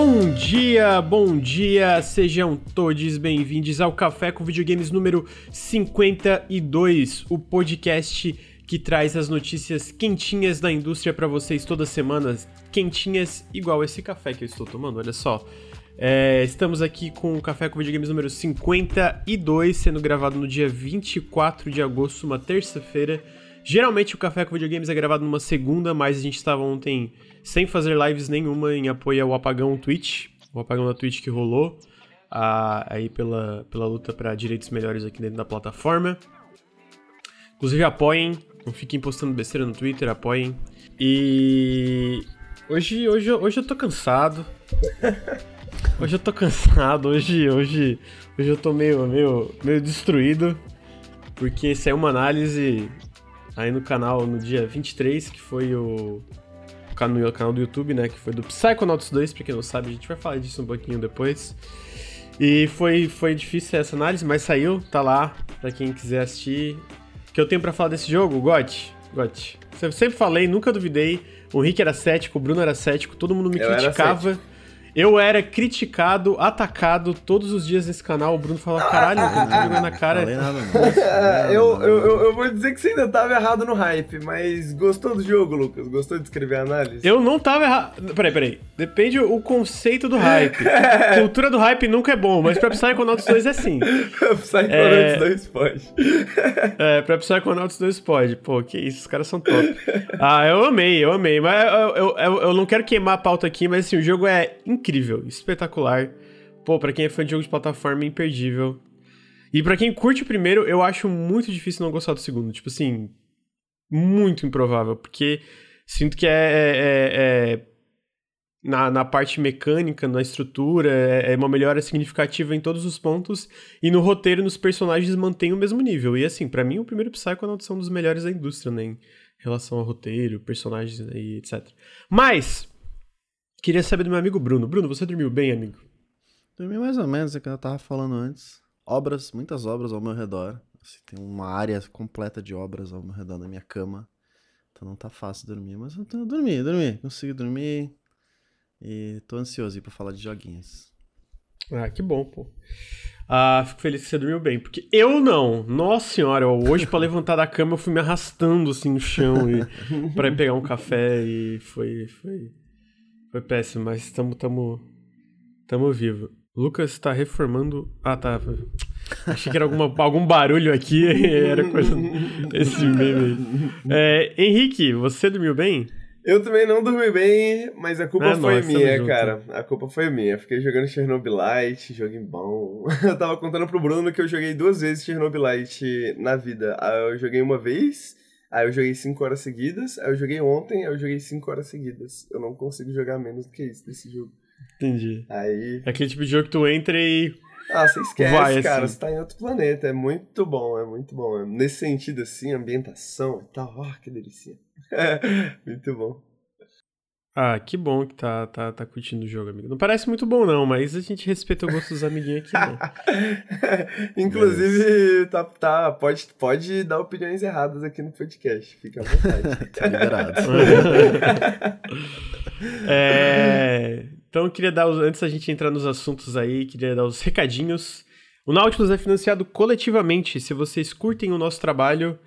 Bom dia, bom dia, sejam todos bem-vindos ao Café com Videogames número 52, o podcast que traz as notícias quentinhas da indústria para vocês todas as semanas, quentinhas igual esse café que eu estou tomando, olha só. É, estamos aqui com o Café com Videogames número 52, sendo gravado no dia 24 de agosto, uma terça-feira. Geralmente o Café com Videogames é gravado numa segunda, mas a gente estava ontem sem fazer lives nenhuma em apoio ao apagão Twitch, o apagão da Twitch que rolou a, aí pela, pela luta para direitos melhores aqui dentro da plataforma. Inclusive apoiem, não fiquem postando besteira no Twitter, apoiem. E hoje, hoje, hoje eu tô cansado. Hoje eu tô cansado, hoje, hoje, hoje eu tô meio, meio, meio destruído. Porque saiu uma análise aí no canal no dia 23, que foi o no canal do YouTube, né? Que foi do Psychonauts 2, pra quem não sabe, a gente vai falar disso um pouquinho depois. E foi, foi difícil essa análise, mas saiu, tá lá, pra quem quiser assistir. O que eu tenho para falar desse jogo? GOT. GOT. Eu sempre falei, nunca duvidei. O Rick era cético, o Bruno era cético, todo mundo me eu criticava. Eu era criticado, atacado todos os dias nesse canal. O Bruno falava, caralho, eu tô jogando na cara. Nada, eu, eu, eu, vou dizer que você ainda tava errado no hype, mas gostou do jogo, Lucas? Gostou de escrever a análise? Eu não tava errado. Peraí, peraí. Depende o conceito do hype. Cultura do hype nunca é bom, mas pra Psychonauts 2 é sim. Psychonauts é... 2 pode. é, pra Psychonauts 2 pode. Pô, que isso, os caras são top. Ah, eu amei, eu amei. Mas eu, eu, eu, eu não quero queimar a pauta aqui, mas assim, o jogo é incrível incrível, espetacular. Pô, pra quem é fã de jogo de plataforma, imperdível. E para quem curte o primeiro, eu acho muito difícil não gostar do segundo. Tipo assim, muito improvável, porque sinto que é, é, é, é na, na parte mecânica, na estrutura, é, é, uma melhora significativa em todos os pontos, e no roteiro, nos personagens, mantém o mesmo nível. E assim, para mim, o primeiro Psychonaut são dos melhores da indústria, né, em relação ao roteiro, personagens e etc. Mas, Queria saber do meu amigo Bruno. Bruno, você dormiu bem, amigo? Dormi mais ou menos, é que eu tava falando antes. Obras, muitas obras ao meu redor. Assim, tem uma área completa de obras ao meu redor da minha cama. Então não tá fácil dormir, mas eu, eu dormi, dormi. Consegui dormir. E tô ansioso aí pra falar de joguinhos. Ah, que bom, pô. Ah, fico feliz que você dormiu bem, porque eu não. Nossa senhora, hoje para levantar da cama eu fui me arrastando assim no chão e para pegar um café e foi foi foi péssimo, mas estamos tamo, tamo vivo. Lucas está reformando. Ah, tá. Achei que era alguma, algum barulho aqui, era coisa. Esse meme aí. É, Henrique, você dormiu bem? Eu também não dormi bem, mas a culpa ah, foi minha, cara. A culpa foi minha. Fiquei jogando Chernobylite, joguinho bom. Eu tava contando pro Bruno que eu joguei duas vezes Chernobylite na vida. Eu joguei uma vez Aí eu joguei 5 horas seguidas, aí eu joguei ontem, aí eu joguei 5 horas seguidas. Eu não consigo jogar menos do que isso desse jogo. Entendi. Aí. É aquele tipo de jogo que tu entra e. Ah, você esquece, Vai, cara. Assim. Você tá em outro planeta. É muito bom, é muito bom. Nesse sentido, assim, ambientação e tal. Ah, que delícia. muito bom. Ah, que bom que tá, tá, tá curtindo o jogo, amigo. Não parece muito bom, não, mas a gente respeita o gosto dos amiguinhos aqui, né? Inclusive, tá, tá, pode, pode dar opiniões erradas aqui no podcast. Fica à vontade. tá liberado. é, então, eu queria dar, os, antes da gente entrar nos assuntos aí, queria dar os recadinhos. O Nautilus é financiado coletivamente. Se vocês curtem o nosso trabalho,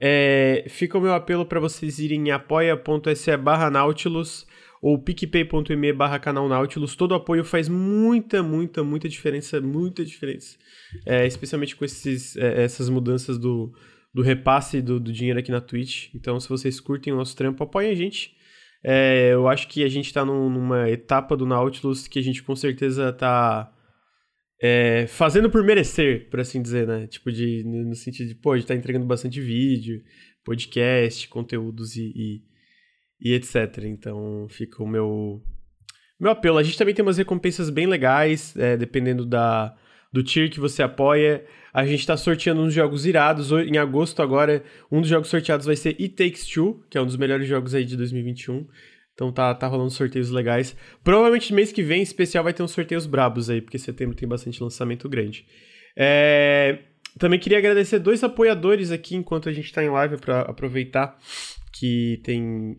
é, fica o meu apelo para vocês irem em apoia.se barra Nautilus ou picpay.me barra canal Nautilus. Todo apoio faz muita, muita, muita diferença, muita diferença. É, especialmente com esses, é, essas mudanças do, do repasse do, do, dinheiro aqui na Twitch. Então, se vocês curtem o nosso trampo, apoiem a gente. É, eu acho que a gente está num, numa etapa do Nautilus que a gente com certeza está é, fazendo por merecer, por assim dizer, né? Tipo, de, no sentido de, pô, a gente tá entregando bastante vídeo, podcast, conteúdos e, e e etc. Então fica o meu, meu apelo. A gente também tem umas recompensas bem legais, é, dependendo da, do tier que você apoia. A gente está sorteando uns jogos irados. Em agosto, agora, um dos jogos sorteados vai ser It Takes Two, que é um dos melhores jogos aí de 2021. Então tá, tá rolando sorteios legais. Provavelmente mês que vem, em especial, vai ter uns sorteios brabos aí, porque setembro tem bastante lançamento grande. É... Também queria agradecer dois apoiadores aqui enquanto a gente está em live para aproveitar que tem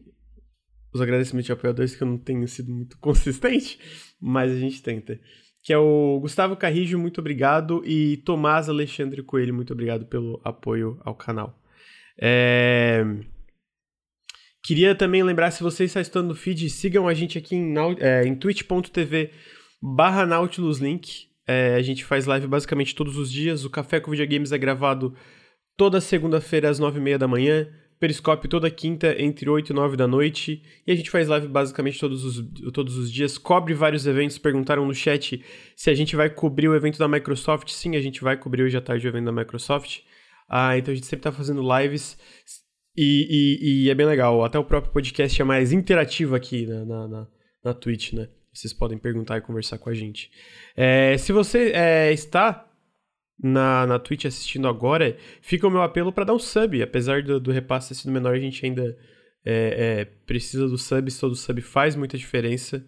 os agradecimentos de apoiadores que eu não tenho sido muito consistente, mas a gente tenta. Que é o Gustavo Carrijo, muito obrigado, e Tomás Alexandre Coelho, muito obrigado pelo apoio ao canal. É... Queria também lembrar, se você está estudando no feed, sigam a gente aqui em, é, em twitch.tv barra Nautilus Link. É, a gente faz live basicamente todos os dias. O Café com Videogames é gravado toda segunda-feira às nove e meia da manhã. Periscope toda quinta entre 8 e 9 da noite. E a gente faz live basicamente todos os, todos os dias. Cobre vários eventos. Perguntaram no chat se a gente vai cobrir o evento da Microsoft. Sim, a gente vai cobrir hoje à tarde o evento da Microsoft. Ah, então a gente sempre está fazendo lives. E, e, e, é bem legal. Até o próprio podcast é mais interativo aqui na, na, na, na Twitch, né? Vocês podem perguntar e conversar com a gente. É, se você é, está na, na Twitch assistindo agora, fica o meu apelo para dar um sub. Apesar do, do repasse ter sido menor, a gente ainda é, é, precisa do sub. Todo sub faz muita diferença.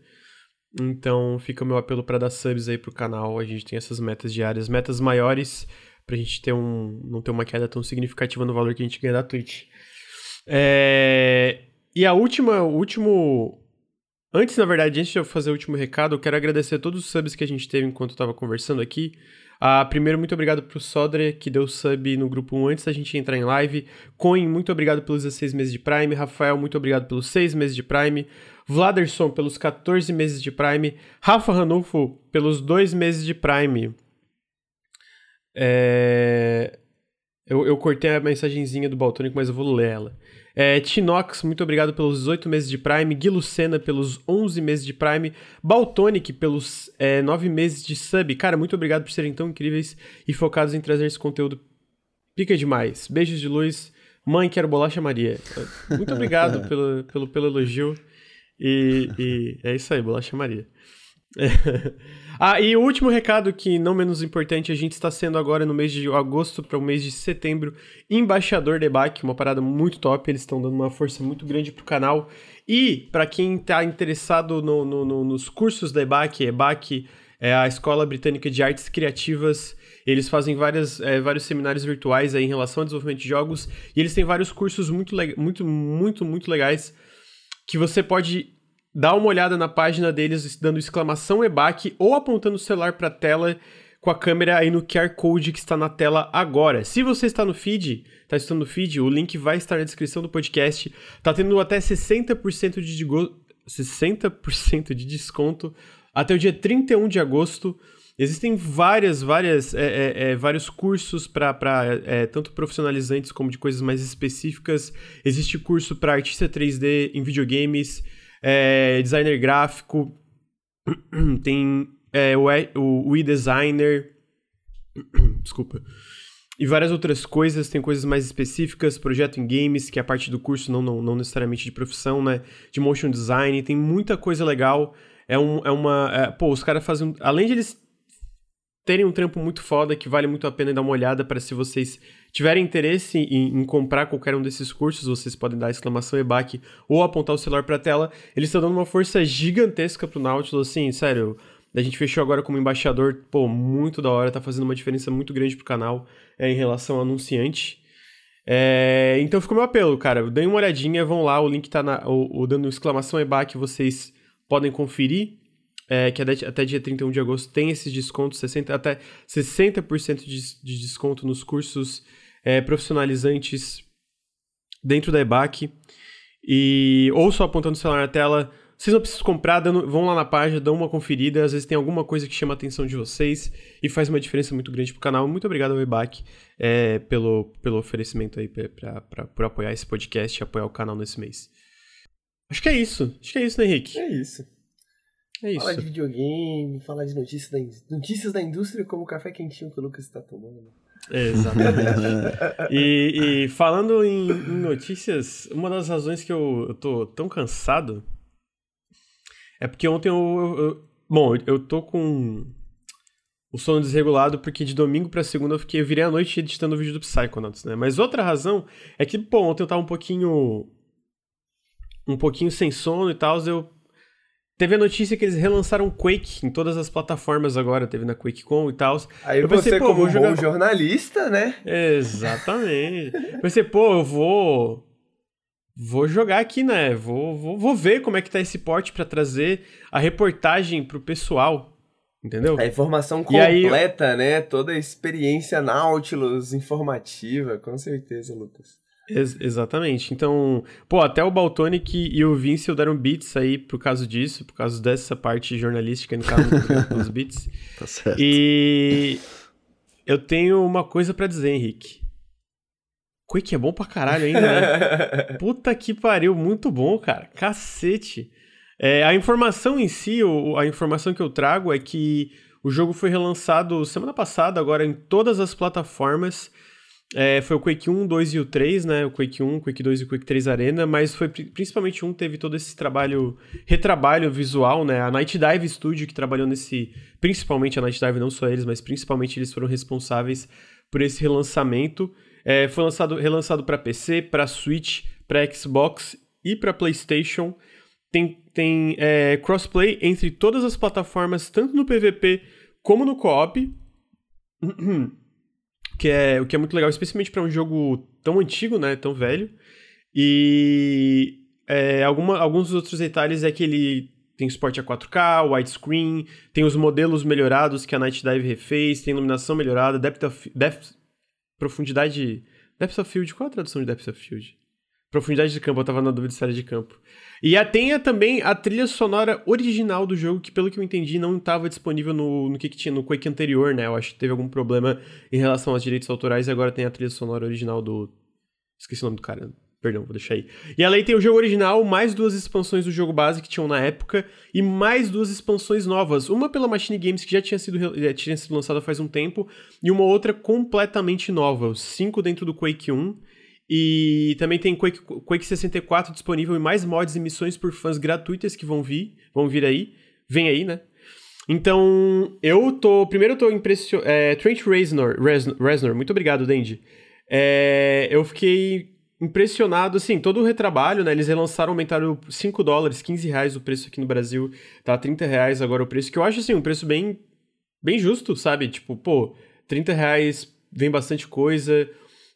Então fica o meu apelo para dar subs aí pro canal. A gente tem essas metas diárias, metas maiores, pra gente ter um, não ter uma queda tão significativa no valor que a gente ganha da Twitch. É... E a última, o último. Antes, na verdade, antes de eu fazer o último recado, eu quero agradecer a todos os subs que a gente teve enquanto eu tava conversando aqui. Ah, primeiro, muito obrigado pro Sodre, que deu sub no grupo 1 antes da gente entrar em live. Coin, muito obrigado pelos 16 meses de Prime. Rafael, muito obrigado pelos 6 meses de Prime. Vladerson, pelos 14 meses de Prime. Rafa Ranulfo, pelos 2 meses de Prime. É... Eu, eu cortei a mensagenzinha do Baltônico, mas eu vou ler ela. É, Tinox, muito obrigado pelos 18 meses de Prime. Gui Lucena pelos 11 meses de Prime. Baltonic pelos é, 9 meses de sub. Cara, muito obrigado por serem tão incríveis e focados em trazer esse conteúdo. Pica demais. Beijos de luz. Mãe, quero bolacha Maria. Muito obrigado pelo, pelo, pelo elogio. E, e é isso aí, bolacha Maria. ah, e o último recado, que não menos importante, a gente está sendo agora no mês de agosto para o mês de setembro, embaixador de EBAC, uma parada muito top, eles estão dando uma força muito grande pro canal. E para quem está interessado no, no, no, nos cursos da EBAC, EBAC é a Escola Britânica de Artes Criativas, eles fazem várias, é, vários seminários virtuais aí em relação ao desenvolvimento de jogos, e eles têm vários cursos muito, muito, muito, muito legais que você pode dá uma olhada na página deles dando exclamação EBAC ou apontando o celular para a tela com a câmera aí no QR Code que está na tela agora. Se você está no feed, está estando no feed, o link vai estar na descrição do podcast. Tá tendo até 60% de 60% de desconto até o dia 31 de agosto. Existem várias, várias, é, é, é, vários cursos para é, tanto profissionalizantes como de coisas mais específicas. Existe curso para artista 3D em videogames é, designer gráfico, tem é, o, o, e-designer, desculpa, e várias outras coisas, tem coisas mais específicas, projeto em games, que é a parte do curso, não, não, não necessariamente de profissão, né, de motion design, tem muita coisa legal, é, um, é uma, é, pô, os caras fazem, além de eles terem um trampo muito foda que vale muito a pena dar uma olhada para se vocês tiverem interesse em, em, comprar qualquer um desses cursos, vocês podem dar exclamação EBAC ou apontar o celular para a tela. Eles estão dando uma força gigantesca pro Nautilus, assim, sério. A gente fechou agora como embaixador, pô, muito da hora, tá fazendo uma diferença muito grande pro canal é, em relação ao anunciante. É, então ficou meu apelo, cara. Deem uma olhadinha, vão lá, o link tá na, o, o dando exclamação EBAC, vocês podem conferir é, que até dia 31 de agosto tem esses descontos, 60, até 60% de, de desconto nos cursos é, profissionalizantes dentro da EBAC. E, ou só apontando o celular na tela, vocês não precisam comprar, dando, vão lá na página, dão uma conferida, às vezes tem alguma coisa que chama a atenção de vocês e faz uma diferença muito grande pro canal. Muito obrigado ao EBAC é, pelo, pelo oferecimento aí, pra, pra, por apoiar esse podcast e apoiar o canal nesse mês. Acho que é isso. Acho que é isso, né, Henrique? É isso. É isso. Falar de videogame, falar de notícias da, notícias da indústria como o café quentinho que o Lucas está tomando. Exatamente. e, e, falando em, em, notícias, uma das razões que eu, eu tô tão cansado é porque ontem eu, eu, eu, Bom, eu tô com o sono desregulado porque de domingo para segunda eu fiquei eu virei a noite editando o vídeo do Psychonauts, né? Mas outra razão é que, pô, ontem eu tava um pouquinho um pouquinho sem sono e tal, eu Teve a notícia que eles relançaram Quake em todas as plataformas agora, teve na QuakeCon e tal. Aí eu você, pensei, como um jogar... bom jornalista, né? Exatamente. pensei, pô, eu vou vou jogar aqui, né? Vou, vou, vou ver como é que tá esse porte para trazer a reportagem pro pessoal. Entendeu? A informação completa, aí... né? Toda a experiência Nautilus informativa, com certeza, Lucas. Ex exatamente. Então, pô, até o Baltonic e o Vince deram beats aí por causa disso, por causa dessa parte jornalística no caso dos beats. Tá certo. E eu tenho uma coisa para dizer, Henrique. Quake é bom pra caralho ainda, né? Puta que pariu, muito bom, cara. Cacete. É, a informação em si, a informação que eu trago é que o jogo foi relançado semana passada, agora em todas as plataformas. É, foi o Quake 1, 2 e o 3, né? O Quake 1, Quake 2 e o Quake 3 Arena, mas foi principalmente um teve todo esse trabalho, retrabalho visual, né? A Night Dive Studio que trabalhou nesse, principalmente a Night Dive, não só eles, mas principalmente eles foram responsáveis por esse relançamento. É, foi lançado, relançado para PC, para Switch, para Xbox e para PlayStation. Tem, tem é, crossplay entre todas as plataformas, tanto no PVP como no co-op. que é o que é muito legal, especialmente para um jogo tão antigo, né, tão velho. E é, alguma, alguns dos outros detalhes é que ele tem suporte a 4K, widescreen, tem os modelos melhorados que a Night Dive refez, tem iluminação melhorada, depth of, depth, profundidade, depth of field, qual é a tradução de depth of field? Profundidade de campo, eu tava na dúvida se era de campo. E a, tem a, também a trilha sonora original do jogo, que pelo que eu entendi não estava disponível no, no que, que, tinha no Quake anterior, né? Eu acho que teve algum problema em relação aos direitos autorais e agora tem a trilha sonora original do. Esqueci o nome do cara. Perdão, vou deixar aí. E além tem o jogo original, mais duas expansões do jogo base que tinham na época, e mais duas expansões novas. Uma pela Machine Games, que já tinha sido, já tinha sido lançada faz um tempo, e uma outra completamente nova. Os cinco dentro do Quake 1 e também tem Quake, Quake 64 disponível e mais mods e missões por fãs gratuitas que vão vir, vão vir aí. Vem aí, né? Então, eu tô. Primeiro eu tô impressionado. É, Trent Reznor, Reznor, muito obrigado, Dendi. É, eu fiquei impressionado, assim, todo o retrabalho, né? Eles relançaram, aumentaram 5 dólares, 15 reais o preço aqui no Brasil, tá 30 reais agora o preço, que eu acho, assim, um preço bem, bem justo, sabe? Tipo, pô, 30 reais vem bastante coisa,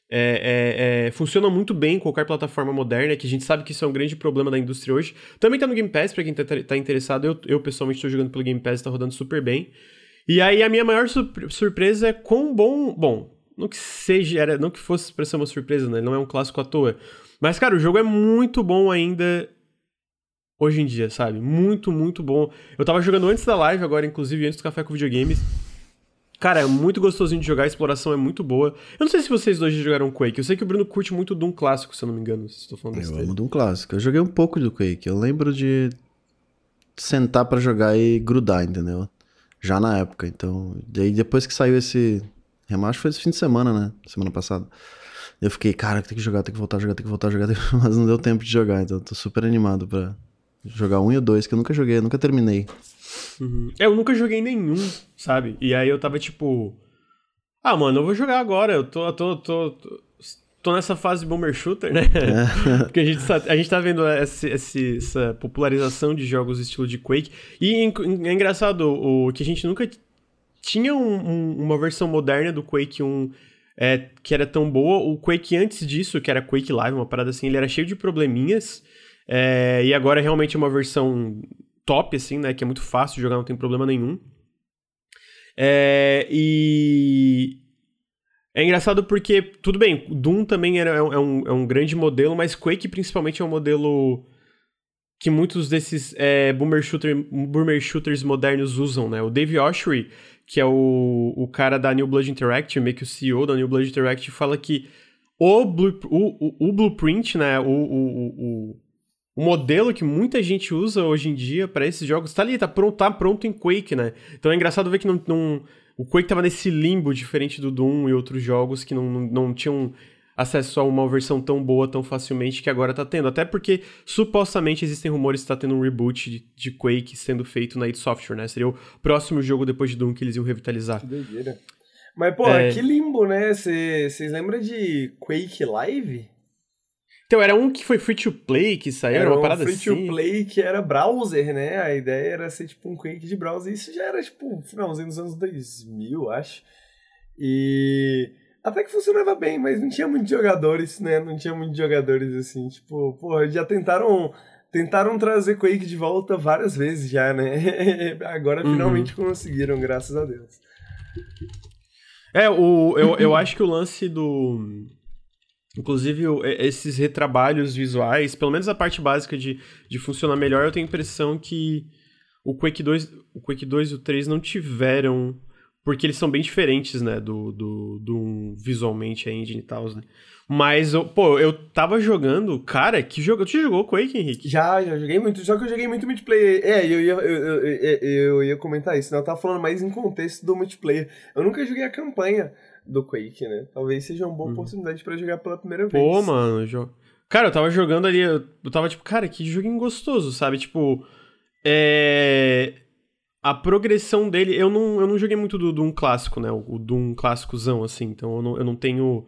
é, é, é, funciona muito bem em qualquer plataforma moderna, que a gente sabe que isso é um grande problema da indústria hoje. Também tá no Game Pass, pra quem tá, tá interessado. Eu, eu pessoalmente estou jogando pelo Game Pass, tá rodando super bem. E aí a minha maior surpresa é quão bom. Bom, não que seja, era, não que fosse pra ser uma surpresa, né? Não é um clássico à toa. Mas, cara, o jogo é muito bom ainda hoje em dia, sabe? Muito, muito bom. Eu tava jogando antes da live, agora, inclusive, antes do Café com Videogames. Cara, é muito gostosinho de jogar, a exploração é muito boa. Eu não sei se vocês dois já jogaram Quake. Eu sei que o Bruno curte muito Doom clássico, se eu não me engano. Se estou falando eu amo Doom clássico. Eu joguei um pouco do Quake. Eu lembro de sentar para jogar e grudar, entendeu? Já na época. Então, daí depois que saiu esse remaster foi esse fim de semana, né? Semana passada. Eu fiquei, cara, tem que jogar, tem que voltar a jogar, tem que voltar a jogar, mas não deu tempo de jogar, então eu tô super animado pra jogar um e o dois, que eu nunca joguei, nunca terminei. Uhum. Eu nunca joguei nenhum, sabe? E aí eu tava tipo. Ah, mano, eu vou jogar agora. Eu tô, tô, tô, tô, tô nessa fase de Bomber Shooter, né? É. Porque a gente, tá, a gente tá vendo essa, essa popularização de jogos estilo de Quake. E é engraçado o, que a gente nunca tinha um, um, uma versão moderna do Quake 1 é, que era tão boa. O Quake antes disso, que era Quake Live, uma parada assim, ele era cheio de probleminhas. É, e agora é realmente uma versão top, assim, né? Que é muito fácil de jogar, não tem problema nenhum. É, e. É engraçado porque, tudo bem, Doom também era, é, um, é um grande modelo, mas Quake principalmente é um modelo que muitos desses é, boomer, shooter, boomer shooters modernos usam, né? O Dave Oshry, que é o, o cara da New Blood Interactive, meio que o CEO da New Blood Interactive, fala que o, o, o, o blueprint, né? O, o, o, o modelo que muita gente usa hoje em dia para esses jogos tá ali, tá pronto, tá pronto em Quake, né? Então é engraçado ver que não, não, o Quake tava nesse limbo diferente do Doom e outros jogos que não, não, não tinham acesso a uma versão tão boa tão facilmente que agora tá tendo. Até porque supostamente existem rumores que tá tendo um reboot de, de Quake sendo feito na id Software, né? Seria o próximo jogo depois de Doom que eles iam revitalizar. Que doideira. Mas, pô, é... que limbo, né? Vocês lembram de Quake Live? Então, era um que foi free to play que saiu, era, era uma parada free assim. Free to play que era browser, né? A ideia era ser tipo um Quake de browser. Isso já era tipo finalzinho dos anos 2000, acho. E Até que funcionava bem, mas não tinha muitos jogadores, né? Não tinha muitos jogadores assim. Tipo, porra, já tentaram. Tentaram trazer Quake de volta várias vezes já, né? Agora uhum. finalmente conseguiram, graças a Deus. É, o, eu, eu acho que o lance do. Inclusive, esses retrabalhos visuais, pelo menos a parte básica de, de funcionar melhor, eu tenho a impressão que o Quake 2, o Quake 2 e o 3 não tiveram porque eles são bem diferentes, né, do, do, do visualmente a engine e tal, né. Mas, pô, eu tava jogando, cara, que jogo, tu jogou Quake, Henrique? Já, já joguei muito, só que eu joguei muito multiplayer. É, eu ia, eu, eu, eu, eu ia comentar isso, né, eu tava falando mais em contexto do multiplayer. Eu nunca joguei a campanha do Quake, né, talvez seja uma boa uhum. oportunidade para jogar pela primeira vez. Pô, mano, jo... Cara, eu tava jogando ali, eu tava tipo, cara, que joguinho gostoso, sabe, tipo... É a progressão dele, eu não, eu não joguei muito do Doom clássico, né? O Doom clássicozão, assim, então eu não, eu não tenho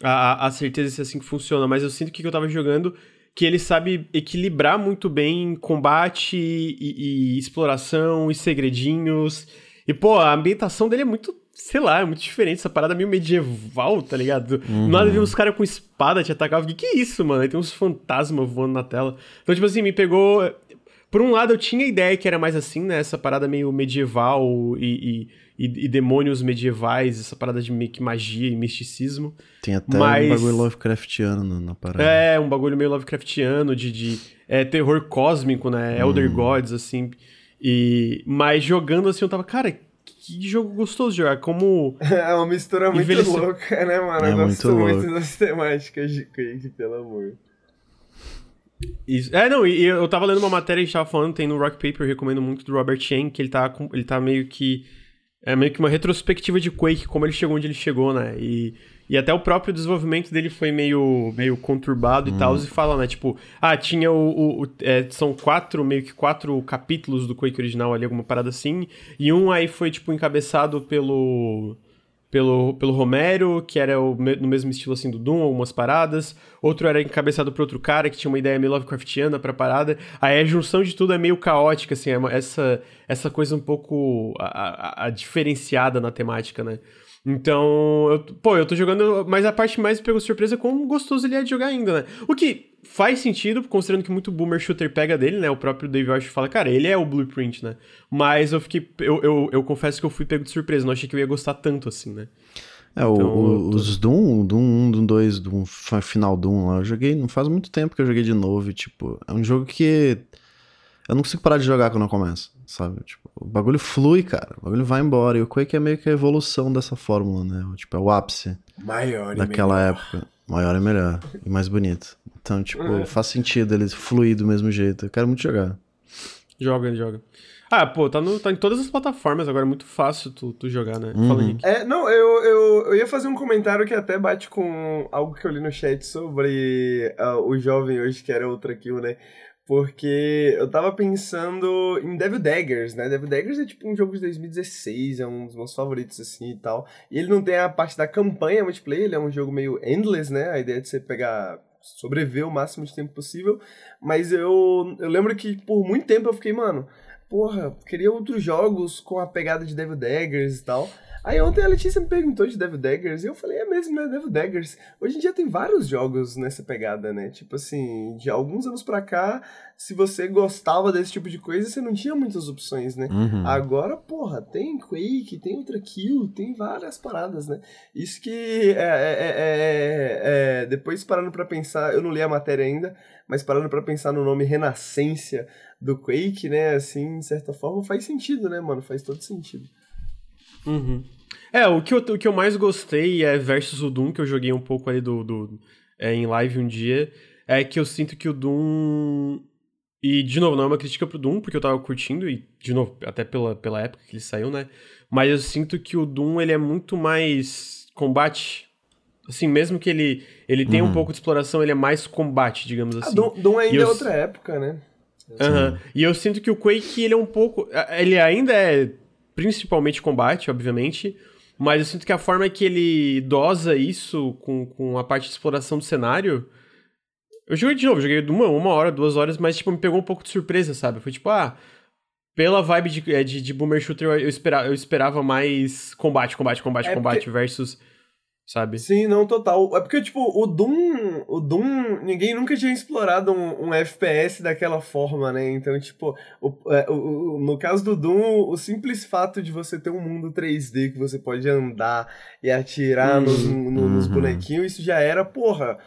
a, a certeza se é assim que funciona, mas eu sinto que eu tava jogando que ele sabe equilibrar muito bem combate e, e, exploração e segredinhos. E, pô, a ambientação dele é muito, sei lá, é muito diferente. Essa parada meio medieval, tá ligado? Uhum. Nada vi uns caras com espada te atacar. Eu fiquei, que isso, mano? Aí tem uns fantasmas voando na tela. Então, tipo assim, me pegou. Por um lado, eu tinha a ideia que era mais assim, né? Essa parada meio medieval e, e, e, e demônios medievais, essa parada de meio que magia e misticismo. Tem até Mas... um bagulho Lovecraftiano na parada. É, um bagulho meio Lovecraftiano, de, de é, terror cósmico, né? Elder hum. Gods, assim. E... Mas jogando assim, eu tava, cara, que jogo gostoso de jogar. Como. É uma mistura muito envelheceu... louca, né, mano? É eu gosto muito, muito das temáticas de Quake, pelo amor. Isso. É, não, e eu tava lendo uma matéria e a gente tava falando, tem no Rock Paper, eu recomendo muito do Robert Chen, que ele tá, com, ele tá meio que. É meio que uma retrospectiva de Quake, como ele chegou onde ele chegou, né? E, e até o próprio desenvolvimento dele foi meio, meio conturbado hum. e tal, e fala, né? Tipo, ah, tinha o. o, o é, são quatro, meio que quatro capítulos do Quake original ali, alguma parada assim. E um aí foi, tipo, encabeçado pelo pelo, pelo Romero, que era o, no mesmo estilo assim do Doom, algumas paradas. Outro era encabeçado por outro cara que tinha uma ideia meio Lovecraftiana pra parada. Aí a junção de tudo é meio caótica, assim, é uma, essa, essa coisa um pouco a, a, a diferenciada na temática, né? Então, eu, pô, eu tô jogando, mas a parte mais me pegou surpresa é quão gostoso ele é de jogar ainda, né? O que faz sentido, considerando que muito boomer shooter pega dele, né? O próprio Dave Walsh fala, cara, ele é o blueprint, né? Mas eu fiquei, eu, eu, eu confesso que eu fui pego de surpresa, não achei que eu ia gostar tanto assim, né? É, então, o, tô... os Doom, Doom 1, Doom 2, Doom final Doom lá, eu joguei, não faz muito tempo que eu joguei de novo, e, tipo, é um jogo que eu não consigo parar de jogar quando eu começo sabe? Tipo, o bagulho flui, cara. O bagulho vai embora. E o Quake é meio que a evolução dessa fórmula, né? Tipo, é o ápice. Maior daquela época. Maior e melhor. E mais bonito. Então, tipo, é. faz sentido ele fluir do mesmo jeito. Eu quero muito jogar. Joga, joga. Ah, pô, tá, no, tá em todas as plataformas agora, é muito fácil tu, tu jogar, né? Uhum. Fala, Henrique. É, não, eu, eu, eu ia fazer um comentário que até bate com algo que eu li no chat sobre uh, o jovem hoje, que era outra kill, né? Porque eu tava pensando em Devil Daggers, né? Devil Daggers é tipo um jogo de 2016, é um dos meus favoritos, assim, e tal. E ele não tem a parte da campanha multiplayer, ele é um jogo meio endless, né? A ideia de você pegar sobreviver o máximo de tempo possível. Mas eu, eu lembro que por muito tempo eu fiquei, mano, porra, queria outros jogos com a pegada de Devil Daggers e tal. Aí ontem a Letícia me perguntou de Devil Daggers e eu falei, é mesmo, né? Devil Daggers. Hoje em dia tem vários jogos nessa pegada, né? Tipo assim, de alguns anos pra cá, se você gostava desse tipo de coisa, você não tinha muitas opções, né? Uhum. Agora, porra, tem Quake, tem Ultra Kill, tem várias paradas, né? Isso que é, é, é, é depois parando pra pensar, eu não li a matéria ainda, mas parando pra pensar no nome Renascência do Quake, né? Assim, de certa forma, faz sentido, né, mano? Faz todo sentido. Uhum. É, o que, eu, o que eu mais gostei é versus o Doom, que eu joguei um pouco ali do, do é, em live um dia, é que eu sinto que o Doom. E, de novo, não é uma crítica pro Doom, porque eu tava curtindo, e, de novo, até pela, pela época que ele saiu, né? Mas eu sinto que o Doom, ele é muito mais combate. Assim, mesmo que ele, ele tenha uhum. um pouco de exploração, ele é mais combate, digamos ah, assim. Doom, Doom ainda eu... é outra época, né? Uhum. E eu sinto que o Quake, ele é um pouco... Ele ainda é principalmente combate, obviamente, mas eu sinto que a forma que ele dosa isso com, com a parte de exploração do cenário. Eu joguei de novo, joguei uma, uma hora, duas horas, mas tipo, me pegou um pouco de surpresa, sabe? Foi tipo, ah, pela vibe de, é, de, de Boomer Shooter, eu esperava, eu esperava mais combate, combate, combate, é combate porque... versus. Sabe? Sim, não, total. É porque, tipo, o Doom, o Doom, ninguém nunca tinha explorado um, um FPS daquela forma, né? Então, tipo, o, é, o, no caso do Doom, o simples fato de você ter um mundo 3D que você pode andar e atirar uhum. nos, no, nos uhum. bonequinhos, isso já era, porra.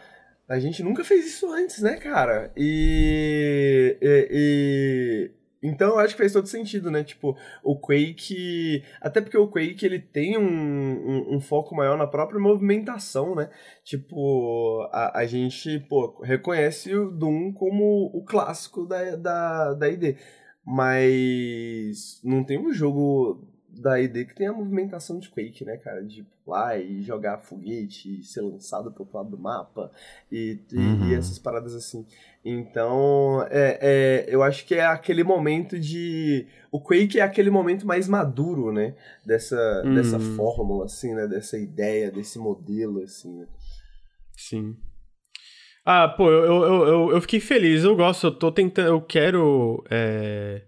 A gente nunca fez isso antes, né, cara? E, e, e então eu acho que faz todo sentido, né? Tipo, o Quake. Até porque o Quake ele tem um, um, um foco maior na própria movimentação, né? Tipo, a, a gente, pô, reconhece o Doom como o clássico da, da, da ID. Mas não tem um jogo da ID que tem a movimentação de Quake, né, cara? De pular e jogar foguete e ser lançado pro outro lado do mapa e, e, uhum. e essas paradas assim. Então, é, é, eu acho que é aquele momento de. O Quake é aquele momento mais maduro, né? Dessa, uhum. dessa fórmula, assim, né? Dessa ideia, desse modelo, assim, né? Sim. Ah, pô, eu, eu, eu, eu fiquei feliz, eu gosto, eu tô tentando, eu quero. É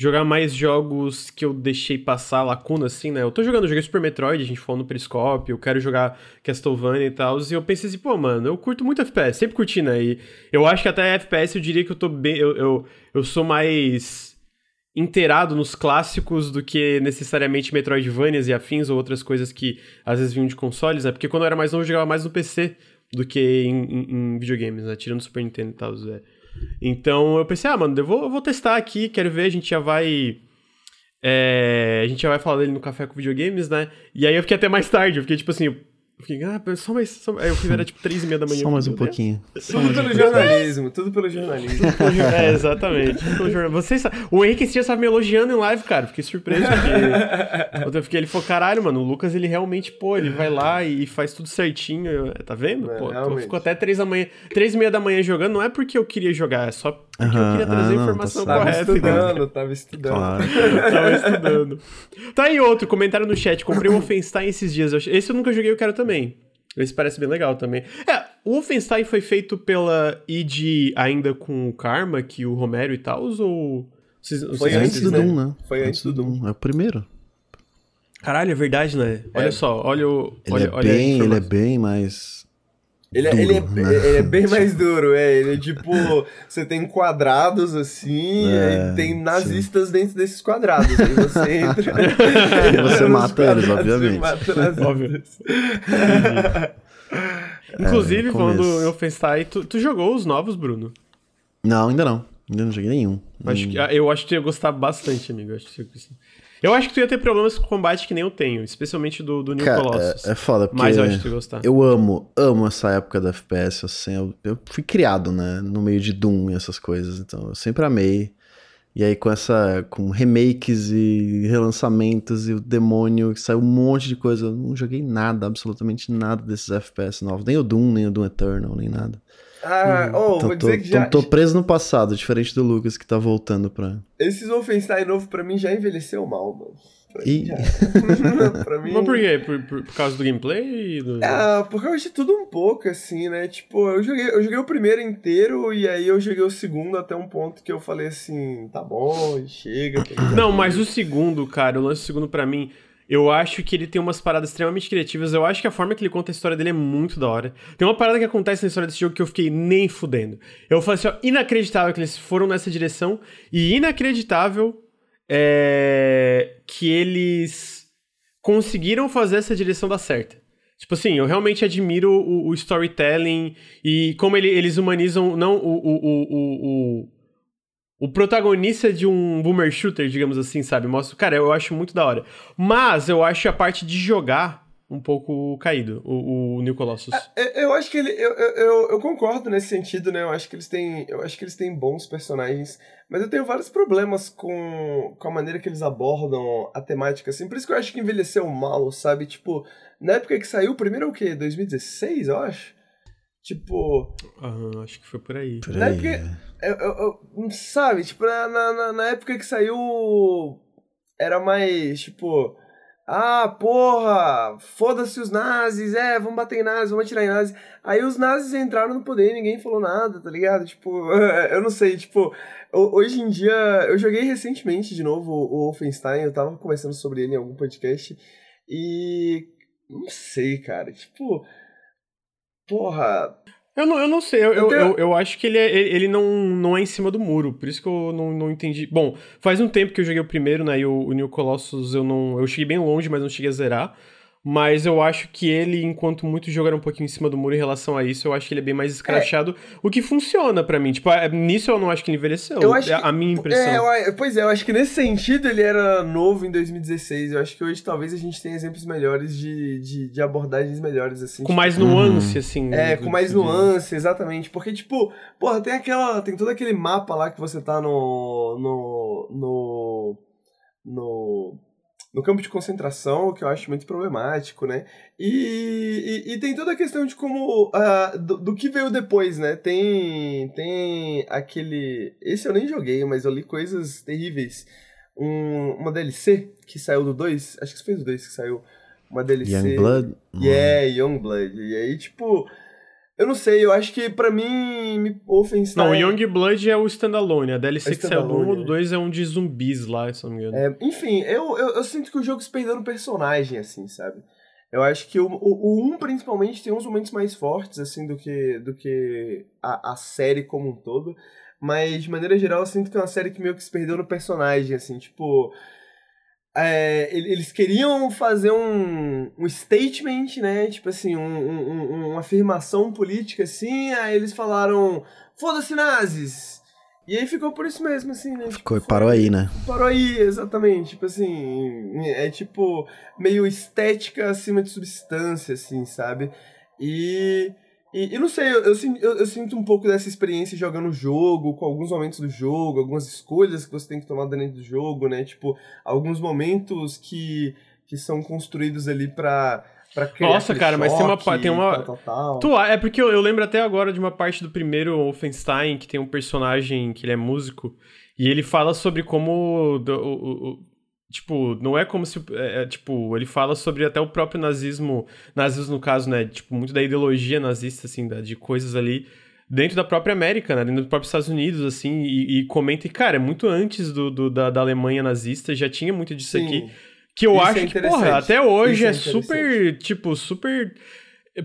jogar mais jogos que eu deixei passar lacuna, assim, né? Eu tô jogando, eu joguei Super Metroid, a gente falou no Periscope, eu quero jogar Castlevania e tal, e eu pensei assim, pô, mano, eu curto muito FPS, sempre curti, né? E eu acho que até FPS eu diria que eu tô bem. Eu, eu, eu sou mais inteirado nos clássicos do que necessariamente Metroidvanias e afins ou outras coisas que às vezes vinham de consoles, né? Porque quando eu era mais novo eu jogava mais no PC do que em, em, em videogames, né? Tirando Super Nintendo e tal, Zé. Então eu pensei, ah, mano, eu vou, eu vou testar aqui, quero ver, a gente já vai. É, a gente já vai falar dele no Café com Videogames, né? E aí eu fiquei até mais tarde, eu fiquei tipo assim, fiquei, ah, só mais. Só... Aí eu fui ver, tipo três e meia da manhã. Só mais um pouquinho. Tudo pelo jornalismo, tudo pelo jornalismo. é, exatamente. Pelo jornal... Vocês O Henrique esse dia estava me elogiando em live, cara. Fiquei surpreso porque. eu fiquei, ele falou, caralho, mano, o Lucas ele realmente, pô, ele vai lá e faz tudo certinho. Eu, tá vendo? É, pô, ficou até três da manhã, três e meia da manhã jogando, não é porque eu queria jogar, é só porque eu queria trazer a tá informação tá correta. Tava estudando, tava estudando. Claro. tava estudando. Tá aí outro, comentário no chat. Comprei o Wolfenstein esses dias. Esse eu nunca joguei, eu quero também. Esse parece bem legal também. É, o Wolfenstein foi feito pela id ainda com o Karma, que o Romero e tal, ou... Vocês, foi antes do né? Doom, né? Foi antes do Doom. É o primeiro. Caralho, é verdade, né? Olha é. só, olha o... Ele, olha, é, olha bem, ele é bem mais ele, é, duro, ele, é, né? ele é bem mais duro, é. Ele é tipo, você tem quadrados assim, é, e tem nazistas sim. dentro desses quadrados. Aí você entra. e você mata eles, obviamente. Mata Inclusive, é, falando do Wolfenstein, tu, tu jogou os novos, Bruno? Não, ainda não. Ainda não joguei nenhum. Acho que, eu acho que ia gostar bastante, amigo. Acho que eu acho que tu ia ter problemas com combate que nem eu tenho, especialmente do, do New Cara, Colossus. É, é foda, porque Mas eu acho que tu ia gostar. Eu amo, amo essa época da FPS, assim, eu, eu fui criado, né, no meio de Doom e essas coisas, então eu sempre amei. E aí com essa, com remakes e relançamentos e o demônio, que saiu um monte de coisa, eu não joguei nada, absolutamente nada desses FPS novos, nem o Doom, nem o Doom Eternal, nem nada. Ah, oh, então, vou dizer tô, que já. Tô preso no passado, diferente do Lucas que tá voltando pra. Esses Wolfenstein novo pra mim já envelheceu mal, mano. E... pra mim... Mas por quê? Por, por, por causa do gameplay? Do... Ah, por causa de tudo um pouco, assim, né? Tipo, eu joguei, eu joguei o primeiro inteiro e aí eu joguei o segundo até um ponto que eu falei assim, tá bom, chega. Tá Não, mas o segundo, cara, o lance do segundo pra mim eu acho que ele tem umas paradas extremamente criativas. Eu acho que a forma que ele conta a história dele é muito da hora. Tem uma parada que acontece na história desse jogo que eu fiquei nem fudendo. Eu falei assim, ó, inacreditável que eles foram nessa direção. E inacreditável é, que eles conseguiram fazer essa direção dar certo. Tipo assim, eu realmente admiro o, o storytelling e como ele, eles humanizam não o, o, o, o protagonista de um boomer shooter, digamos assim, sabe? Mostra, cara, eu acho muito da hora. Mas eu acho a parte de jogar um pouco caído, o, o New Colossus. É, eu acho que ele. Eu, eu, eu, concordo nesse sentido, né? Eu acho que eles têm. Eu acho que eles têm bons personagens. Mas eu tenho vários problemas com, com a maneira que eles abordam a temática, assim. Por isso que eu acho que envelheceu mal, sabe? Tipo, na época que saiu, o primeiro é o quê? 2016, eu acho? Tipo. Aham, acho que foi por aí. Por aí. Época, eu, eu, eu, sabe, tipo, na, na, na época que saiu. Era mais, tipo. Ah, porra! Foda-se os nazis, é, vamos bater em nazis, vamos atirar em nazis. Aí os nazis entraram no poder e ninguém falou nada, tá ligado? Tipo, eu não sei, tipo, hoje em dia. Eu joguei recentemente de novo o Wolfenstein, eu tava conversando sobre ele em algum podcast. E Não sei, cara. Tipo. Porra. Eu não, eu não sei, eu, eu, tenho... eu, eu, acho que ele, é, ele não, não é em cima do muro, por isso que eu não, não entendi. Bom, faz um tempo que eu joguei o primeiro, né, e o, o New Colossus eu não. Eu cheguei bem longe, mas não cheguei a zerar. Mas eu acho que ele, enquanto muitos jogaram um pouquinho em cima do muro em relação a isso, eu acho que ele é bem mais escrachado, é. o que funciona para mim. Tipo, é, nisso eu não acho que ele envelheceu. Eu acho é a minha impressão. É, pois é, eu acho que nesse sentido ele era novo em 2016. Eu acho que hoje talvez a gente tenha exemplos melhores de, de, de abordagens melhores, assim. Com tipo, mais nuance, uhum. assim. É, com mais nuance, exatamente. Porque, tipo, porra, tem aquela. Tem todo aquele mapa lá que você tá no. no. no. no no campo de concentração, que eu acho muito problemático, né? E, e, e tem toda a questão de como. Uh, do, do, que veio depois, né? Tem, tem aquele. Esse eu nem joguei, mas eu li coisas terríveis. Um, uma DLC que saiu do 2, acho que foi do 2 que saiu. Uma DLC. Youngblood? Yeah, Youngblood. E aí, tipo eu não sei, eu acho que pra mim, Wolfenstein... Não, o Youngblood é o standalone, a DLC é que saiu do 1 ou do 2 é um de zumbis lá, se não me engano. É, enfim, eu, eu, eu, sinto que o jogo se perdeu no personagem, assim, sabe? Eu acho que o, o, o 1, principalmente, tem uns momentos mais fortes, assim, do que, do que a, a série como um todo. Mas, de maneira geral, eu sinto que é uma série que meio que se perdeu no personagem, assim, tipo é, eles queriam fazer um, um statement, né? Tipo assim, um, um, uma afirmação política assim, aí eles falaram, foda-se nazis! E aí ficou por isso mesmo, assim, né? Ficou, tipo, parou aí, né? Parou aí, exatamente. Tipo assim, é tipo meio estética acima de substância, assim, sabe? E e, eu não sei, eu, eu, eu, sinto um pouco dessa experiência jogando o jogo, com alguns momentos do jogo, algumas escolhas que você tem que tomar dentro do jogo, né? Tipo, alguns momentos que, que são construídos ali pra, pra criar Nossa, cara, mas tem uma... Tem uma... Tal, tal, Tu, é porque eu, eu lembro até agora de uma parte do primeiro Wolfenstein, que tem um personagem que ele é músico, e ele fala sobre como o, Tipo, não é como se. É, é, tipo, ele fala sobre até o próprio nazismo. Nazismo, no caso, né? Tipo, muito da ideologia nazista, assim, da, de coisas ali dentro da própria América, né? Dentro dos próprios Estados Unidos, assim. E, e comenta, e, cara, é muito antes do, do da, da, Alemanha nazista, já tinha muito disso Sim. aqui. Que eu Isso é acho é que, porra, até hoje é, é super. Tipo, super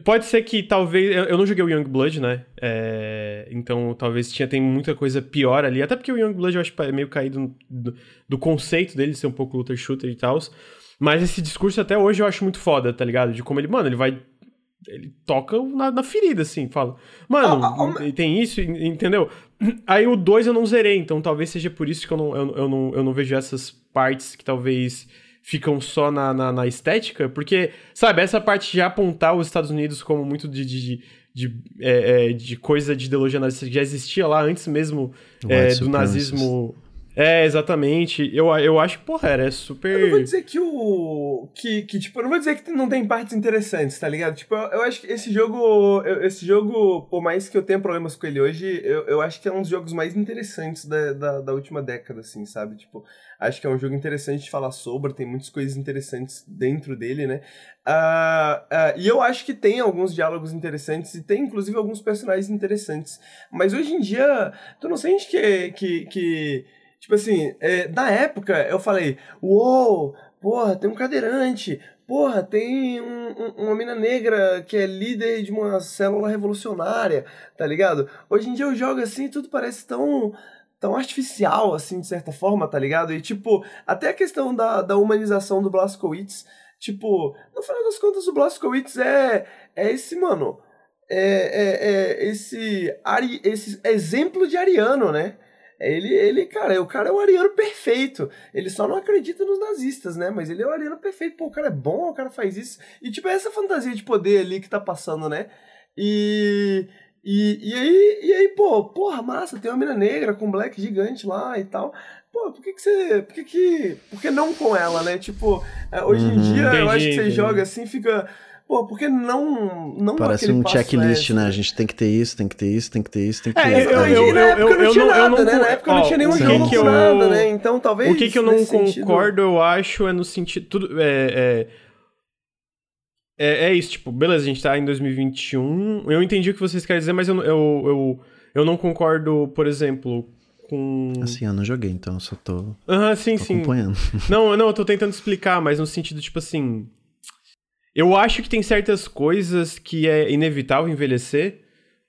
Pode ser que talvez. Eu não joguei o Youngblood, né? É, então talvez tinha tem muita coisa pior ali. Até porque o Youngblood eu acho é meio caído do, do conceito dele ser um pouco looter shooter e tal. Mas esse discurso até hoje eu acho muito foda, tá ligado? De como ele, mano, ele vai. Ele toca na, na ferida, assim, fala. Mano, ah, ah, tem isso, entendeu? Aí o 2 eu não zerei, então talvez seja por isso que eu não, eu, eu, não, eu não vejo essas partes que talvez ficam só na, na, na, estética, porque, sabe, essa parte de apontar os Estados Unidos como muito de, de, de, é, é, de coisa de ideologia nazista que já existia lá antes mesmo é, do nazismo. É, exatamente. Eu, eu acho que, porra, era super. Eu não vou dizer que o. Que, que, tipo, eu não vou dizer que não tem partes interessantes, tá ligado? Tipo, eu, eu acho que esse jogo. esse jogo, por mais que eu tenha problemas com ele hoje, eu, eu acho que é um dos jogos mais interessantes da, da, da última década, assim, sabe? Tipo, Acho que é um jogo interessante de falar sobre, tem muitas coisas interessantes dentro dele, né? Uh, uh, e eu acho que tem alguns diálogos interessantes e tem inclusive alguns personagens interessantes. Mas hoje em dia, tu não sente que. que, que tipo assim, é, na época eu falei: Uou, porra, tem um cadeirante, Porra, tem um, um, uma mina negra que é líder de uma célula revolucionária, tá ligado? Hoje em dia eu jogo assim tudo parece tão tão artificial, assim, de certa forma, tá ligado? E, tipo, até a questão da, da humanização do Blaskowitz, tipo, no final das contas, o Blaskowitz é, é esse, mano, é, é, é esse, ari, esse exemplo de ariano, né? Ele, ele, cara, o cara é o ariano perfeito. Ele só não acredita nos nazistas, né? Mas ele é o ariano perfeito. Pô, o cara é bom, o cara faz isso. E, tipo, é essa fantasia de poder ali que tá passando, né? E, e, e aí, e aí, pô, porra, massa, tem uma mina negra com um black gigante lá e tal. Pô, por que que você. Por que que. Por que não com ela, né? Tipo, é, hoje uhum, em dia entendi, eu acho que você entendi. joga assim, fica. Pô, por que não. não Parece um checklist, né? A gente tem que ter isso, tem que ter isso, tem que ter isso, tem que ter é, isso. Eu, eu, eu, na época eu, não tinha nada, né? Na época não tinha nenhum jogo com nada, né? Então talvez. O que, que eu não concordo, sentido... eu acho, é no sentido. Tudo, é, é é, é isso, tipo, beleza, a gente tá em 2021. Eu entendi o que vocês querem dizer, mas eu, eu, eu, eu não concordo, por exemplo, com. Assim, eu não joguei, então eu só tô. Aham, uhum, sim, tô sim. Acompanhando. Não, não, eu tô tentando explicar, mas no sentido, tipo assim. Eu acho que tem certas coisas que é inevitável envelhecer,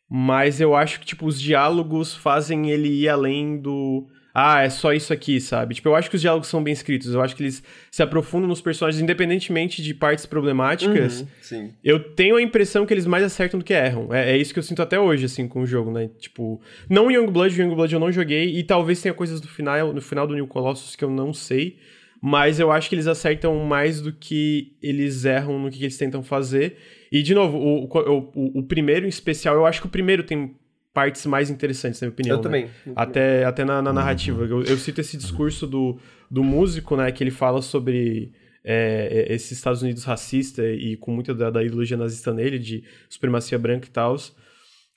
mas eu acho que, tipo, os diálogos fazem ele ir além do ah, é só isso aqui, sabe? Tipo, eu acho que os diálogos são bem escritos, eu acho que eles se aprofundam nos personagens, independentemente de partes problemáticas. Uhum, sim. Eu tenho a impressão que eles mais acertam do que erram. É, é, isso que eu sinto até hoje, assim, com o jogo, né? Tipo, não Youngblood, Youngblood eu não joguei, e talvez tenha coisas do final, no final do New Colossus que eu não sei, mas eu acho que eles acertam mais do que eles erram no que eles tentam fazer. E, de novo, o, o, o, o primeiro em especial, eu acho que o primeiro tem partes mais interessantes, na minha opinião. Eu né? também. Até, até na, na narrativa. Eu, eu, cito esse discurso do, do músico, né, que ele fala sobre é, esses Estados Unidos racista e com muita da, da, ideologia nazista nele, de supremacia branca e tal.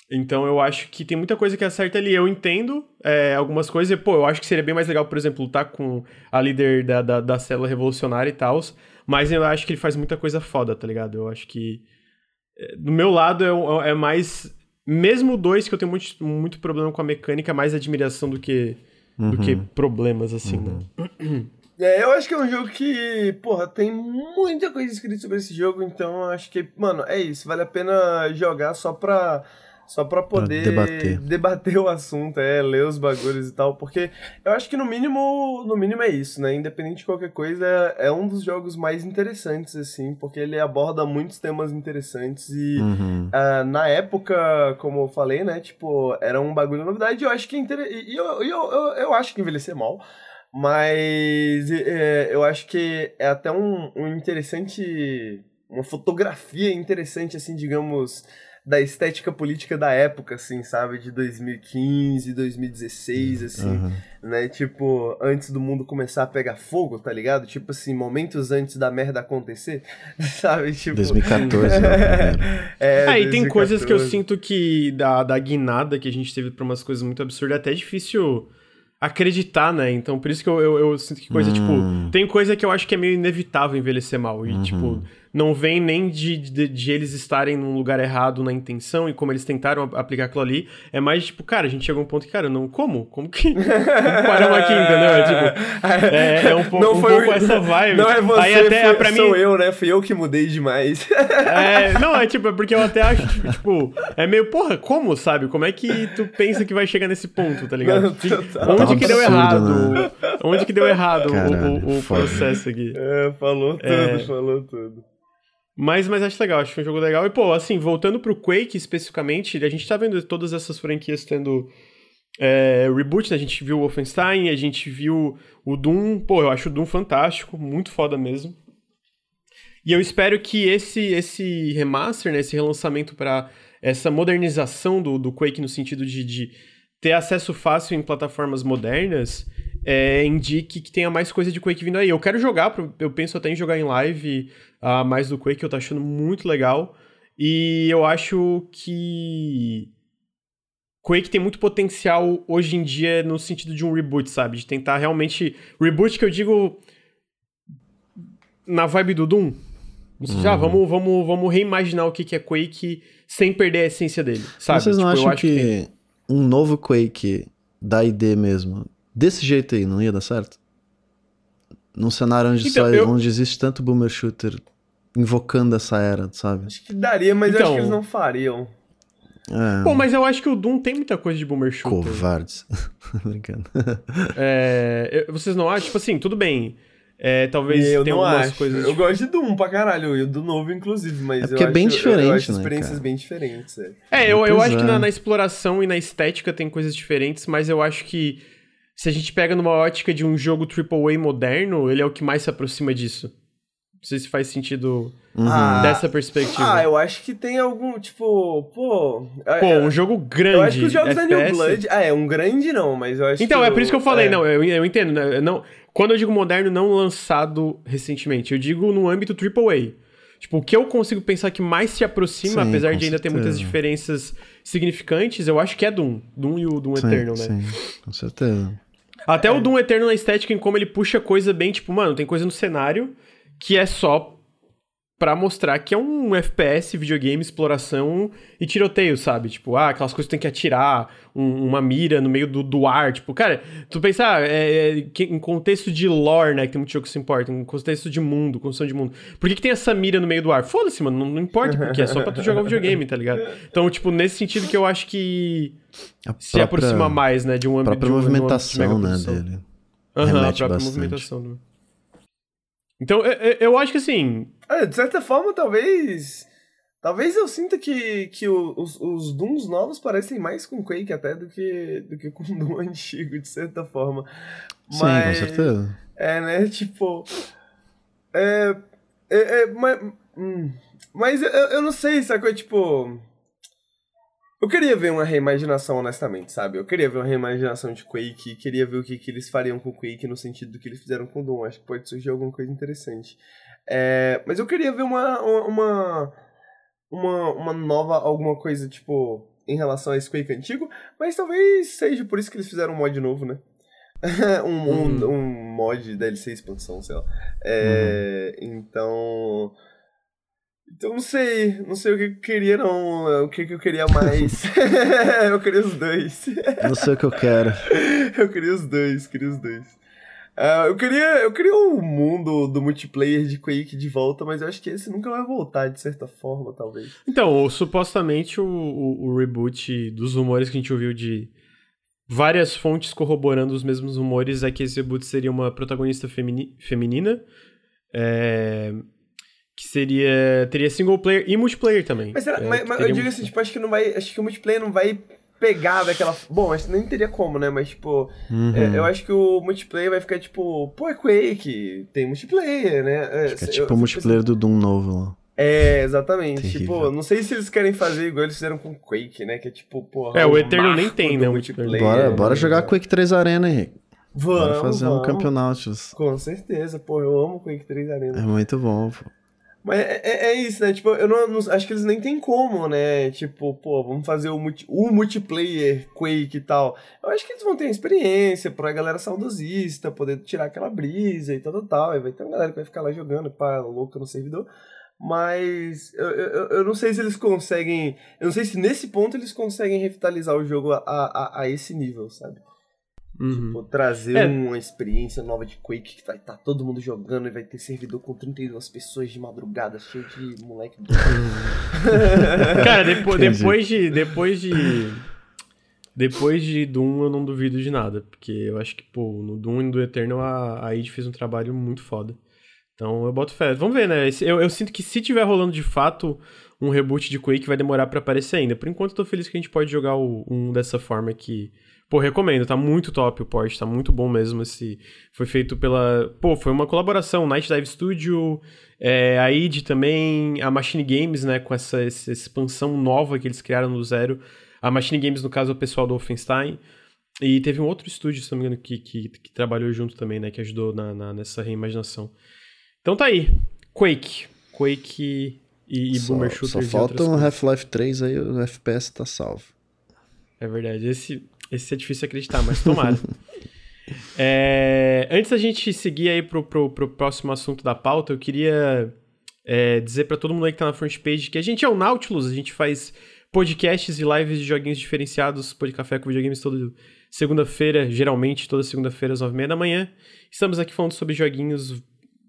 Então eu acho que tem muita coisa que acerta ali. Eu entendo é, algumas coisas, e, pô, eu acho que seria bem mais legal, por exemplo, lutar com a líder da, da, da célula revolucionária e tal. Mas eu acho que ele faz muita coisa foda, tá ligado? Eu acho que. É, do meu lado é, é mais mesmo dois que eu tenho muito, muito problema com a mecânica, mais admiração do que, uhum. do que problemas, assim, né? uhum. né? É, eu acho que é um jogo que, porra, tem muita coisa escrita sobre esse jogo, então acho que, mano, é isso. Vale a pena jogar só pra só pra poder pra debater. debater o assunto, é, ler os bagulhos e tal, porque eu acho que no mínimo, no mínimo é isso, né? Independente de qualquer coisa, é um dos jogos mais interessantes, assim, porque ele aborda muitos temas interessantes e uhum. uh, na época, como eu falei, né, tipo, era um bagulho novidade, eu acho que é interessante, e eu, eu, eu, eu acho que envelhecer mal, mas é, eu acho que é até um, um interessante, uma fotografia interessante, assim, digamos da estética política da época, assim, sabe? De 2015, 2016, assim, uhum. né? Tipo, antes do mundo começar a pegar fogo, tá ligado? Tipo assim, momentos antes da merda acontecer, sabe? Tipo... 2014, né? é, é, e tem coisas que eu sinto que da, da guinada que a gente teve pra umas coisas muito absurdas, é até difícil acreditar, né? Então, por isso que eu, eu, eu sinto que coisa, tipo, hum. tipo, tem coisa que eu acho que é meio inevitável envelhecer mal. E, uhum. tipo, não vem nem de, de, de, eles estarem num lugar errado na intenção e como eles tentaram aplicar aquilo ali. É mais tipo, cara, a gente chegou a um ponto que, cara, não, como? Como que paramos aqui, entendeu? É, tipo, é, é um, po não um foi pouco o... essa vibe. Não é você, Aí até, foi, pra mim... sou eu, né? Fui eu que mudei demais. é, não, é tipo, é porque eu até acho, tipo, tipo, é meio, porra, como, sabe? Como é que tu pensa que vai chegar nesse ponto, tá ligado? Não, tá, Onde que deu errado? Né? Onde que deu errado Caralho, o, o, o processo aqui? É, falou tudo, é... falou tudo. Mas, mas acho legal, acho é um jogo legal. E, pô, assim, voltando pro Quake especificamente, a gente tá vendo todas essas franquias tendo é, reboot, né? A gente viu o Wolfenstein, a gente viu o Doom. Pô, eu acho o Doom fantástico, muito foda mesmo. E eu espero que esse, esse remaster, né, esse relançamento para essa modernização do, do Quake no sentido de, de ter acesso fácil em plataformas modernas é, indique que tenha mais coisa de Quake vindo aí. Eu quero jogar, eu penso até em jogar em live uh, mais do Quake, eu tô achando muito legal. E eu acho que Quake tem muito potencial hoje em dia no sentido de um reboot, sabe? De tentar realmente. Reboot que eu digo na vibe do Doom. Uhum. Já, vamos, vamos, vamos reimaginar o que é Quake sem perder a essência dele, sabe? Vocês não tipo, acham que, que um novo Quake da ID mesmo desse jeito aí, não ia dar certo? Num cenário onde, então, só, eu... onde existe tanto boomer shooter invocando essa era, sabe? Acho que daria, mas então... eu acho que eles não fariam. É... Pô, mas eu acho que o Doom tem muita coisa de boomer shooter. Covardes. Brincando. É, vocês não acham? Tipo assim, tudo bem. É, talvez eu tenha algumas acho. coisas. Eu gosto de Doom pra caralho, e do novo, inclusive, mas. É porque é bem acho, diferente, eu, eu acho né, experiências cara? bem diferentes. É, é eu, eu acho que na, é. na, exploração e na estética tem coisas diferentes, mas eu acho que se a gente pega numa ótica de um jogo AAA moderno, ele é o que mais se aproxima disso. Não sei se faz sentido uhum. dessa perspectiva. Ah, eu acho que tem algum, tipo, pô... Pô, é, um jogo grande. Eu acho que os jogos FPS... da New Blood... Ah, é, um grande não, mas eu acho Então, que é por isso que eu falei, é. não, eu, eu entendo, né? Não, quando eu digo moderno, não lançado recentemente, eu digo no âmbito AAA. Tipo, o que eu consigo pensar que mais se aproxima, sim, apesar de ainda certeza. ter muitas diferenças significantes, eu acho que é Doom. Doom e o Doom sim, Eternal, né? Sim, com certeza. Até é. o Doom Eterno na estética, em como ele puxa coisa bem, tipo, mano, tem coisa no cenário que é só para mostrar que é um FPS, videogame, exploração e tiroteio, sabe? Tipo, ah, aquelas coisas que tem que atirar, um, uma mira no meio do, do ar, tipo, cara, tu pensar ah, é, é, em contexto de lore, né, que tem muito jogo que se importa, em contexto de mundo, construção de mundo. Por que, que tem essa mira no meio do ar? Foda-se, mano, não, não importa porque, é só pra tu jogar o videogame, tá ligado? Então, tipo, nesse sentido que eu acho que a se própria, aproxima mais, né, de um ambiente... A própria movimentação, um né, dele. Aham, uhum, a própria bastante. movimentação. Né? Então, eu, eu acho que assim. É, de certa forma, talvez. Talvez eu sinta que, que os, os Dooms novos parecem mais com Quake até do que, do que com o Doom antigo, de certa forma. Sim, com certeza. É, né? Tipo. É. é, é mas. Hum, mas eu, eu não sei, sacou? Tipo. Eu queria ver uma reimaginação, honestamente, sabe? Eu queria ver uma reimaginação de Quake, queria ver o que, que eles fariam com Quake no sentido do que eles fizeram com Doom. Acho que pode surgir alguma coisa interessante. É, mas eu queria ver uma, uma, uma, uma nova, alguma coisa, tipo, em relação a esse Quake antigo, mas talvez seja por isso que eles fizeram um mod novo, né? um, um, hum. um mod DLC expansão, sei lá. É, uhum. Então então não sei, não sei o que eu queria não, o que, que eu queria mais. eu queria os dois. Não sei o que eu quero. eu queria os dois, queria os dois. Uh, eu queria eu queria o mundo do multiplayer de Quake de volta, mas eu acho que esse nunca vai voltar de certa forma, talvez. Então, supostamente o, o, o reboot dos rumores que a gente ouviu de várias fontes corroborando os mesmos rumores é que esse reboot seria uma protagonista femini feminina. É, que seria. Teria single player e multiplayer também. Mas, será, é, mas, mas eu digo assim, tipo, acho que não vai. Acho que o multiplayer não vai pegar daquela. Bom, acho que nem teria como, né? Mas, tipo, uhum. é, eu acho que o multiplayer vai ficar tipo, pô, é Quake, tem multiplayer, né? É, é tipo o multiplayer do Doom novo lá. É, exatamente. Terrível. Tipo, não sei se eles querem fazer igual eles fizeram com Quake, né? Que é tipo, pô. É, o Eterno nem tem, né? Multiplayer. Bora, bora né? jogar Quake 3 Arena, Henrique. Vamos. Bora fazer vamos. um campeonato. Com certeza, pô, eu amo Quake 3 Arena. É muito bom, pô. Mas é, é, é, isso, né? Tipo, eu não, não, acho que eles nem tem como, né? Tipo, pô, vamos fazer o, multi, o multiplayer Quake e tal. Eu acho que eles vão ter experiência pra galera saudosista, poder tirar aquela brisa e tal, tal, tal. Aí vai ter uma galera que vai ficar lá jogando, pá, louca no servidor. Mas eu, eu, eu não sei se eles conseguem. Eu não sei se nesse ponto eles conseguem revitalizar o jogo a, a, a esse nível, sabe? Uhum. Tipo, trazer é. uma experiência nova de Quake que vai estar tá todo mundo jogando e vai ter servidor com 32 pessoas de madrugada, cheio de moleque. Cara, depois, depois de. Depois de. Depois de Doom, eu não duvido de nada. Porque eu acho que, pô, no Doom e no Eternal a, a id fez um trabalho muito foda. Então eu boto fé. Vamos ver, né? Eu, eu sinto que se tiver rolando de fato um reboot de Quake, vai demorar para aparecer ainda. Por enquanto, eu tô feliz que a gente pode jogar o, um dessa forma que Pô, recomendo, tá muito top o port, tá muito bom mesmo esse... Foi feito pela... Pô, foi uma colaboração, Night Dive Studio, é, a id também, a Machine Games, né, com essa, essa, expansão nova que eles criaram no zero. A Machine Games, no caso, é o pessoal do Wolfenstein. E teve um outro estúdio, se não me engano, que, que, que trabalhou junto também, né, que ajudou na, na, nessa reimaginação. Então tá aí, Quake. Quake e, e só, Boomer Shooter. Só falta um Half-Life 3 aí, o FPS tá salvo. É verdade, esse... Esse é difícil acreditar, mas tomara. é, antes da gente seguir aí pro, pro, pro próximo assunto da pauta, eu queria é, dizer para todo mundo aí que tá na front page que a gente é o Nautilus, a gente faz podcasts e lives de joguinhos diferenciados, de café com videogames toda segunda-feira, geralmente toda segunda-feira às nove e meia da manhã. Estamos aqui falando sobre joguinhos,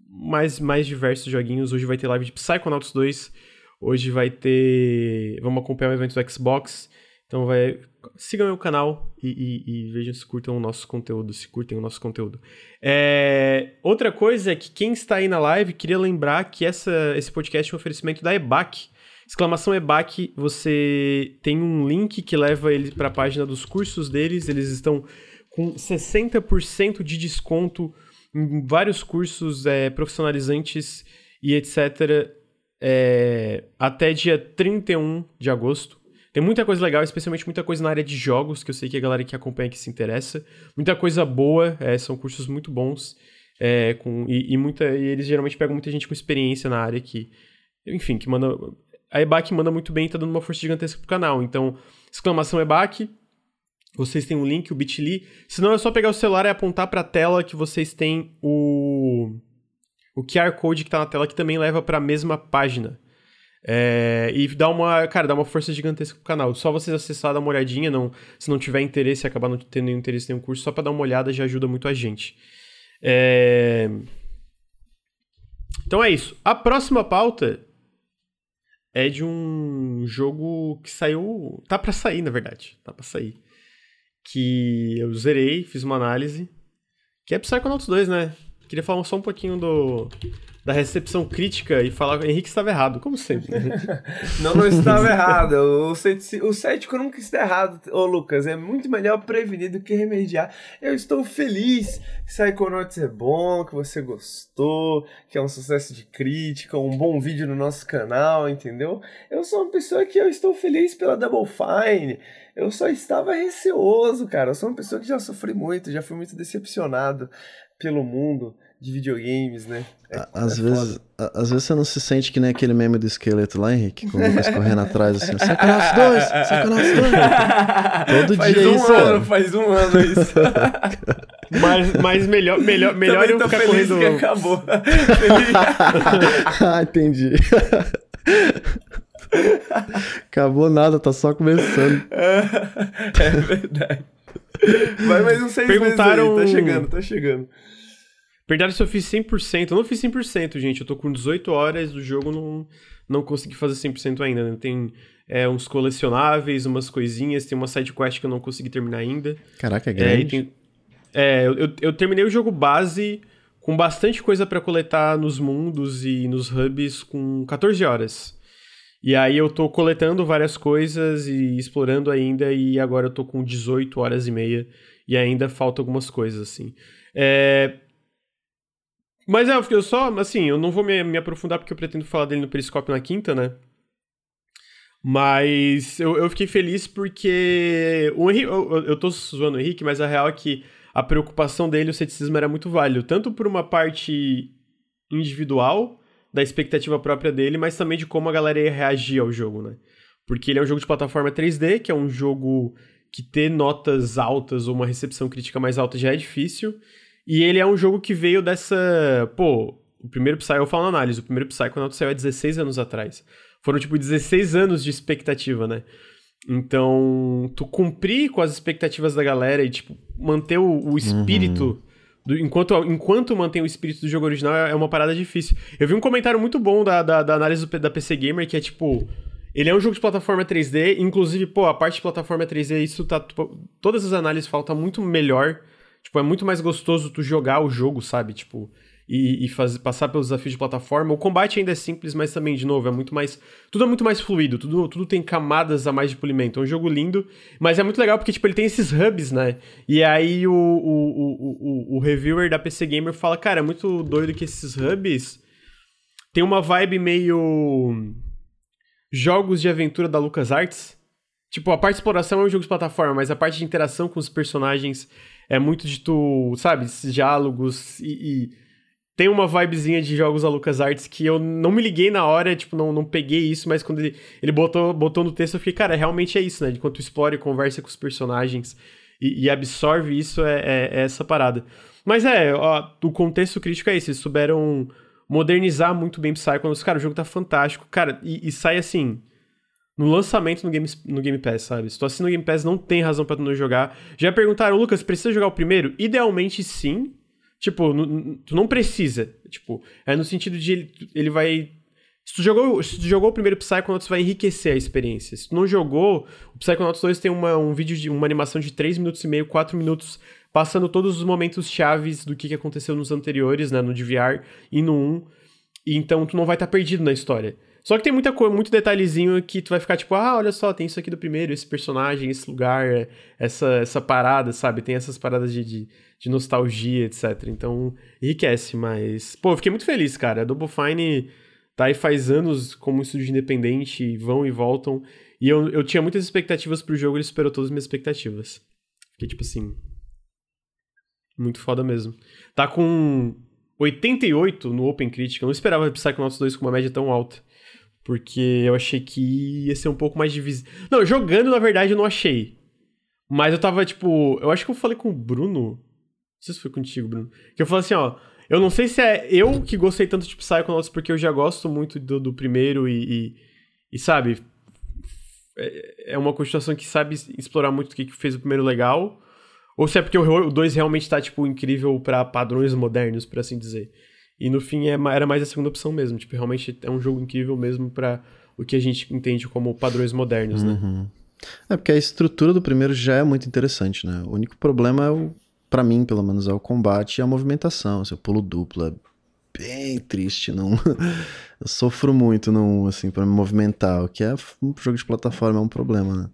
mais, mais diversos joguinhos. Hoje vai ter live de Psychonauts 2, hoje vai ter... Vamos acompanhar o evento do Xbox, então vai sigam meu canal e, e, e, vejam se curtam o nosso conteúdo, se curtem o nosso conteúdo. É, outra coisa é que quem está aí na live, queria lembrar que essa, esse podcast é um oferecimento da EBAC. Exclamação EBAC, você tem um link que leva ele para a página dos cursos deles, eles estão com 60% de desconto em vários cursos é, profissionalizantes e etc. É, até dia 31 de agosto. Tem muita coisa legal, especialmente muita coisa na área de jogos, que eu sei que a galera que acompanha aqui se interessa. Muita coisa boa, é, são cursos muito bons. É, com, e, e, muita, e eles geralmente pegam muita gente com experiência na área que, enfim, que manda. A EBAC manda muito bem e tá dando uma força gigantesca pro canal. Então, exclamação EBAC, vocês têm o link, o bit.ly. Se não, é só pegar o celular e apontar para a tela que vocês têm o o QR Code que tá na tela que também leva para a mesma página. É, e dá uma, cara, dá uma força gigantesca pro canal. Só vocês acessar, dar uma olhadinha, não, se não tiver interesse acabar não tendo nenhum interesse em nenhum curso, só para dar uma olhada já ajuda muito a gente. É... Então é isso. A próxima pauta é de um jogo que saiu, tá para sair, na verdade, tá para sair. Que eu zerei, fiz uma análise, que é Psychonauts 2, né? Queria falar só um pouquinho do da recepção crítica e falar que o Henrique estava errado, como sempre. Né? não, não estava errado. O, o cético nunca está errado, ô Lucas. É muito melhor prevenir do que remediar. Eu estou feliz que Psychonauts é bom, que você gostou, que é um sucesso de crítica, um bom vídeo no nosso canal, entendeu? Eu sou uma pessoa que eu estou feliz pela Double Fine. Eu só estava receoso, cara. Eu sou uma pessoa que já sofri muito, já fui muito decepcionado pelo mundo de videogames, né? É, às, é vezes, a, às vezes você não se sente que nem aquele meme do esqueleto lá, Henrique, com o Lucas correndo atrás, assim, Psychonauts 2, Psychonauts 2. Todo faz dia um isso, ano, cara. Faz um ano isso. mas, mas melhor, melhor, melhor eu ficar correndo... que acabou. ah, entendi. Acabou nada, tá só começando. É verdade. Vai mais uns seis Perguntaram... meses aí, tá chegando, tá chegando. Perguntaram se eu fiz 100%. Eu não fiz 100%, gente. Eu tô com 18 horas do jogo, não, não consegui fazer 100% ainda. Né? Tem é, uns colecionáveis, umas coisinhas, tem uma side quest que eu não consegui terminar ainda. Caraca, é grande. É, tem, é eu, eu, eu, terminei o jogo base com bastante coisa para coletar nos mundos e nos hubs com 14 horas. E aí eu tô coletando várias coisas e explorando ainda, e agora eu tô com 18 horas e meia e ainda falta algumas coisas, assim. É, mas é, eu só, assim, eu não vou me, me aprofundar porque eu pretendo falar dele no Periscópio na quinta, né? Mas eu, eu fiquei feliz porque o Henrique, eu, eu tô zoando o Henrique, mas a real é que a preocupação dele, o ceticismo era muito válido, tanto por uma parte individual da expectativa própria dele, mas também de como a galera ia reagir ao jogo, né? Porque ele é um jogo de plataforma 3D, que é um jogo que ter notas altas ou uma recepção crítica mais alta já é difícil. E ele é um jogo que veio dessa. Pô, o primeiro Psy, eu falo na análise, o primeiro Psychonauts saiu há 16 anos atrás. Foram, tipo, 16 anos de expectativa, né? Então, tu cumprir com as expectativas da galera e, tipo, manter o, o espírito. Uhum. Do, enquanto, enquanto mantém o espírito do jogo original, é uma parada difícil. Eu vi um comentário muito bom da, da, da análise do, da PC Gamer, que é tipo. Ele é um jogo de plataforma 3D, inclusive, pô, a parte de plataforma 3D, isso tá. Tipo, todas as análises falam tá muito melhor Tipo, é muito mais gostoso tu jogar o jogo, sabe? Tipo, e, e passar pelos desafios de plataforma. O combate ainda é simples, mas também, de novo, é muito mais. Tudo é muito mais fluido, tudo, tudo tem camadas a mais de polimento. É um jogo lindo, mas é muito legal porque, tipo, ele tem esses hubs, né? E aí o, o, o, o, o reviewer da PC Gamer fala, cara, é muito doido que esses hubs tem uma vibe meio. Jogos de aventura da LucasArts. Tipo, a parte de exploração é um jogo de plataforma, mas a parte de interação com os personagens é muito de tu, sabe, diálogos e, e, tem uma vibezinha de jogos LucasArts que eu não me liguei na hora, tipo, não, não peguei isso, mas quando ele, ele botou, botou no texto eu fiquei, cara, realmente é isso, né? Enquanto tu explora e conversa com os personagens e, e absorve isso, é, é, é, essa parada. Mas é, ó, o contexto crítico é esse, eles souberam modernizar muito bem Psychonauts. Cara, o jogo tá fantástico, cara, e, e sai assim no lançamento no Game, no Game Pass, sabe? Se tu assina o Game Pass, não tem razão para tu não jogar. Já perguntaram, Lucas, precisa jogar o primeiro? Idealmente, sim. Tipo, tu não precisa. Tipo, é no sentido de ele, ele vai. Se tu, jogou, se tu jogou o primeiro Psychonauts, vai enriquecer a experiência. Se tu não jogou, o Psychonauts 2 tem uma, um vídeo de uma animação de 3 minutos e meio, 4 minutos, passando todos os momentos chaves do que, que aconteceu nos anteriores, né? No DVR e no 1. E então tu não vai estar tá perdido na história. Só que tem muita coisa, muito detalhezinho que tu vai ficar tipo, ah, olha só, tem isso aqui do primeiro, esse personagem, esse lugar, essa, essa parada, sabe? Tem essas paradas de, de, de nostalgia, etc. Então, enriquece, mas. Pô, eu fiquei muito feliz, cara. A Double Fine tá aí faz anos como estúdio independente, vão e voltam. E eu, eu tinha muitas expectativas pro jogo, ele superou todas as minhas expectativas. Fiquei tipo assim. Muito foda mesmo. Tá com 88 no Open Critic. Eu não esperava Psychonauts 2 com uma média tão alta. Porque eu achei que ia ser um pouco mais divisível. Não, jogando, na verdade, eu não achei. Mas eu tava, tipo. Eu acho que eu falei com o Bruno. Não sei se foi contigo, Bruno. Que eu falei assim, ó. Eu não sei se é eu que gostei tanto de Psychonauts porque eu já gosto muito do, do primeiro e, e, e, sabe, é, é uma continuação que sabe explorar muito o que fez o primeiro legal, ou se é porque o 2 realmente tá, tipo, incrível para padrões modernos, por assim dizer. E no fim é, era mais a segunda opção mesmo, tipo, realmente é um jogo incrível mesmo para o que a gente entende como padrões modernos, né? Uhum. É porque a estrutura do primeiro já é muito interessante, né? O único problema é o, para mim, pelo menos, é o combate e a movimentação. Seu pulo duplo é bem triste, não. eu sofro muito não, assim, para me movimentar, o que é um jogo de plataforma é um problema, né?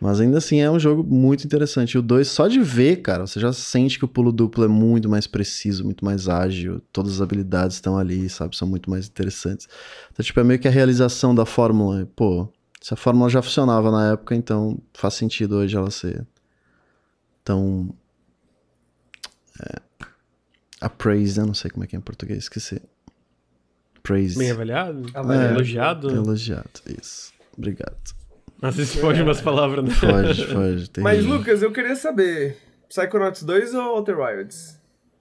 Mas ainda assim é um jogo muito interessante. O 2, só de ver, cara, você já sente que o pulo duplo é muito mais preciso, muito mais ágil. Todas as habilidades estão ali, sabe? São muito mais interessantes. Então, tipo, é meio que a realização da fórmula. Pô, se a fórmula já funcionava na época, então faz sentido hoje ela ser tão. É, appraised, eu não sei como é que é em português, esqueci. Praised. Bem avaliado? É, elogiado? Elogiado, isso. Obrigado. Às vezes foge umas palavras, né? Foge, foge. Mas, Lucas, eu queria saber: Psychonauts 2 ou Outer Wilds?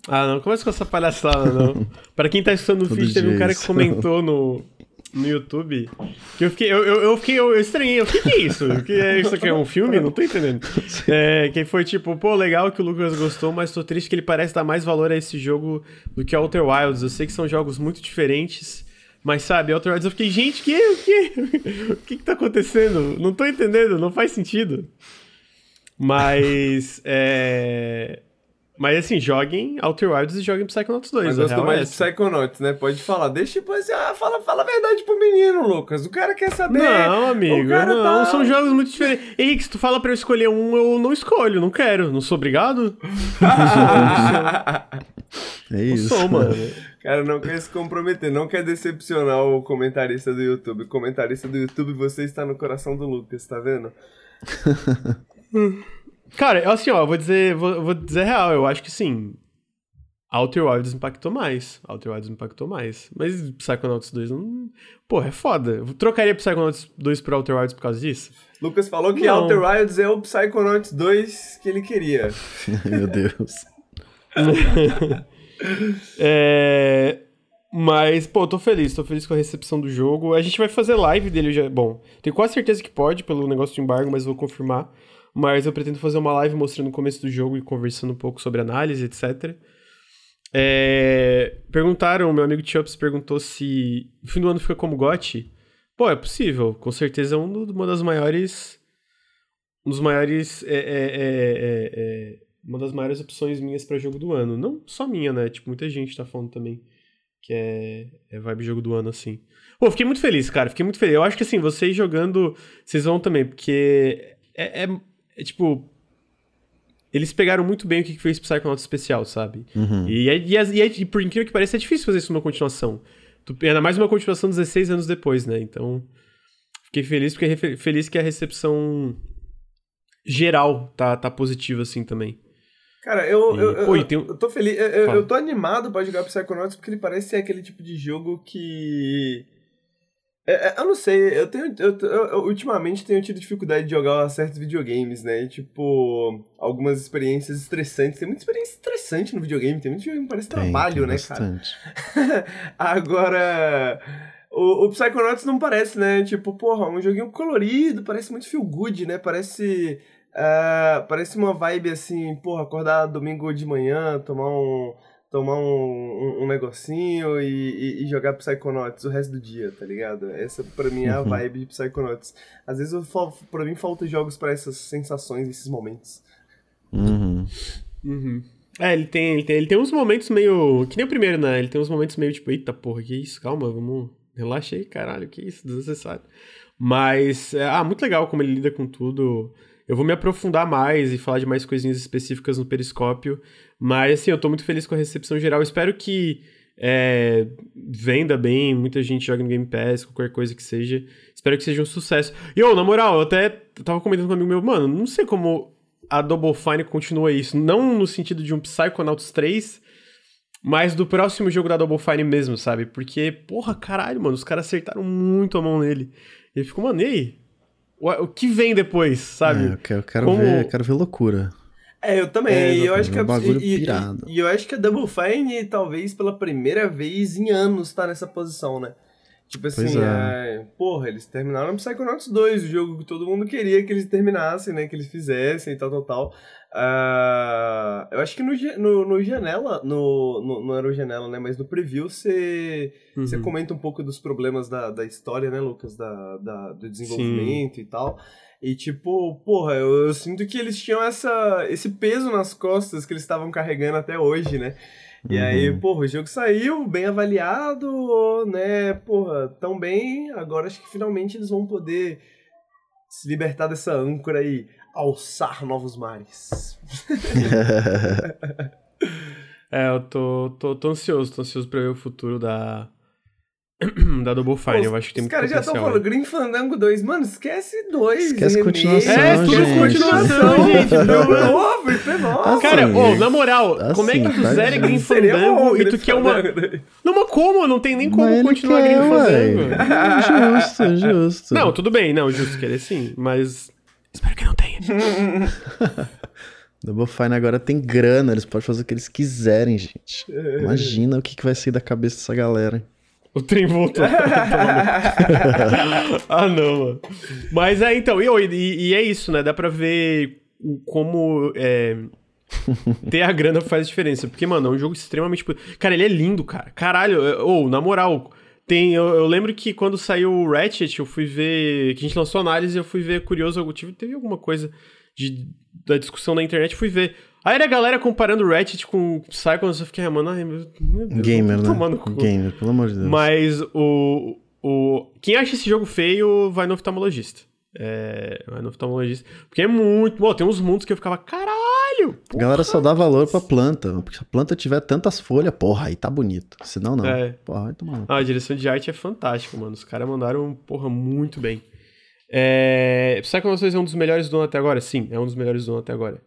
Ah, não começa com essa palhaçada, não. Pra quem tá escutando o feed, teve um cara que comentou no, no YouTube que eu fiquei, eu, eu, eu fiquei, eu, estranhei, o que, que é isso? Que é, isso aqui é um filme? Não tô entendendo. É, que foi tipo, pô, legal que o Lucas gostou, mas tô triste que ele parece dar mais valor a esse jogo do que Outer Wilds. Eu sei que são jogos muito diferentes, mas sabe, Outer Wilds eu fiquei, gente, que, o que? O que que tá acontecendo? Não tô entendendo, não faz sentido. Mas, é... Mas assim, joguem Outer Wilds e joguem Psychonauts 2. Mas gostou mais é de Psychonauts, né? Pode falar. Deixa depois. Ah, fala, fala a verdade pro menino, Lucas. O cara quer saber. Não, amigo. Não, tá... são jogos muito diferentes. Henrique, se tu fala pra eu escolher um, eu não escolho, não quero. Não sou obrigado? é isso. Não sou, mano. Cara, não quer se comprometer, não quer decepcionar o comentarista do YouTube. Comentarista do YouTube, você está no coração do Lucas, tá vendo? Cara, assim, ó, eu vou dizer, vou, vou dizer real, eu acho que sim. Outer Wilds impactou mais. Outer Wilds impactou mais. Mas Psychonauts 2 não. Porra, é foda. Eu trocaria Psychonauts 2 por Outer Wilds por causa disso? Lucas falou que não. Outer Wilds é o Psychonauts 2 que ele queria. Meu Deus. é. Mas, pô, tô feliz, tô feliz com a recepção do jogo. A gente vai fazer live dele já. Bom, tenho quase certeza que pode, pelo negócio de embargo, mas vou confirmar. Mas eu pretendo fazer uma live mostrando o começo do jogo e conversando um pouco sobre análise, etc. É... Perguntaram, meu amigo Chops perguntou se o fim do ano fica como GOT. Pô, é possível. Com certeza é um uma das maiores. Um dos maiores. É, é, é, é uma das maiores opções minhas para jogo do ano. Não só minha, né? Tipo, muita gente tá falando também que é, é vibe jogo do ano, assim. Pô, fiquei muito feliz, cara. Fiquei muito feliz. Eu acho que, assim, vocês jogando, vocês vão também, porque é, é, é tipo. Eles pegaram muito bem o que fez Psychonauts especial, sabe? Uhum. E, e, e, e, por incrível que pareça, é difícil fazer isso numa continuação. Ainda mais uma continuação 16 anos depois, né? Então. Fiquei feliz, porque feliz que a recepção geral tá, tá positiva, assim, também. Cara, eu, e, eu, pô, eu, eu, tô feliz. Eu, eu, tô animado pra jogar Psychonauts porque ele parece ser aquele tipo de jogo que. É, é, eu não sei, eu tenho. Eu, eu, ultimamente tenho tido dificuldade de jogar certos videogames, né? Tipo, algumas experiências estressantes. Tem muita experiência estressante no videogame, tem muito videogame que parece tem, trabalho, tem né, bastante. cara? Agora. O, o Psychonauts não parece, né? Tipo, porra, um joguinho colorido, parece muito feel good, né? Parece Uh, parece uma vibe assim, porra, acordar domingo de manhã, tomar um, tomar um, um, um negocinho e, e, e, jogar Psychonauts o resto do dia, tá ligado? Essa pra mim é a uhum. vibe de Psychonauts. Às vezes eu, pra mim falta jogos para essas sensações, esses momentos. Uhum. Uhum. É, ele tem, ele tem, ele tem uns momentos meio. Que nem o primeiro, né? Ele tem uns momentos meio tipo, eita porra, que isso? Calma, vamos. Relaxa aí, caralho, que isso, desnecessário. Mas, é, ah, muito legal como ele lida com tudo. Eu vou me aprofundar mais e falar de mais coisinhas específicas no Periscópio. Mas, assim, eu tô muito feliz com a recepção geral. espero que é, venda bem, muita gente joga no Game Pass, qualquer coisa que seja. Espero que seja um sucesso. E, ô, na moral, eu até tava comentando com um amigo meu, mano, não sei como a Double Fine continua isso. Não no sentido de um Psychonauts 3, mas do próximo jogo da Double Fine mesmo, sabe? Porque, porra, caralho, mano, os caras acertaram muito a mão nele. E ficou, mano, e aí? O, que vem depois, sabe? É, eu quero, eu quero Como... ver, quero ver loucura. É, eu também. É, e eu acho que é um bagulho e, pirado. E, e, eu acho que a Double Fine, talvez pela primeira vez em anos, tá nessa posição, né? Tipo assim, é. É, porra, eles terminaram Psychonauts 2, o jogo que todo mundo queria que eles terminassem, né? Que eles fizessem e tal, tal, tal. Uh, eu acho que no, no, no Janela, no, no, não era o Janela, né? Mas no preview você, uhum. comenta um pouco dos problemas da, da história, né, Lucas? Da, da do desenvolvimento Sim. e tal. E tipo, porra, eu, eu, sinto que eles tinham essa, esse peso nas costas que eles estavam carregando até hoje, né? E uhum. aí, porra, o jogo saiu bem avaliado, né? Porra, tão bem. Agora acho que finalmente eles vão poder se libertar dessa âncora e alçar novos mares. é, eu tô, tô, tô ansioso, tô ansioso pra ver o futuro da, da Double Fine, eu acho que tem muito potencial. Os caras já estão falando Green Fandango 2. Mano, esquece 2. Esquece continuação, É, tudo gente. continuação, gente. Novo, isso é novo. Cara, oh, na moral, assim, como é que tu zera Green Fandango e tu quer uma... Não, mas como? Não tem nem como continuar quer, Green Fandango. justo, justo. Não, tudo bem. Não, justo, querer sim, mas... Espero que não tenha. Double Fine agora tem grana, eles podem fazer o que eles quiserem, gente. Imagina o que, que vai sair da cabeça dessa galera. O trem voltou. ah, não, mano. Mas é, então, e, e, e, é isso, né? Dá pra ver como é, ter a grana faz diferença. Porque, mano, é um jogo extremamente. Cara, ele é lindo, cara. Caralho, ou, oh, na moral. Tem, eu, eu, lembro que quando saiu o Ratchet, eu fui ver. Que a gente lançou análise, eu fui ver curioso. Eu tive, teve alguma coisa de, da discussão na internet, fui ver. Aí era a galera comparando Ratchet com Psychonauts, eu fiquei, ah, mano, ai, meu Deus, Gamer, né? Gamer, pelo amor de Deus. Mas o, o... Quem acha esse jogo feio, vai no oftalmologista. É, vai no oftalmologista. Porque é muito... Bom, tem uns mundos que eu ficava, caralho! Porra. A galera só dá valor pra planta. Porque se a planta tiver tantas folhas, porra, aí tá bonito. Senão, não. É. Porra, vai tomar. Ah, a direção de arte é fantástica, mano. Os caras mandaram, porra, muito bem. É... Psychonauts 2 é um dos melhores do ano até agora? Sim, é um dos melhores do ano até agora.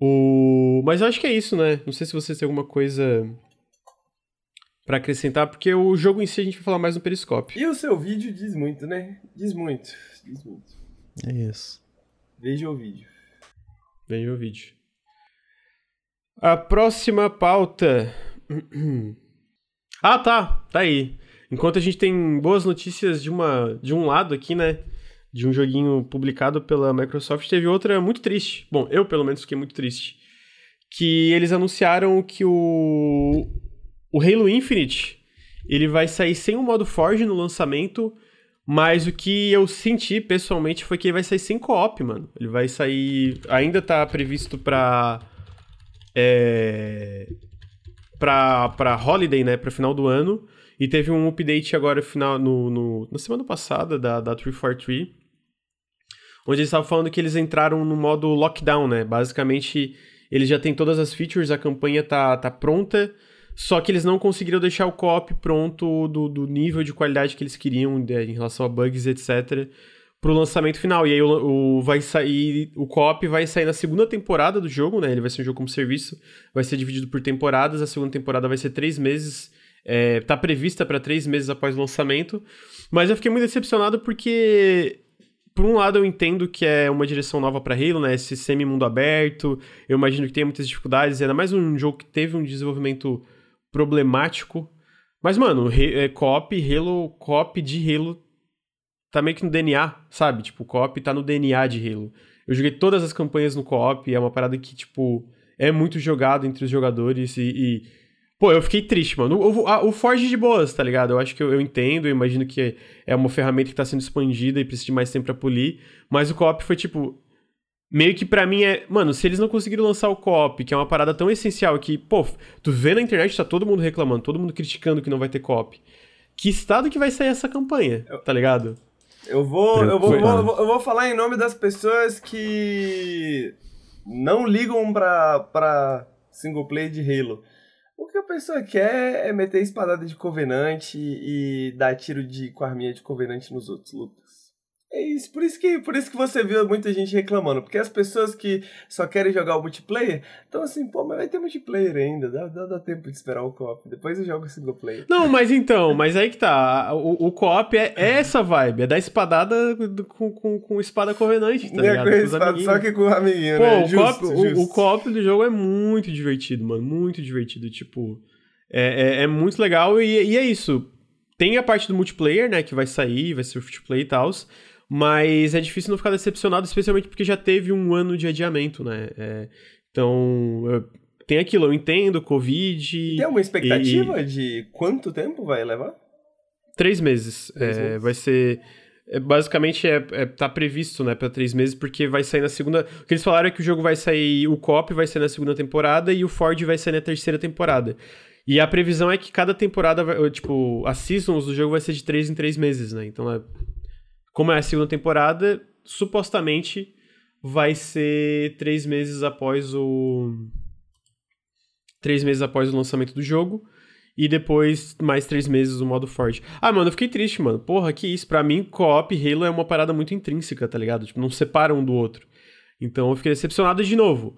O... Mas eu acho que é isso, né? Não sei se vocês têm alguma coisa para acrescentar, porque o jogo em si a gente vai falar mais no Periscope. E o seu vídeo diz muito, né? Diz muito, diz muito. É isso. Veja o vídeo. Veja o vídeo. A próxima pauta. ah, tá. Tá aí. Enquanto a gente tem boas notícias de, uma, de um lado aqui, né? de um joguinho publicado pela Microsoft, teve outra muito triste. Bom, eu pelo menos fiquei muito triste. Que eles anunciaram que o, o Halo Infinite ele vai sair sem o modo Forge no lançamento, mas o que eu senti pessoalmente foi que ele vai sair sem co-op, mano. Ele vai sair. Ainda tá previsto pra. É. Pra, pra Holiday, né? Pra final do ano. E teve um update agora final, no, no na semana passada da, da 343 onde eles estavam falando que eles entraram no modo lockdown, né? Basicamente, eles já têm todas as features, a campanha tá, tá pronta, só que eles não conseguiram deixar o co-op pronto do, do nível de qualidade que eles queriam né, em relação a bugs, etc., pro lançamento final. E aí o, o vai sair. O co-op vai sair na segunda temporada do jogo, né? Ele vai ser um jogo como serviço, vai ser dividido por temporadas. A segunda temporada vai ser três meses. É, tá prevista para três meses após o lançamento. Mas eu fiquei muito decepcionado porque por um lado, eu entendo que é uma direção nova para Halo, né? Esse semi-mundo aberto. Eu imagino que tem muitas dificuldades. Ainda mais um jogo que teve um desenvolvimento problemático. Mas, mano, é, cop, Halo, cop de Halo tá meio que no DNA, sabe? Tipo, o co-op tá no DNA de Halo. Eu joguei todas as campanhas no co-op, é uma parada que, tipo, é muito jogado entre os jogadores e, e Pô, eu fiquei triste, mano. O, o, o Forge de boas, tá ligado? Eu acho que eu, eu, entendo, eu imagino que é uma ferramenta que tá sendo expandida e precisa de mais tempo pra polir. Mas o co-op foi tipo. Meio que para mim é. Mano, se eles não conseguiram lançar o co-op, que é uma parada tão essencial que, pô, tu vê na internet, tá todo mundo reclamando, todo mundo criticando que não vai ter co-op. Que estado que vai sair essa campanha, tá ligado? Eu vou, eu vou, vou, eu vou falar em nome das pessoas que não ligam pra, pra single play de Halo. O que a pessoa quer é meter espadada de Covenante e dar tiro de com arminha de Covenante nos outros, Lucas. É isso, por isso, que, por isso que você viu muita gente reclamando, porque as pessoas que só querem jogar o multiplayer, então assim, pô, mas vai ter multiplayer ainda, dá, dá, dá tempo de esperar o co-op, depois eu jogo o single player. Não, mas então, mas aí que tá, o, o co-op é, é, essa vibe, é da espadada com, com, com espada covenante, tá ligado? É com espada, só que com o amiguinho, pô, né? O co-op o, o co do jogo é muito divertido, mano, muito divertido, tipo, é, é, é muito legal e, e é isso, tem a parte do multiplayer, né, que vai sair, vai ser free to play e tal, mas é difícil não ficar decepcionado, especialmente porque já teve um ano de adiamento, né? É, então, tem aquilo, eu entendo, Covid. Tem uma expectativa e... de quanto tempo vai levar? Três meses. Três é, meses. Vai ser. É, basicamente, é, é, tá previsto, né, pra três meses, porque vai sair na segunda. O que eles falaram é que o jogo vai sair. O COP vai sair na segunda temporada e o Ford vai sair na terceira temporada. E a previsão é que cada temporada, vai, tipo, as seasons do jogo vai ser de três em três meses, né? Então é como é a segunda temporada, supostamente vai ser três meses após o. Três meses após o lançamento do jogo. E depois mais três meses o modo forte. Ah, mano, eu fiquei triste, mano. Porra, que isso. Pra mim, co-op e Halo é uma parada muito intrínseca, tá ligado? Tipo, não separa um do outro. Então eu fiquei decepcionado de novo.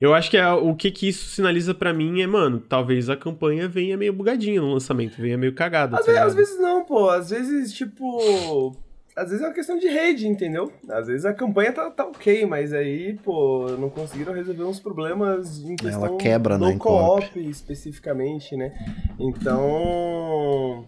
Eu acho que é, o que, que isso sinaliza para mim é, mano, talvez a campanha venha meio bugadinha no lançamento, venha meio cagada. Às, tá às vezes não, pô. Às vezes, tipo às vezes é uma questão de rede, entendeu? Às vezes a campanha tá, tá ok, mas aí, pô, não conseguiram resolver uns problemas em questão Ela quebra, do né, co-op especificamente, né? Então,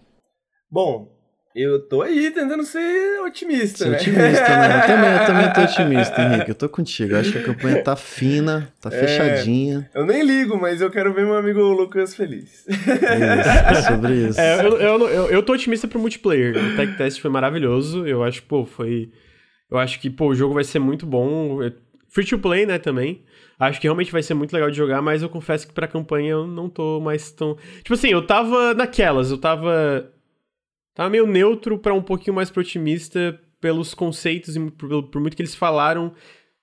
bom, eu tô aí tentando ser otimista, ser né? otimista, né? Eu também, eu também tô otimista, Henrique. Eu tô contigo. Eu acho que a campanha tá fina, tá é, fechadinha. Eu nem ligo, mas eu quero ver meu amigo Lucas feliz. É isso, é sobre isso. É, eu, eu, eu, eu tô otimista pro multiplayer. O tech test foi maravilhoso. Eu acho, pô, foi. Eu acho que, pô, o jogo vai ser muito bom. Free to play, né, também. Acho que realmente vai ser muito legal de jogar, mas eu confesso que pra campanha eu não tô mais tão. Tipo assim, eu tava naquelas, eu tava Tava meio neutro para um pouquinho mais pro otimista pelos conceitos e por, por muito que eles falaram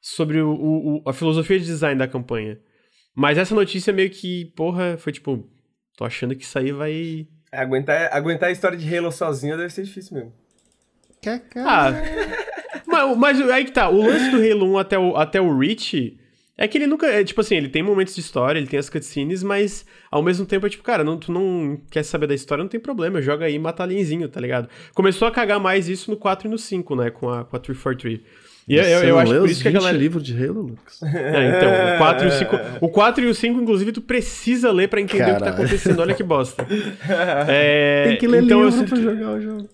sobre o, o, a filosofia de design da campanha. Mas essa notícia meio que, porra, foi tipo, tô achando que isso aí vai. Aguentar, aguentar a história de Halo sozinho deve ser difícil mesmo. Ah, mas, mas aí que tá, o lance do Halo 1 até o, até o Reach é que ele nunca. É, tipo assim, ele tem momentos de história, ele tem as cutscenes, mas ao mesmo tempo é tipo, cara, não, tu não quer saber da história, não tem problema, joga aí e mata alienzinho, tá ligado? Começou a cagar mais isso no 4 e no 5, né? Com a, com a 343. E eu, eu, eu acho por isso que a galera. livro de Halo, Lucas. É, então, o 4 e o 5. O 4 e o 5, inclusive, tu precisa ler para entender Caralho. o que tá acontecendo. Olha que bosta. É, tem que ler então, livro eu pra jogar o jogo.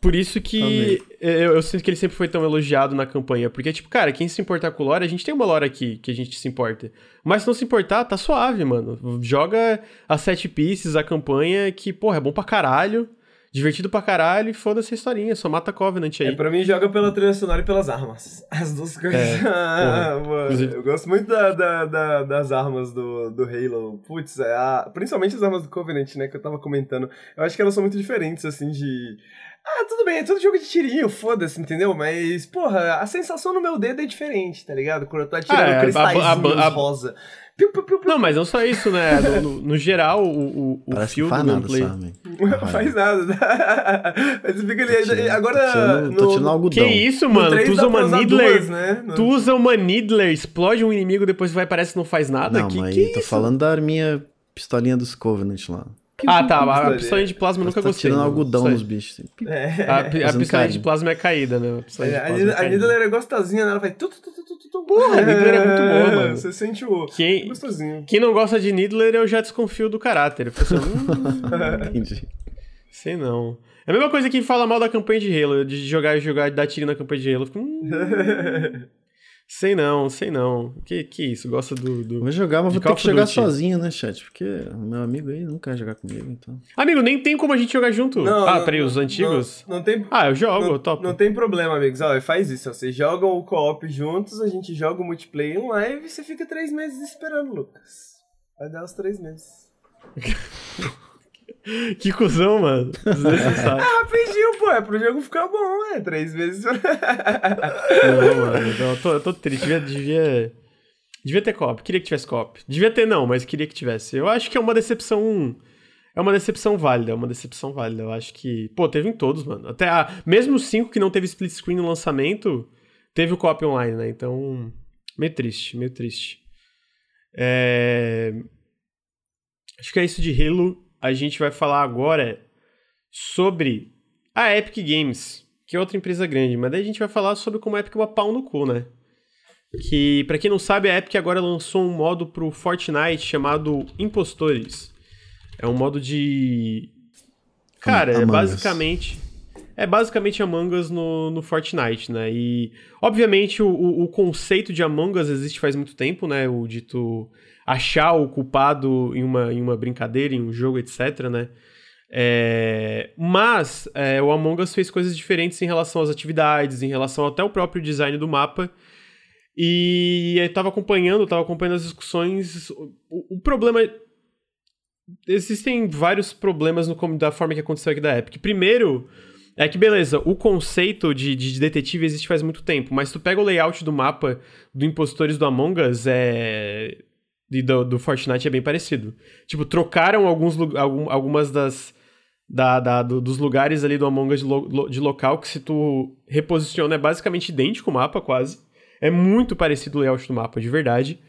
Por isso que eu, eu, sinto que ele sempre foi tão elogiado na campanha. Porque, tipo, cara, quem se importar com o lore, a gente tem uma lore aqui que a gente se importa. Mas se não se importar, tá suave, mano. Joga as sete pieces, a campanha, que, porra, é bom pra caralho. Divertido pra caralho e foda-se a historinha, só mata Covenant aí. É, pra mim joga pela trilha sonora e pelas armas. As duas coisas. É, ah, mano, eu gosto muito da, da, da, das armas do, do Halo. Putz, é a, principalmente as armas do Covenant, né, que eu tava comentando. Eu acho que elas são muito diferentes, assim, de ah, tudo bem, é tudo jogo de tirinho, foda-se, entendeu? Mas, porra, a sensação no meu dedo é diferente, tá ligado? Quando eu tô atirando ah, é, cristais rosa. Piu, piu, piu, não, mas não só isso, né? No, no, no geral, o, o, o fio do gameplay... Não faz nada. mas fica ali... agora... Tô tirando, no, tô tirando algodão. Que isso, mano? Tu usa uma Needler... Duas, né? Tu usa uma Needler, explode um inimigo, depois vai parece que não faz nada? Não, que, mas que tô isso? falando da minha pistolinha dos Covenant lá. Ah, tá. A pistola de plasma eu nunca tá gostei. tirando algodão nos bichos. Assim. É. A, a pistola de plasma é caída, né? A, a, a Nidalee é gostosinha, né? Ela vai... Tu, tu, tu, tu, tu, Porra, a Nidalee é muito boa, mano. Você sente o quem, gostosinho. Quem não gosta de Nidalee, eu já desconfio do caráter. Eu assim, hum, Entendi. Sei não. É a mesma coisa que fala mal da campanha de Halo, de jogar e jogar, de dar tiro na campanha de Halo. Fico, hum, Sei não, sei não. Que, que isso? Gosta do, do. Vou jogar, mas vou ter que jogar sozinho, né, chat? Porque meu amigo aí não quer jogar comigo, então. Amigo, nem tem como a gente jogar junto. Não, ah, peraí, os antigos? Não, não, tem. Ah, eu jogo, não, top. Não tem problema, amigos. Ó, faz isso. Vocês jogam o co-op juntos, a gente joga o multiplayer em live e você fica três meses esperando, Lucas. Vai dar os três meses. Que cuzão, mano. Desnecessário. ah, rapidinho, pô. É pro jogo ficar bom, é. Três vezes. não, mano. Não, eu, tô, eu tô triste. Devia, devia, devia ter cop. Queria que tivesse cop. Devia ter, não, mas queria que tivesse. Eu acho que é uma decepção. É uma decepção válida, é uma decepção válida. Eu acho que. Pô, teve em todos, mano. Até a... Mesmo os 5 que não teve split screen no lançamento, teve o copy online, né? Então. Meio triste, meio triste. É... Acho que é isso de Halo. A gente vai falar agora sobre a Epic Games, que é outra empresa grande, mas daí a gente vai falar sobre como a Epic é uma pau no cu, né? Que, para quem não sabe, a Epic agora lançou um modo pro Fortnite chamado Impostores. É um modo de. Cara, é basicamente. É basicamente Among Us no, no Fortnite, né? E, obviamente, o, o, o conceito de Among Us existe faz muito tempo, né? O de tu achar o culpado em uma, em uma brincadeira, em um jogo, etc, né? É, mas é, o Among Us fez coisas diferentes em relação às atividades, em relação até o próprio design do mapa. E eu tava acompanhando, tava acompanhando as discussões. O, o problema. Existem vários problemas no, da forma que aconteceu aqui da Epic. Primeiro, é que beleza, o conceito de, de detetive existe faz muito tempo, mas tu pega o layout do mapa do Impostores do Among Us, é. Do, do Fortnite é bem parecido. Tipo, trocaram alguns, algum, algumas das. Da, da, do, dos lugares ali do Among Us de, lo, de local que se tu reposiciona é basicamente idêntico o mapa, quase. É muito parecido o layout do mapa, de verdade.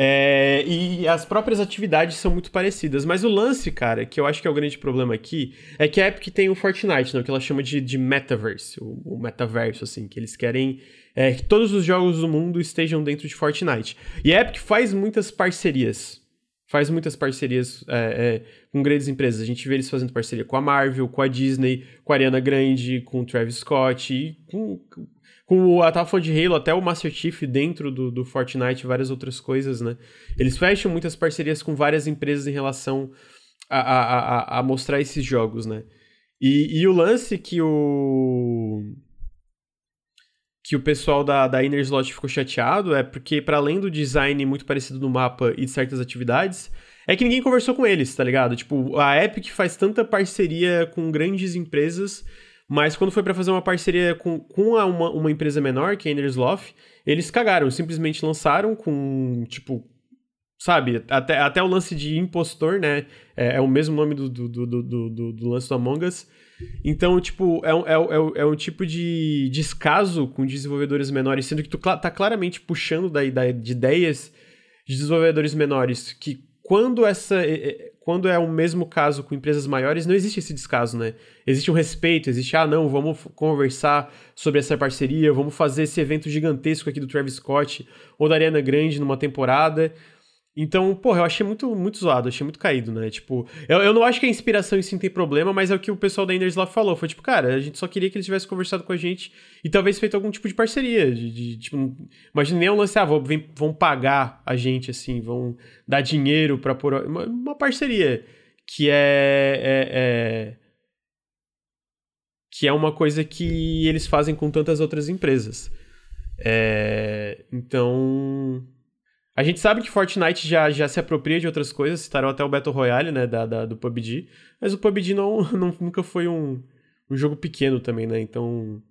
É, e as próprias atividades são muito parecidas. Mas o lance, cara, que eu acho que é o grande problema aqui, é que a Epic tem o Fortnite, né, que ela chama de, de metaverse, o, o metaverso, assim, que eles querem é, que todos os jogos do mundo estejam dentro de Fortnite. E a Epic faz muitas parcerias. Faz muitas parcerias é, é, com grandes empresas. A gente vê eles fazendo parceria com a Marvel, com a Disney, com a Ariana Grande, com o Travis Scott e com com a falando de Halo, até o Master Chief dentro do, do Fortnite e várias outras coisas, né? Eles fecham muitas parcerias com várias empresas em relação a, a, a, a mostrar esses jogos, né? E, e, o lance que o que o pessoal da, da Inner Slot ficou chateado é porque, para além do design muito parecido no mapa e de certas atividades, é que ninguém conversou com eles, tá ligado? Tipo, a Epic faz tanta parceria com grandes empresas mas quando foi para fazer uma parceria com, com uma, uma empresa menor, que é a eles cagaram, simplesmente lançaram com, tipo, sabe, até, até o lance de impostor, né? É, é o mesmo nome do, do, do, do, do lance do Among Us. Então, tipo, é um, é, é, é um tipo de descaso com desenvolvedores menores, sendo que tu tá claramente puxando da, da, de ideias de desenvolvedores menores que quando essa quando é o mesmo caso com empresas maiores, não existe esse descaso, né? Existe um respeito, existe, ah, não, vamos conversar sobre essa parceria, vamos fazer esse evento gigantesco aqui do Travis Scott ou da Ariana Grande numa temporada. Então, porra, eu achei muito, muito zoado, achei muito caído, né? Tipo, eu, eu não acho que a inspiração em si tem problema, mas é o que o pessoal da Enders lá falou. Foi tipo, cara, a gente só queria que eles tivessem conversado com a gente e talvez feito algum tipo de parceria. De, de tipo, imagina nem um lance, ah, vão, vão pagar a gente, assim, vão dar dinheiro pra pôr. Uma, uma parceria que é, é, é. que é uma coisa que eles fazem com tantas outras empresas. É, então a gente sabe que Fortnite já, já se apropria de outras coisas, citaram até o Battle Royale, né, da, da do PUBG, mas o PUBG não, não, nunca foi um, um jogo pequeno também, né, então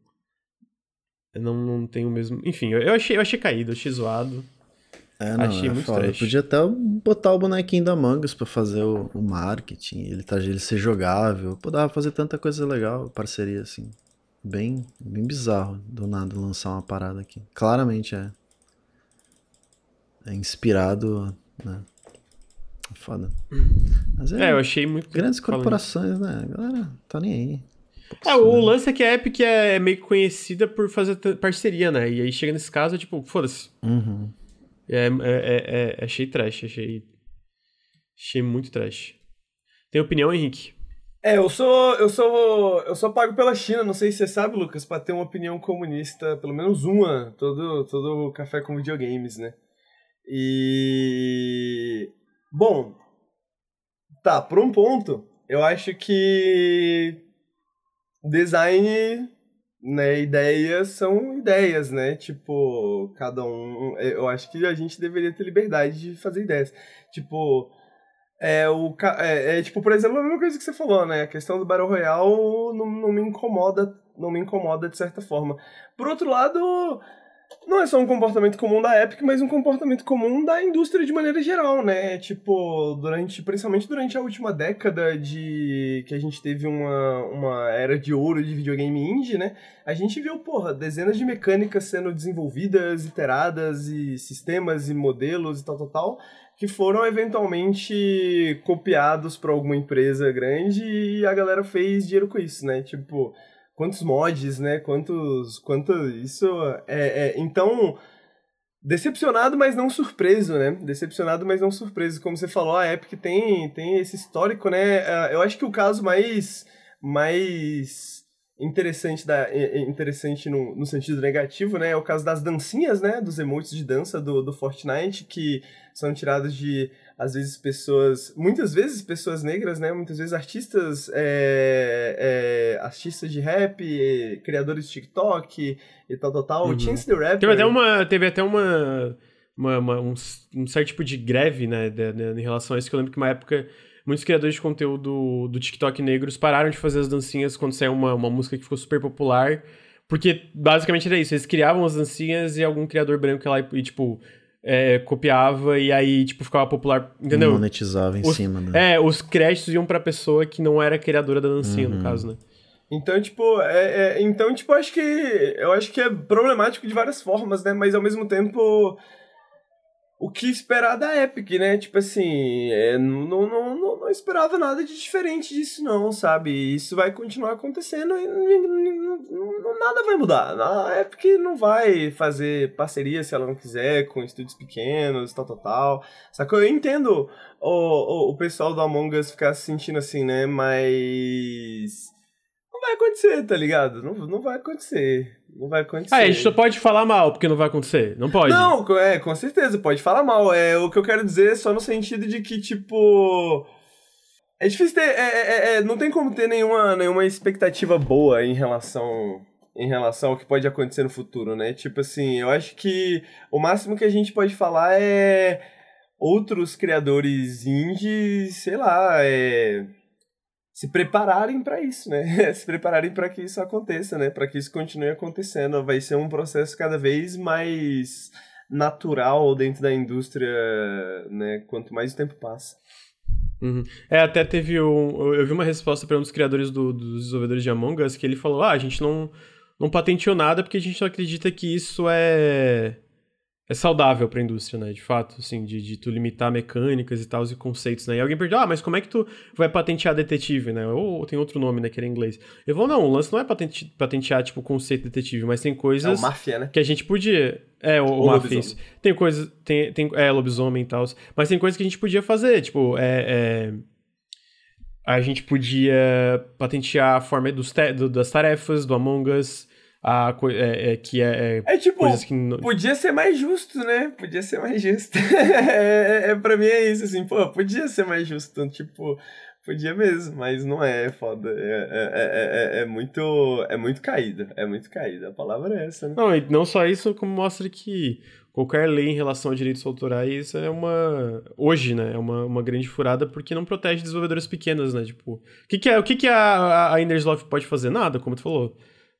não, não tem o mesmo... Enfim, eu, eu achei, eu achei caído, achei zoado. É, não, achei é muito foda. Trash. Podia até botar o bonequinho da Mangus pra fazer o, o marketing, ele, tá, ele ser jogável, pô, dava pra fazer tanta coisa legal, parceria assim. Bem, bem bizarro do nada lançar uma parada aqui. Claramente é é inspirado, né? Foda. Mas é, é, eu achei muito. Grandes corporações, né? A galera tá nem aí. É, o lance é que a Epic é meio conhecida por fazer parceria, né? E aí chega nesse caso, é tipo, foda-se. Uhum. É, é, é, é, achei trash, achei. Achei muito trash. Tem opinião, Henrique? É, eu sou. Eu sou. Eu sou pago pela China, não sei se você sabe, Lucas, pra ter uma opinião comunista, pelo menos uma, todo, todo café com videogames, né? E. Bom. Tá, por um ponto, eu acho que. Design, né? Ideias são ideias, né? Tipo, cada um. Eu acho que a gente deveria ter liberdade de fazer ideias. Tipo. É, o, é, é, tipo, por exemplo, a mesma coisa que você falou, né? A questão do Battle Royale não, não me incomoda, não me incomoda de certa forma. Por outro lado, não é só um comportamento comum da Epic, mas um comportamento comum da indústria de maneira geral, né? Tipo, durante, principalmente durante a última década de que a gente teve uma, uma era de ouro de videogame indie, né? A gente viu, porra, dezenas de mecânicas sendo desenvolvidas, iteradas e sistemas e modelos e tal, tal, tal, que foram eventualmente copiados para alguma empresa grande e a galera fez dinheiro com isso, né? Tipo, quantos mods, né? Quantos. Quanto. Isso é, é, Então. Decepcionado, mas não surpreso, né? Decepcionado, mas não surpreso. Como você falou, a Epic tem, tem esse histórico, né? É, eu acho que o caso mais. mais interessante, da, interessante no, no sentido negativo, né? É o caso das dancinhas, né? Dos emotes de dança do, do Fortnite, que são tirados de às vezes pessoas, muitas vezes pessoas negras, né? Muitas vezes artistas, é, é, artistas de rap, criadores de TikTok e tal, tal, tal. Uhum. Chance the Rapper... Teve até uma, teve até uma, uma, uma um, um, certo tipo de greve, né, de, de, em relação a isso, que eu lembro que uma época muitos criadores de conteúdo do TikTok negros pararam de fazer as dancinhas quando saiu uma, uma música que ficou super popular, porque basicamente era isso, eles criavam as dancinhas e algum criador branco ia lá e tipo é, copiava e aí, tipo, ficava popular, entendeu? Monetizava em os, cima, né? É, os créditos iam pra pessoa que não era criadora da dancinha, uhum. no caso, né? Então, tipo, é, é, então, tipo, acho que eu acho que é problemático de várias formas, né? Mas ao mesmo tempo o que esperar da Epic, né? Tipo assim, é, não, não, não, não, esperava nada de diferente disso, não, sabe? Isso vai continuar acontecendo e nada vai mudar. A Epic não vai fazer parceria se ela não quiser com estúdios pequenos, tal, tal, tal. Sacou? Eu entendo o, o, o pessoal do Among Us ficar se sentindo assim, né? Mas não vai acontecer, tá ligado? Não, não vai acontecer. Não vai acontecer. Ah, a gente só pode falar mal porque não vai acontecer. Não pode. Não, é, com certeza, pode falar mal. É, o que eu quero dizer é só no sentido de que, tipo. É difícil ter. É, é, é, não tem como ter nenhuma, nenhuma expectativa boa em relação. Em relação ao que pode acontecer no futuro, né? Tipo assim, eu acho que o máximo que a gente pode falar é outros criadores indies, sei lá, é se prepararem para isso, né? se prepararem para que isso aconteça, né? Para que isso continue acontecendo. Vai ser um processo cada vez mais natural dentro da indústria, né? Quanto mais o tempo passa. Uhum. É, até teve um. Eu vi uma resposta para um dos criadores do, dos desenvolvedores de Among Us que ele falou: ah, a gente não, não patenteou nada porque a gente não acredita que isso é é saudável para a indústria, né? De fato, assim, de, de tu limitar mecânicas e tal, e conceitos, né? E alguém perguntou, ah, mas como é que tu vai patentear detetive, né? Ou, tem outro nome, né, que era em inglês. Eu vou, não, o lance não é patente, patentear, tipo, o conceito detetive, mas tem coisas... É máfia, né? Que a gente podia... É, o, o máfia, isso. Tem coisas... Tem, tem, é, lobisomem e tal. Mas tem coisas que a gente podia fazer, tipo, é... é a gente podia patentear a forma dos do, das tarefas do Among Us, a é, é, que é, é, é tipo, que não... podia ser mais justo, né? Podia ser mais justo. é, é, pra mim é isso, assim, pô, podia ser mais justo, tipo, podia mesmo, mas não é, é foda. É, é, é, é, muito, é muito caída, é muito caída, a palavra é essa, né? Não, e não só isso, como mostra que qualquer lei em relação a direitos autorais é uma hoje né é uma, uma grande furada porque não protege desenvolvedores pequenos né tipo o que, que é o que, que a, a Inderslof pode fazer nada como tu falou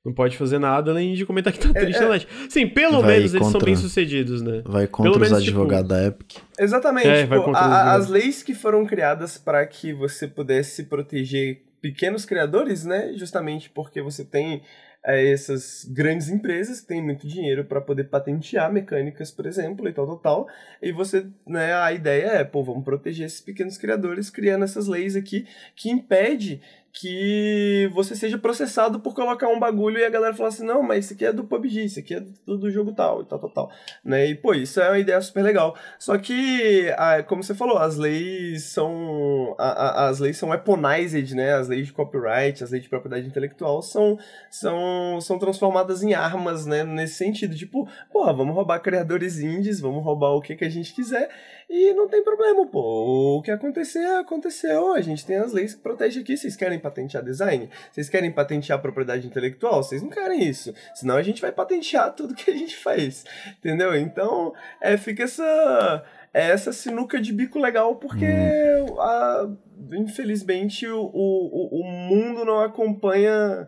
não pode fazer nada além de comentar que tá é, triste é, é... Sim, pelo vai menos contra, eles são bem sucedidos, né? Vai contra pelo os menos, tipo, advogados tipo... da Epic. Exatamente. É, tipo, a, as leis que foram criadas para que você pudesse proteger pequenos criadores, né? Justamente porque você tem é, essas grandes empresas que têm muito dinheiro para poder patentear mecânicas, por exemplo, e tal, tal, tal. E você, né, a ideia é, pô, vamos proteger esses pequenos criadores criando essas leis aqui que impede que você seja processado por colocar um bagulho e a galera falar assim, não, mas isso aqui é do PUBG, isso aqui é do, do jogo tal e tal, tal, tal. Né? E, pô, isso é uma ideia super legal. Só que, como você falou, as leis são... A, a, as leis são weaponized, né? As leis de copyright, as leis de propriedade intelectual são, são, são transformadas em armas, né? Nesse sentido, tipo, pô, vamos roubar criadores indies, vamos roubar o que, que a gente quiser e não tem problema, pô. O que acontecer, aconteceu. A gente tem as leis que protegem aqui. Vocês querem patentear design? Vocês querem patentear propriedade intelectual? Vocês não querem isso. Senão a gente vai patentear tudo que a gente faz. Entendeu? Então, é, fica essa é essa sinuca de bico legal, porque hum. a, infelizmente o, o, o mundo não acompanha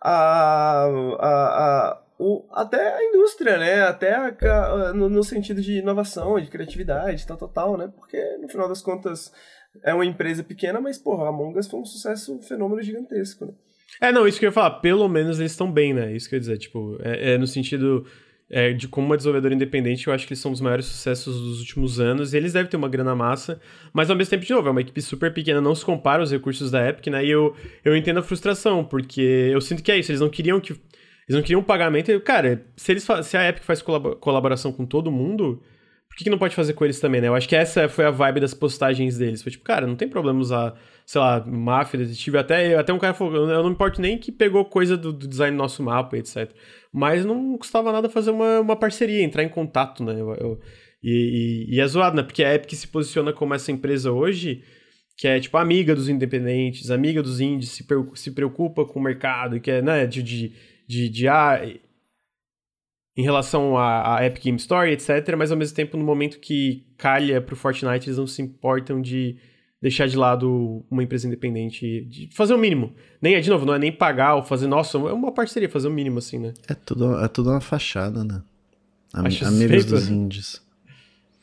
a, a, a o, até a indústria, né? Até a, no, no, sentido de inovação, de criatividade, tal, tal, tal, né? Porque, no final das contas, é uma empresa pequena, mas, porra, a Among Us foi um sucesso, um fenômeno gigantesco, né? É, não, isso que eu ia falar, pelo menos eles estão bem, né? Isso que eu ia dizer, tipo, é, é no sentido é, de como uma desenvolvedora independente, eu acho que eles são os maiores sucessos dos últimos anos, e eles devem ter uma grana massa, mas ao mesmo tempo, de novo, é uma equipe super pequena, não se compara aos recursos da Epic, né? E eu, eu entendo a frustração, porque eu sinto que é isso, eles não queriam que. Eles não queriam pagamento. Cara, se, eles, se a Epic faz colaboração com todo mundo, por que, que não pode fazer com eles também, né? Eu acho que essa foi a vibe das postagens deles. Foi tipo, cara, não tem problema usar, sei lá, máfia, detetive. Até, até um cara falou, eu não me importo nem que pegou coisa do, do design do nosso mapa, etc. Mas não custava nada fazer uma, uma parceria, entrar em contato, né? Eu, eu, e, e, e é zoado, né? Porque a Epic se posiciona como essa empresa hoje que é tipo amiga dos independentes, amiga dos indies, se, se preocupa com o mercado, que é, né, de, de, de, de ah, em relação à, Epic Game Store, etc. Mas ao mesmo tempo, no momento que calha pro Fortnite, eles não se importam de deixar de lado uma empresa independente, de fazer o mínimo. Nem é, de novo, não é nem pagar ou fazer, nossa, é uma parceria, fazer o mínimo, assim, né? É tudo, é tudo uma fachada, né? Am amigos dos indies.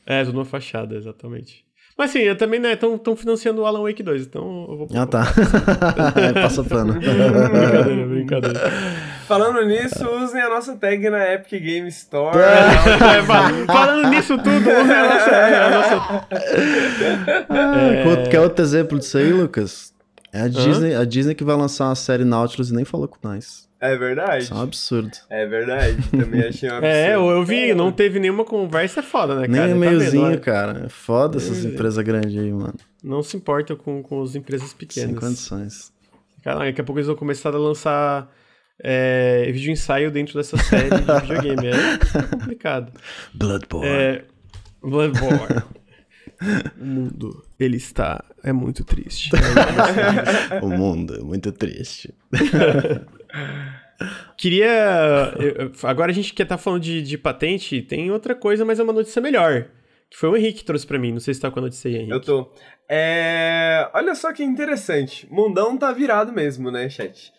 É, tudo uma fachada, exatamente. Mas sim, eu também, né, estão financiando o Alan Wake 2, então eu vou... Ah, tá. é, passa pano. brincadeira, brincadeira. Falando nisso, usem a nossa tag na Epic Game Store. É, falando nisso tudo, usem a nossa... A nossa... Ah, Quer outro exemplo disso aí, Lucas? É a Disney, a Disney que vai lançar uma série Nautilus e nem falou com nós. É verdade. Isso é um absurdo. É verdade. Também achei um absurdo. É, eu, eu vi, não teve nenhuma conversa, é foda, né, cara? Nem meiozinho, tá cara. É foda essas empresas grandes aí, mano. Não se importa com, com as empresas pequenas. Sem condições. Cara, daqui a pouco eles vão começar a lançar é, vídeo ensaio dentro dessa série de videogame. É complicado. Bloodborne. É, Bloodborne. o mundo, ele está... É muito triste. o mundo é muito triste. Queria. Agora a gente quer estar tá falando de, de patente, tem outra coisa, mas é uma notícia melhor. Que foi o Henrique que trouxe para mim. Não sei se tá com a notícia aí, Henrique. Eu tô. É... Olha só que interessante. Mundão tá virado mesmo, né, chat?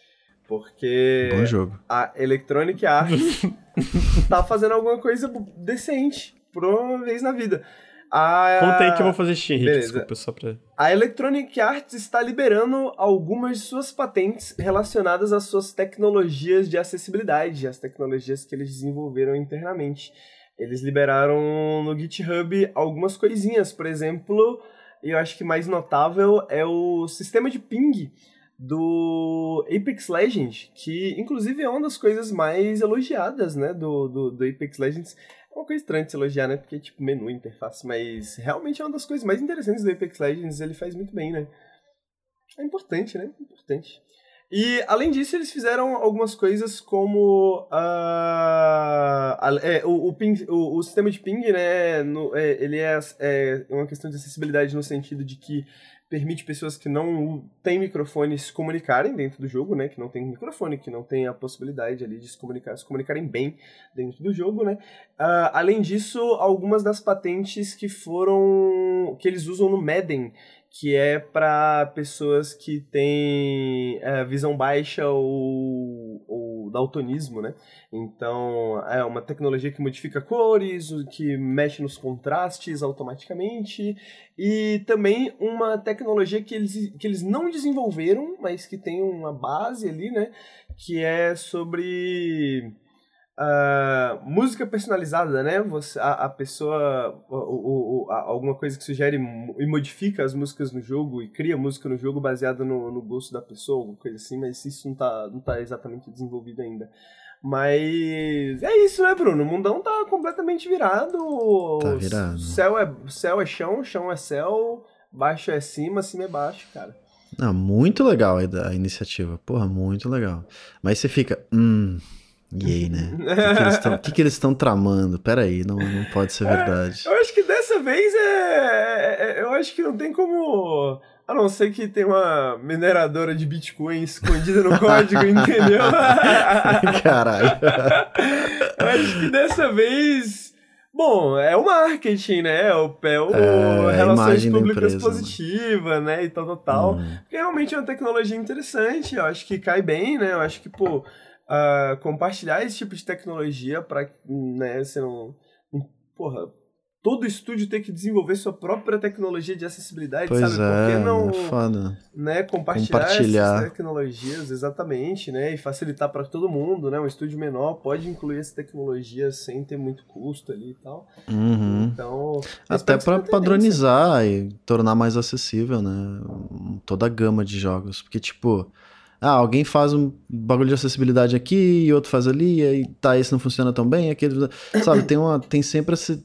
Porque Bom jogo. a Electronic Arts tá fazendo alguma coisa decente por uma vez na vida. A... Conta aí que eu vou fazer Henrique, desculpa, só pra... A Electronic Arts está liberando algumas de suas patentes relacionadas às suas tecnologias de acessibilidade, as tecnologias que eles desenvolveram internamente. Eles liberaram no GitHub algumas coisinhas, por exemplo, e eu acho que mais notável é o sistema de ping do Apex Legends, que inclusive é uma das coisas mais elogiadas, né, do, do, do Apex Legends. é uma coisa estranha de se elogiar, né? Porque, tipo, menu, interface, mas realmente é uma das coisas mais interessantes do Apex Legends, ele faz muito bem, né? É importante, né? Importante. E, além disso, eles fizeram algumas coisas como uh, é, o, o, ping, o, o, sistema de ping, né? No, é, ele é, é uma questão de acessibilidade no sentido de que permite pessoas que não têm microfone se comunicarem dentro do jogo, né? Que não tem microfone, que não tem a possibilidade ali de se comunicar, se comunicarem bem dentro do jogo, né? Uh, além disso, algumas das patentes que foram que eles usam no Madden, que é para pessoas que têm uh, visão baixa ou, ou daltonismo, né? Então, é uma tecnologia que modifica cores, que mexe nos contrastes automaticamente, e também uma tecnologia que eles, que eles não desenvolveram, mas que tem uma base ali, né? Que é sobre uh, música personalizada, né? Você, a, a pessoa, o, o, a, alguma coisa que sugere e modifica as músicas no jogo e cria música no jogo baseada no, no gosto da pessoa, alguma coisa assim, mas isso não está não tá exatamente desenvolvido ainda. Mas é isso, né, Bruno? O mundão tá completamente virado. Tá virado. Céu é, céu é chão, chão é céu, baixo é cima, cima é baixo, cara. Não, muito legal a, a iniciativa. Porra, muito legal. Mas você fica. Hum. Aí, né? O que, que, eles estão tramando? Pera aí, não, não pode ser é, verdade. É, eu acho que dessa vez é, é, é, Eu acho que não tem como a não ser que tem uma mineradora de Bitcoin escondida no código, entendeu? Caralho. Eu acho que dessa vez. Bom, é o marketing, né? É o, é o é, relações públicas empresa, positiva, né? E tal, tal, tal. Hum. Porque realmente é uma tecnologia interessante. Eu acho que cai bem, né? Eu acho que, pô. Uh, compartilhar esse tipo de tecnologia para né, você não. Porra, todo estúdio ter que desenvolver sua própria tecnologia de acessibilidade, pois sabe? É, Por que não é foda. Né, compartilhar, compartilhar, essas tecnologias, exatamente, né? E facilitar para todo mundo, né? Um estúdio menor pode incluir essa tecnologia sem ter muito custo ali e tal. Uhum. Então. Até para padronizar e tornar mais acessível, né? Toda a gama de jogos. Porque, tipo. Ah, alguém faz um bagulho de acessibilidade aqui e outro faz ali, e aí tá, esse não funciona tão bem, aquele. Sabe, tem, uma, tem sempre esse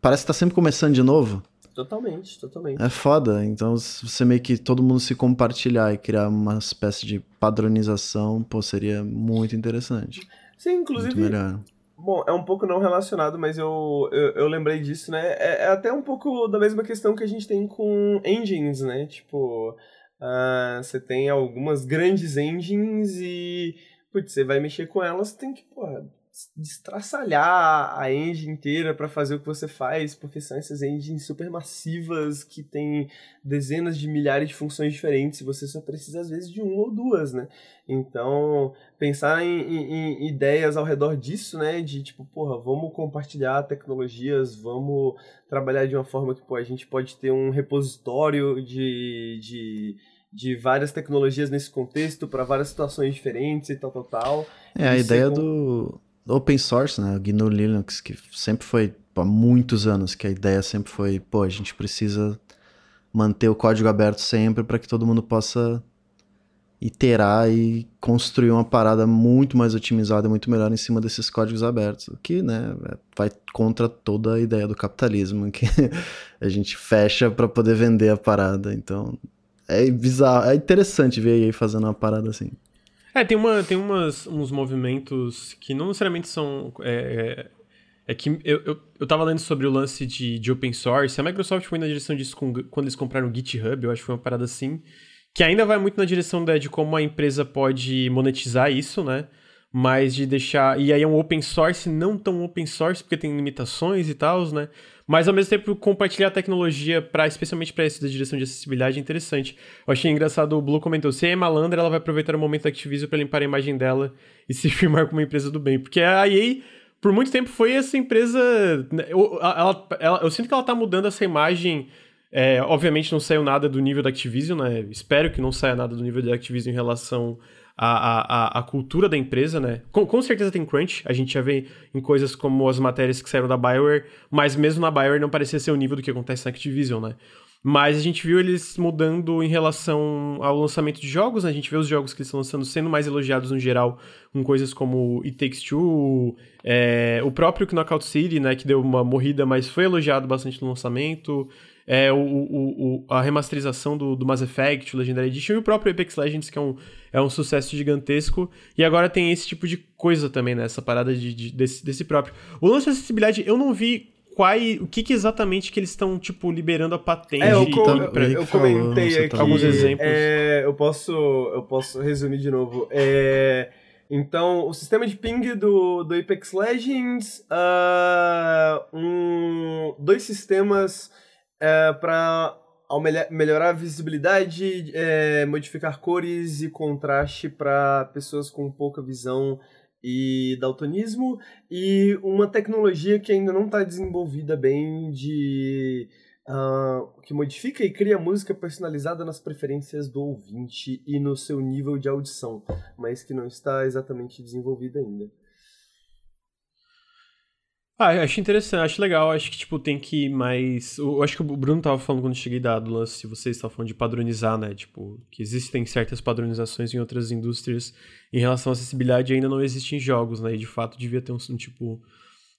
parece que tá sempre começando de novo. Totalmente, totalmente. É foda. Então, se você meio que todo mundo se compartilhar e criar uma espécie de padronização, pô, seria muito interessante. Sim, inclusive. Muito melhor. Bom, é um pouco não relacionado, mas eu, eu, eu lembrei disso, né? É, é, até um pouco da mesma questão que a gente tem com engines, né? Tipo, uh, você tem algumas grandes engines e, putz, você vai mexer com elas, tem que, porra, destraçalhar a engine inteira para fazer o que você faz, porque são essas engines super massivas que tem dezenas de milhares de funções diferentes e você só precisa às vezes de uma ou duas, né? Então, pensar em, em, em ideias ao redor disso, né, de tipo, porra, vamos compartilhar tecnologias, vamos trabalhar de uma forma que pô, a gente pode ter um repositório de, de de várias tecnologias nesse contexto para várias situações diferentes e tal, tal, tal. É, a ideia com... do, open source, né? O GNU Linux, que sempre foi há muitos anos, que a ideia sempre foi, pô, a gente precisa manter o código aberto sempre para que todo mundo possa iterar e construir uma parada muito mais otimizada, muito melhor em cima desses códigos abertos, o que, né, vai contra toda a ideia do capitalismo, que a gente fecha para poder vender a parada. Então, é bizarro, é interessante ver aí fazendo uma parada assim. É, tem, uma, tem umas, uns movimentos que não necessariamente são. É, é, é que eu, eu, eu tava lendo sobre o lance de, de open source. A Microsoft foi na direção disso com, quando eles compraram o GitHub, eu acho que foi uma parada assim. Que ainda vai muito na direção de, de como a empresa pode monetizar isso, né? Mas de deixar. E aí é um open source, não tão open source, porque tem limitações e tal, né? Mas ao mesmo tempo, compartilhar a tecnologia, pra, especialmente para esse da direção de acessibilidade, é interessante. Eu achei engraçado, o Blue comentou: se é malandra, ela vai aproveitar o momento da Activision para limpar a imagem dela e se firmar como uma empresa do bem. Porque a EA por muito tempo foi essa empresa. Né, eu, ela, ela, eu sinto que ela tá mudando essa imagem. É, obviamente não saiu nada do nível da Activision, né? Espero que não saia nada do nível da Activision em relação a, a, a cultura da empresa, né? Com, com certeza tem crunch, a gente já vê em coisas como as matérias que saíram da Bioware, mas mesmo na Bioware não parecia ser o nível do que acontece na Activision, né? Mas a gente viu eles mudando em relação ao lançamento de jogos, né? A gente vê os jogos que eles estão lançando sendo mais elogiados no geral, com coisas como It Takes Two, é, o próprio Knockout City, né? Que deu uma morrida, mas foi elogiado bastante no lançamento é, o, o, o, a remasterização do, do Mass Effect, o Legendary Edition, e o próprio Apex Legends, que é um, é um sucesso gigantesco. E agora tem esse tipo de coisa também, né? Essa parada de, de desse, desse próprio. O lance de acessibilidade, eu não vi qual, o que, que exatamente que eles estão, tipo, liberando a patente. É, eu, com, eu, eu comentei aqui. Alguns exemplos. É, eu, posso, eu posso resumir de novo. É... Então, o sistema de ping do, do Apex Legends, uh, um, dois sistemas é, para melhorar a visibilidade, é, modificar cores e contraste para pessoas com pouca visão e daltonismo, e uma tecnologia que ainda não está desenvolvida bem de. Uh, que modifica e cria música personalizada nas preferências do ouvinte e no seu nível de audição, mas que não está exatamente desenvolvida ainda. Ah, acho interessante, acho legal, acho que, tipo, tem que mais... Eu acho que o Bruno tava falando quando cheguei da do lance, se vocês estavam falando de padronizar, né, tipo, que existem certas padronizações em outras indústrias em relação à acessibilidade ainda não existem jogos, né, e de fato devia ter um, um tipo,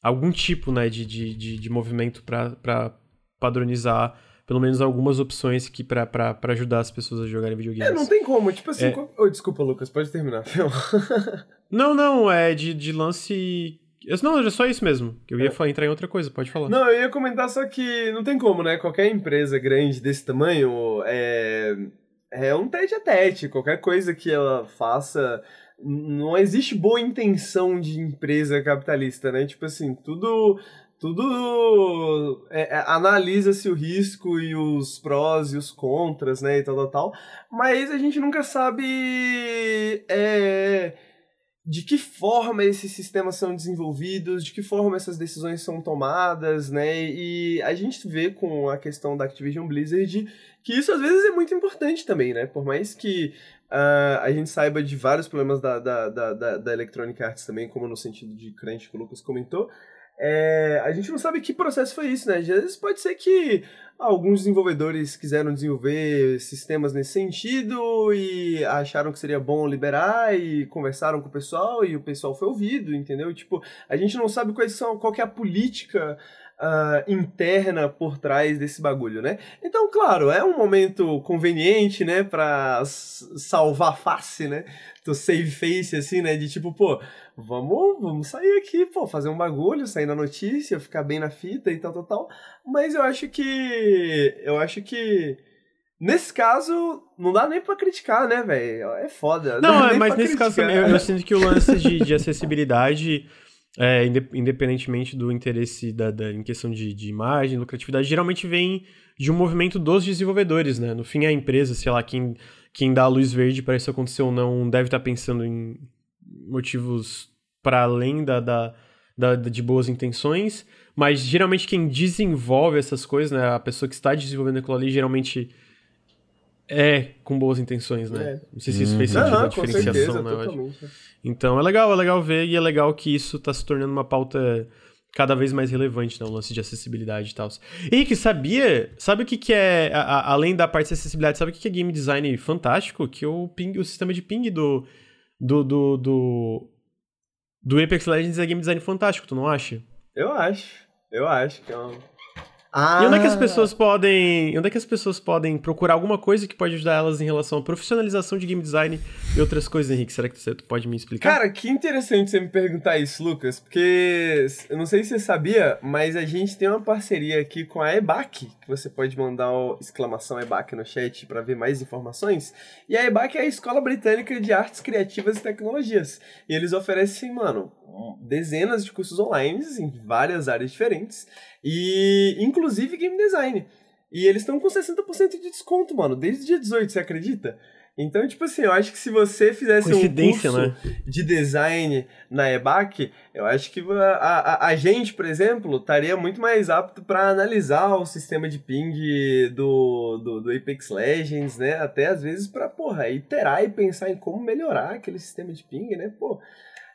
algum tipo, né, de, de, de, de movimento para padronizar pelo menos algumas opções que para ajudar as pessoas a jogarem videogames. É, não tem como, tipo assim, é... oh, desculpa, Lucas, pode terminar. não, não, é de, de lance não, era só isso mesmo. Que eu ia é. entrar em outra coisa, pode falar. Não, eu ia comentar só que não tem como, né? Qualquer empresa grande desse tamanho é, é um tete a tete. Qualquer coisa que ela faça. Não existe boa intenção de empresa capitalista, né? Tipo assim, tudo. Tudo é, é, analisa-se o risco e os prós e os contras, né? E tal, tal, tal. Mas a gente nunca sabe. É, de que forma esses sistemas são desenvolvidos, de que forma essas decisões são tomadas, né? E a gente vê com a questão da Activision Blizzard que isso às vezes é muito importante também, né? Por mais que uh, a gente saiba de vários problemas da, da, da, da, Electronic Arts também, como no sentido de crunch que o Lucas comentou, é, a gente não sabe que processo foi isso, né? Às vezes pode ser que alguns desenvolvedores quiseram desenvolver sistemas nesse sentido e acharam que seria bom liberar e conversaram com o pessoal e o pessoal foi ouvido, entendeu? Tipo, a gente não sabe quais são, qual é a política uh, interna por trás desse bagulho, né? Então, claro, é um momento conveniente, né, pra salvar face, né? Do save face, assim, né? De tipo, pô, vamos, vamos sair aqui, pô, fazer um bagulho, sair na notícia, ficar bem na fita e tal, tal, tal. Mas eu acho que. Eu acho que. Nesse caso, não dá nem pra criticar, né, velho? É foda. Não, não mas nesse criticar. caso eu, eu sinto que o lance de, de acessibilidade é, independentemente do interesse da, da, em questão de, de imagem, lucratividade, geralmente vem de um movimento dos desenvolvedores, né? No fim, a empresa, sei lá, quem, quem dá a luz verde para isso acontecer ou não, deve estar tá pensando em motivos para além da, da, da, de boas intenções, mas geralmente quem desenvolve essas coisas, né? A pessoa que está desenvolvendo aquilo ali, geralmente é com boas intenções, né? É. Não sei se isso fez sentido uhum, a diferenciação, certeza, né? Então é legal, é legal ver e é legal que isso está se tornando uma pauta cada vez mais relevante, né? O lance de acessibilidade e tal. Henrique, sabia? Sabe o que, que é, a, a, além da parte de acessibilidade, sabe o que, que é game design fantástico? Que o, ping, o sistema de ping do, do, do, do, do Apex Legends é game design fantástico, tu não acha? Eu acho. Eu acho que é um ah. E onde é que as ah. pessoas podem. Onde é que as pessoas podem procurar alguma coisa que pode ajudar elas em relação à profissionalização de game design e outras coisas, Henrique? Será que você pode me explicar? Cara, que interessante você me perguntar isso, Lucas, porque eu não sei se você sabia, mas a gente tem uma parceria aqui com a EBAC, que você pode mandar o exclamação EBAC no chat para ver mais informações. E a EBAC é a Escola Britânica de Artes Criativas e Tecnologias. E eles oferecem, mano, dezenas de cursos online em várias áreas diferentes. E inclusive game design. E eles estão com 60% de desconto, mano, desde o dia 18, você acredita? Então, tipo assim, eu acho que se você fizesse um curso né? de design na EBAC, eu acho que a, a, a gente, por exemplo, estaria muito mais apto para analisar o sistema de ping do, do, do, Apex Legends, né? Até às vezes para, porra, iterar e pensar em como melhorar aquele sistema de ping, né? Pô,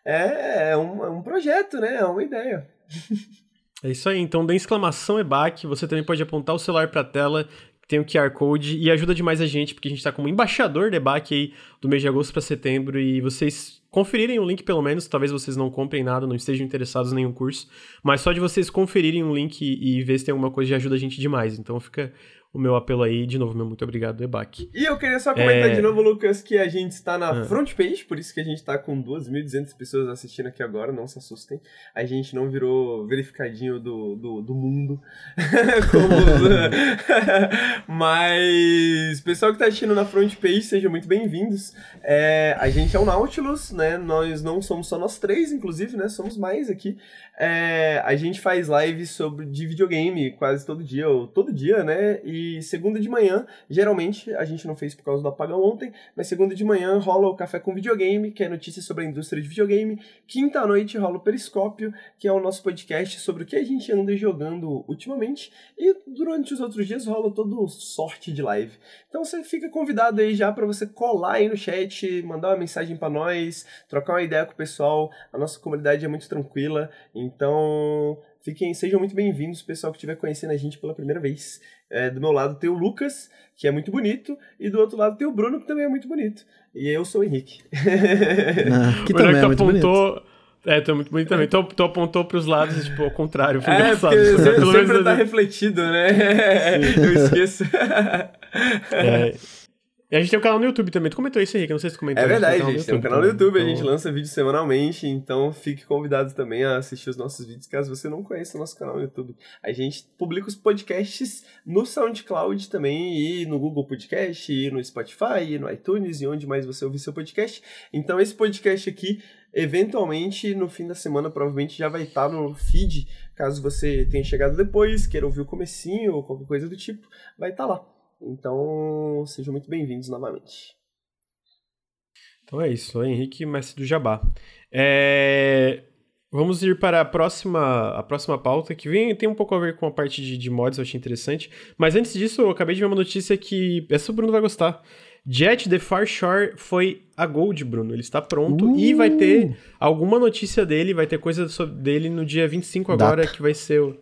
é, é, um, é um projeto, né? É uma ideia. É isso aí. Então, da exclamação EBAC, você também pode apontar o celular para a tela, tem o QR Code e ajuda demais a gente, porque a gente está como embaixador do EBAC aí do mês de agosto para setembro e vocês conferirem o link pelo menos, talvez vocês não comprem nada, não estejam interessados em nenhum curso, mas só de vocês conferirem o link e, e ver se tem alguma coisa já ajuda a gente demais. Então fica o meu apelo aí. De novo, meu muito obrigado, Ebac. E eu queria só comentar é... de novo, Lucas, que a gente está na ah. front page, por isso que a gente está com 2.200 pessoas assistindo aqui agora, não se assustem. A gente não virou verificadinho do, do, do mundo. Mas, pessoal que está assistindo na front page, sejam muito bem-vindos. É, a gente é o Nautilus, né? Nós não somos só nós três, inclusive, né? Somos mais aqui. É, a gente faz lives sobre de videogame quase todo dia, ou todo dia, né? E segunda de manhã, geralmente, a gente não fez por causa do apagão ontem, mas segunda de manhã rola o Café com Videogame, que é notícias sobre a indústria de videogame. Quinta noite rola o Periscópio, que é o nosso podcast sobre o que a gente anda jogando ultimamente. E durante os outros dias rola todo sorte de live. Então você fica convidado aí já para você colar aí no chat, mandar uma mensagem para nós, trocar uma ideia com o pessoal. A nossa comunidade é muito tranquila. Fiquem, sejam muito bem-vindos, pessoal que estiver conhecendo a gente pela primeira vez. É, do meu lado tem o Lucas, que é muito bonito, e do outro lado tem o Bruno, que também é muito bonito. E eu sou o Henrique. Ah, que também é muito apontou... bonito. É, tu é muito bonito também. Tu, tu apontou pros lados, tipo, ao contrário. Foi é, engraçado. porque sempre, sempre tá refletido, né? eu esqueço. é, e a gente tem um canal no YouTube também. Tu comentou isso, Henrique? Não sei se tu comentou. É verdade, a gente tem um canal no YouTube. Então... A gente lança vídeos semanalmente. Então fique convidado também a assistir os nossos vídeos, caso você não conheça o nosso canal no YouTube. A gente publica os podcasts no SoundCloud também, e no Google Podcast, e no Spotify, e no iTunes, e onde mais você ouvir seu podcast. Então esse podcast aqui, eventualmente, no fim da semana, provavelmente já vai estar no feed. Caso você tenha chegado depois, queira ouvir o comecinho ou qualquer coisa do tipo, vai estar lá. Então, sejam muito bem-vindos novamente. Então é isso, o Henrique, mestre do Jabá. É... Vamos ir para a próxima, a próxima pauta, que vem, tem um pouco a ver com a parte de, de mods, eu achei interessante. Mas antes disso, eu acabei de ver uma notícia que essa o Bruno vai gostar. Jet The Far Shore foi a Gold, Bruno. Ele está pronto uh! e vai ter alguma notícia dele, vai ter coisa sobre, dele no dia 25 agora, data. que vai ser o...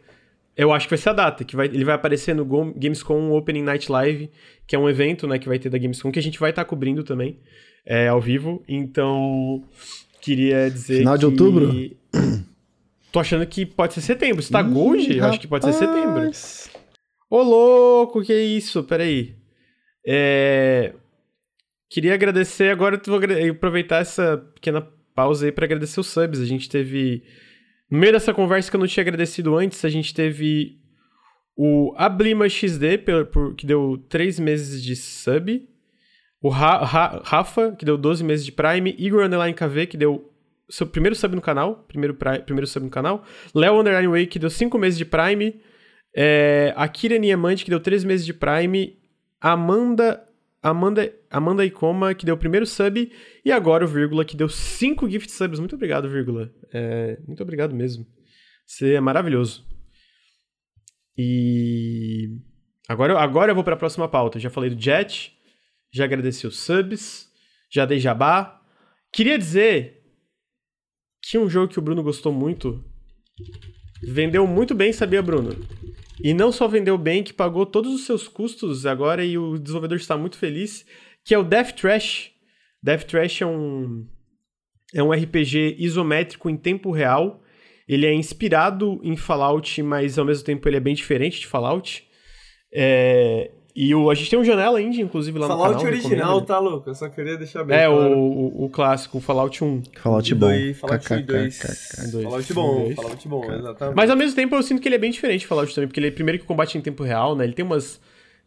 Eu acho que vai ser a data, que vai, ele vai aparecer no Gamescom Opening Night Live, que é um evento, né, que vai ter da Gamescom, que a gente vai estar tá cobrindo também, é, ao vivo. Então, queria dizer Final de outubro? Tô achando que pode ser setembro. Se tá Gold, eu acho que pode ser setembro. Ô, louco, que isso? Peraí. É... Queria agradecer, agora eu vou aproveitar essa pequena pausa aí para agradecer os subs. A gente teve. No meio dessa conversa que eu não tinha agradecido antes, a gente teve o Ablima XD, que deu 3 meses de sub. O Ra, Ra, Rafa, que deu 12 meses de Prime. Igor Underline KV, que deu seu primeiro sub no canal. Primeiro, primeiro sub no canal. Léo Underline Way, que deu 5 meses de Prime. É, Akira Niamante, que deu 3 meses de Prime. Amanda Amanda, Amanda Icoma, que deu o primeiro sub, e agora o Vírgula, que deu cinco gift subs. Muito obrigado, Vírgula. É, muito obrigado mesmo. Você é maravilhoso. E agora, agora eu vou para a próxima pauta. Já falei do Jet, já agradeci os subs, já dei jabá. Queria dizer que um jogo que o Bruno gostou muito vendeu muito bem, sabia, Bruno? E não só vendeu bem, que pagou todos os seus custos agora e o desenvolvedor está muito feliz, que é o Death Trash. Death Trash é um, é um RPG isométrico em tempo real. Ele é inspirado em Fallout, mas ao mesmo tempo ele é bem diferente de Fallout. É, e o, a gente tem um Janela Indie, inclusive, lá Fallout no canal. Fallout original, tá louco? Eu só queria deixar bem É, claro. o, o, clássico, o Fallout 1. Fallout bom. Fallout 2. Fallout bom, Fallout bom, exatamente. Mas ao mesmo tempo eu sinto que ele é bem diferente de Fallout também, porque ele é primeiro que combate em tempo real, né? Ele tem umas...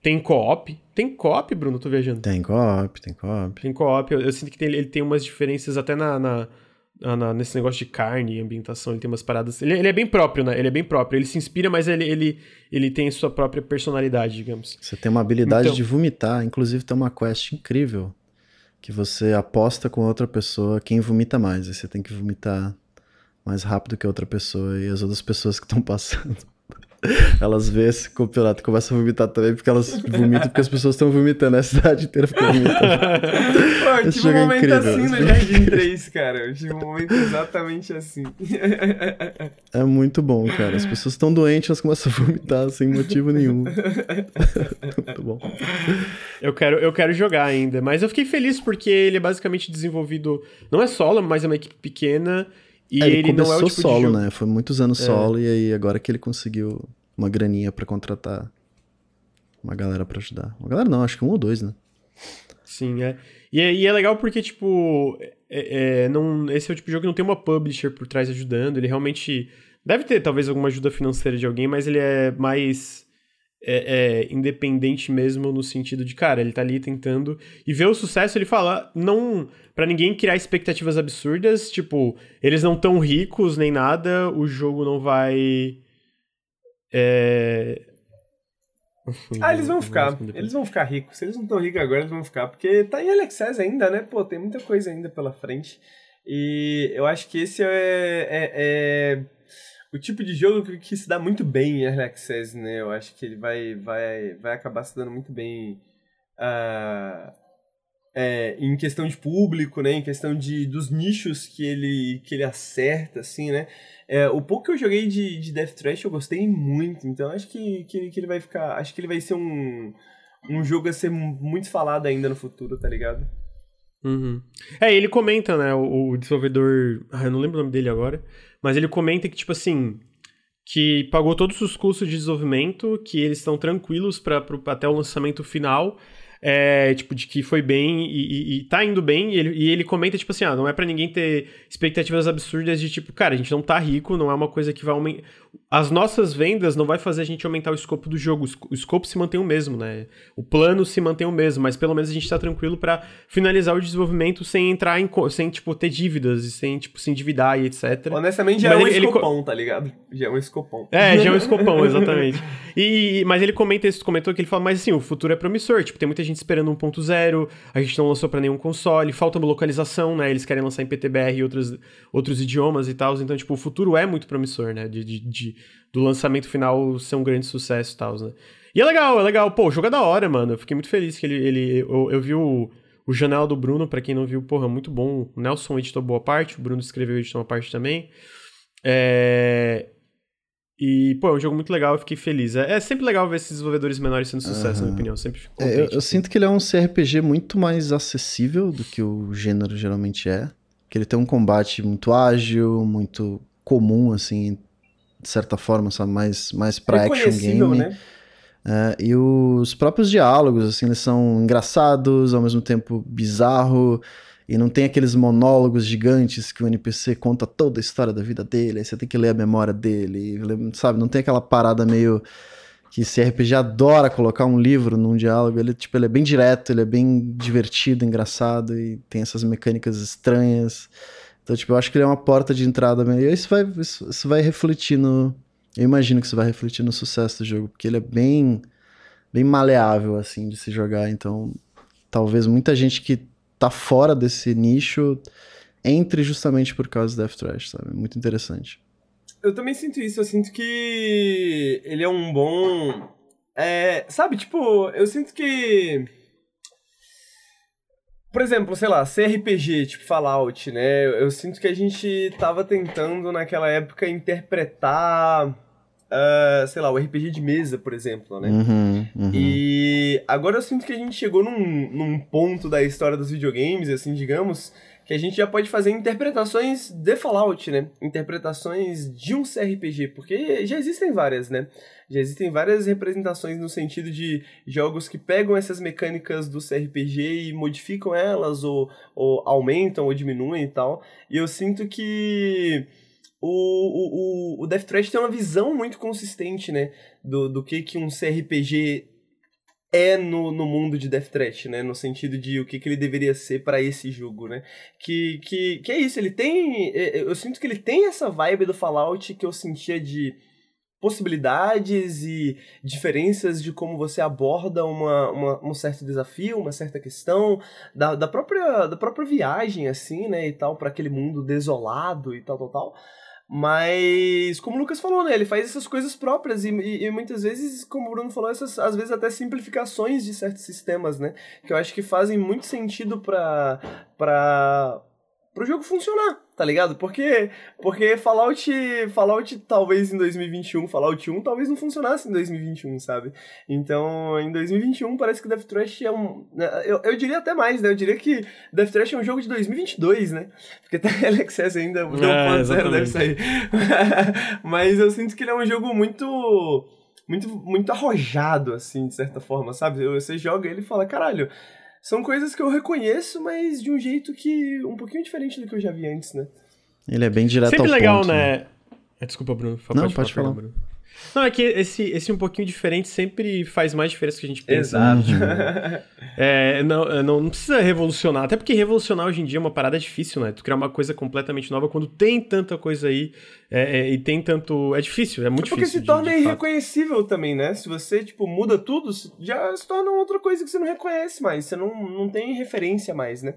Tem co-op. Tem co-op, Bruno? Tô viajando. Tem co-op, tem co-op. Tem co-op. Eu, eu, sinto que tem, ele tem umas diferenças até na, na na, nesse negócio de carne e ambientação, ele tem umas paradas. Ele, ele, é bem próprio, né? Ele é bem próprio. Ele se inspira, mas ele, ele, ele tem sua própria personalidade, digamos. Você tem uma habilidade então... de vomitar. Inclusive, tem uma quest incrível que você aposta com outra pessoa quem vomita mais. Aí você tem que vomitar mais rápido que a outra pessoa e as outras pessoas que estão passando elas vê esse campeonato e começam a vomitar também, porque elas vomitam porque as pessoas estão vomitando, a cidade inteira fica vomitando. Pô, eu tive um momento incrível. assim no Jardim 3, cara. Eu tive um momento exatamente assim. É muito bom, cara. As pessoas estão doentes, elas começam a vomitar sem motivo nenhum. muito bom. Eu quero, eu quero jogar ainda, mas eu fiquei feliz porque ele é basicamente desenvolvido. Não é solo, mas é uma equipe pequena. E é, ele, ele não é o tipo solo, né? Foi muitos anos é. solo e aí agora que ele conseguiu uma graninha para contratar uma galera para ajudar. Uma galera não, acho que um ou dois, né? Sim, é. E é, e é legal porque, tipo, é, é, não, esse é o tipo de jogo que não tem uma publisher por trás ajudando. Ele realmente deve ter, talvez, alguma ajuda financeira de alguém, mas ele é mais é, é, independente mesmo no sentido de, cara, ele tá ali tentando e ver o sucesso, ele fala, não para ninguém criar expectativas absurdas, tipo, eles não tão ricos nem nada, o jogo não vai é... Ah, eles vão ficar. Eles vão ficar ricos. Se eles não estão ricos agora, eles vão ficar. Porque tá em Alexis ainda, né? Pô, tem muita coisa ainda pela frente. E eu acho que esse é, é, é o tipo de jogo que, se dá muito bem em Early Access, né? Eu acho que ele vai, vai, vai acabar se dando muito bem uh, é, em questão de público, né? Em questão de, dos nichos que ele, que ele acerta, assim, né? É, o pouco que eu joguei de, de Death Trash eu gostei muito, então acho que, que, que ele vai ficar... Acho que ele vai ser um, um jogo a ser muito falado ainda no futuro, tá ligado? Uhum. É, ele comenta, né, o, o desenvolvedor, ah, eu não lembro o nome dele agora, mas ele comenta que, tipo assim, que pagou todos os custos de desenvolvimento, que eles estão tranquilos para até o lançamento final é, tipo, de que foi bem e, e, e tá indo bem, e ele, e ele, comenta, tipo assim, ah, não é para ninguém ter expectativas absurdas de tipo, cara, a gente não tá rico, não é uma coisa que vai aumentar. As nossas vendas não vai fazer a gente aumentar o escopo do jogo, o escopo se mantém o mesmo, né? O plano se mantém o mesmo, mas pelo menos a gente tá tranquilo para finalizar o desenvolvimento sem entrar em. sem, tipo, ter dívidas e sem, tipo, se endividar e etc. Honestamente, já mas é um ele, escopão, ele... tá ligado? Já é um escopão. É, já é um escopão, exatamente. E, mas ele comenta isso, comentou que ele fala, mas assim, o futuro é promissor, tipo, tem muita gente gente esperando 1.0, a gente não lançou para nenhum console, falta uma localização, né? Eles querem lançar em PTBR e outros, outros idiomas e tal. Então, tipo, o futuro é muito promissor, né? De, de, de do lançamento final ser um grande sucesso e tal, né? E é legal, é legal. Pô, o jogo é da hora, mano. Eu fiquei muito feliz que ele. ele eu, eu vi o, o Janela do Bruno, para quem não viu, porra, muito bom. O Nelson editou boa parte, o Bruno escreveu e editou uma parte também. É... E, pô, é um jogo muito legal, eu fiquei feliz. É, é sempre legal ver esses desenvolvedores menores sendo sucesso, uhum. na minha opinião. Sempre fico contente, é, eu, eu assim. sinto que ele é um CRPG muito mais acessível do que o gênero geralmente é. Que ele tem um combate muito ágil, muito comum, assim, de certa forma, sabe? Mais, mais pra action game. Né? É, e os próprios diálogos, assim, eles são engraçados, ao mesmo tempo bizarro. E não tem aqueles monólogos gigantes que o NPC conta toda a história da vida dele, aí você tem que ler a memória dele, sabe? Não tem aquela parada meio que esse RPG adora colocar um livro num diálogo, ele, tipo, ele é bem direto, ele é bem divertido, engraçado e tem essas mecânicas estranhas. Então, tipo, eu acho que ele é uma porta de entrada meio. Isso vai, isso, isso vai refletir no. Eu imagino que isso vai refletir no sucesso do jogo, porque ele é bem, bem maleável, assim, de se jogar. Então, talvez muita gente que tá fora desse nicho entre justamente por causa do Death Trash, sabe? Muito interessante. Eu também sinto isso, eu sinto que ele é um bom. É, sabe, tipo, eu sinto que. Por exemplo, sei lá, CRPG, tipo Fallout, né? Eu sinto que a gente tava tentando naquela época interpretar uh, sei lá, o RPG de mesa, por exemplo, né? Uhum, uhum. E agora eu sinto que a gente chegou num, num ponto da história dos videogames, assim, digamos, que a gente já pode fazer interpretações de Fallout, né? Interpretações de um CRPG, porque já existem várias, né? Já existem várias representações no sentido de jogos que pegam essas mecânicas do CRPG e modificam elas, ou, ou aumentam ou diminuem e tal. E eu sinto que o, o, o Death Trash tem uma visão muito consistente, né? Do, do que, que um CRPG é no, no mundo de Death Trash, né? No sentido de o que, que ele deveria ser para esse jogo, né? Que, que, que é isso, ele tem... É, é, eu sinto que ele tem essa vibe do Fallout que eu sentia de possibilidades e diferenças de como você aborda uma, uma, um certo desafio, uma certa questão, da, da, própria, da própria viagem, assim, né, e tal, para aquele mundo desolado e tal, tal, tal. Mas, como o Lucas falou, né? Ele faz essas coisas próprias e, e, e, muitas vezes, como o Bruno falou, essas, às vezes até simplificações de certos sistemas, né? Que eu acho que fazem muito sentido para para pro jogo funcionar, tá ligado? Porque, porque Fallout, Fallout talvez em 2021, Fallout 1 talvez não funcionasse em 2021, sabe? Então, em 2021 parece que Death Trash é um... Né, eu, eu diria até mais, né? Eu diria que Death Trash é um jogo de 2022, né? Porque até Early Access ainda, é, 1.0 deve sair. Mas eu sinto que ele é um jogo muito... Muito, muito arrojado, assim, de certa forma, sabe? Você joga ele e fala, caralho, são coisas que eu reconheço, mas de um jeito que um pouquinho diferente do que eu já vi antes, né? Ele é bem direto Sempre ao legal, ponto, né? né? É, desculpa, Bruno. Não, pode, pode falar. Bruno. Não, é que esse, esse um pouquinho diferente sempre faz mais diferença do que a gente pensa. Exato. é, não, é, não, não, precisa revolucionar, até porque revolucionar hoje em dia é uma parada difícil, né? Tu criar uma coisa completamente nova quando tem tanta coisa aí é, é, e tem tanto. É difícil, é muito é porque difícil. Porque se torna de, de irreconhecível também, né? Se você, tipo, muda tudo, já se torna outra coisa que você não reconhece mais. Você não, não tem referência mais, né?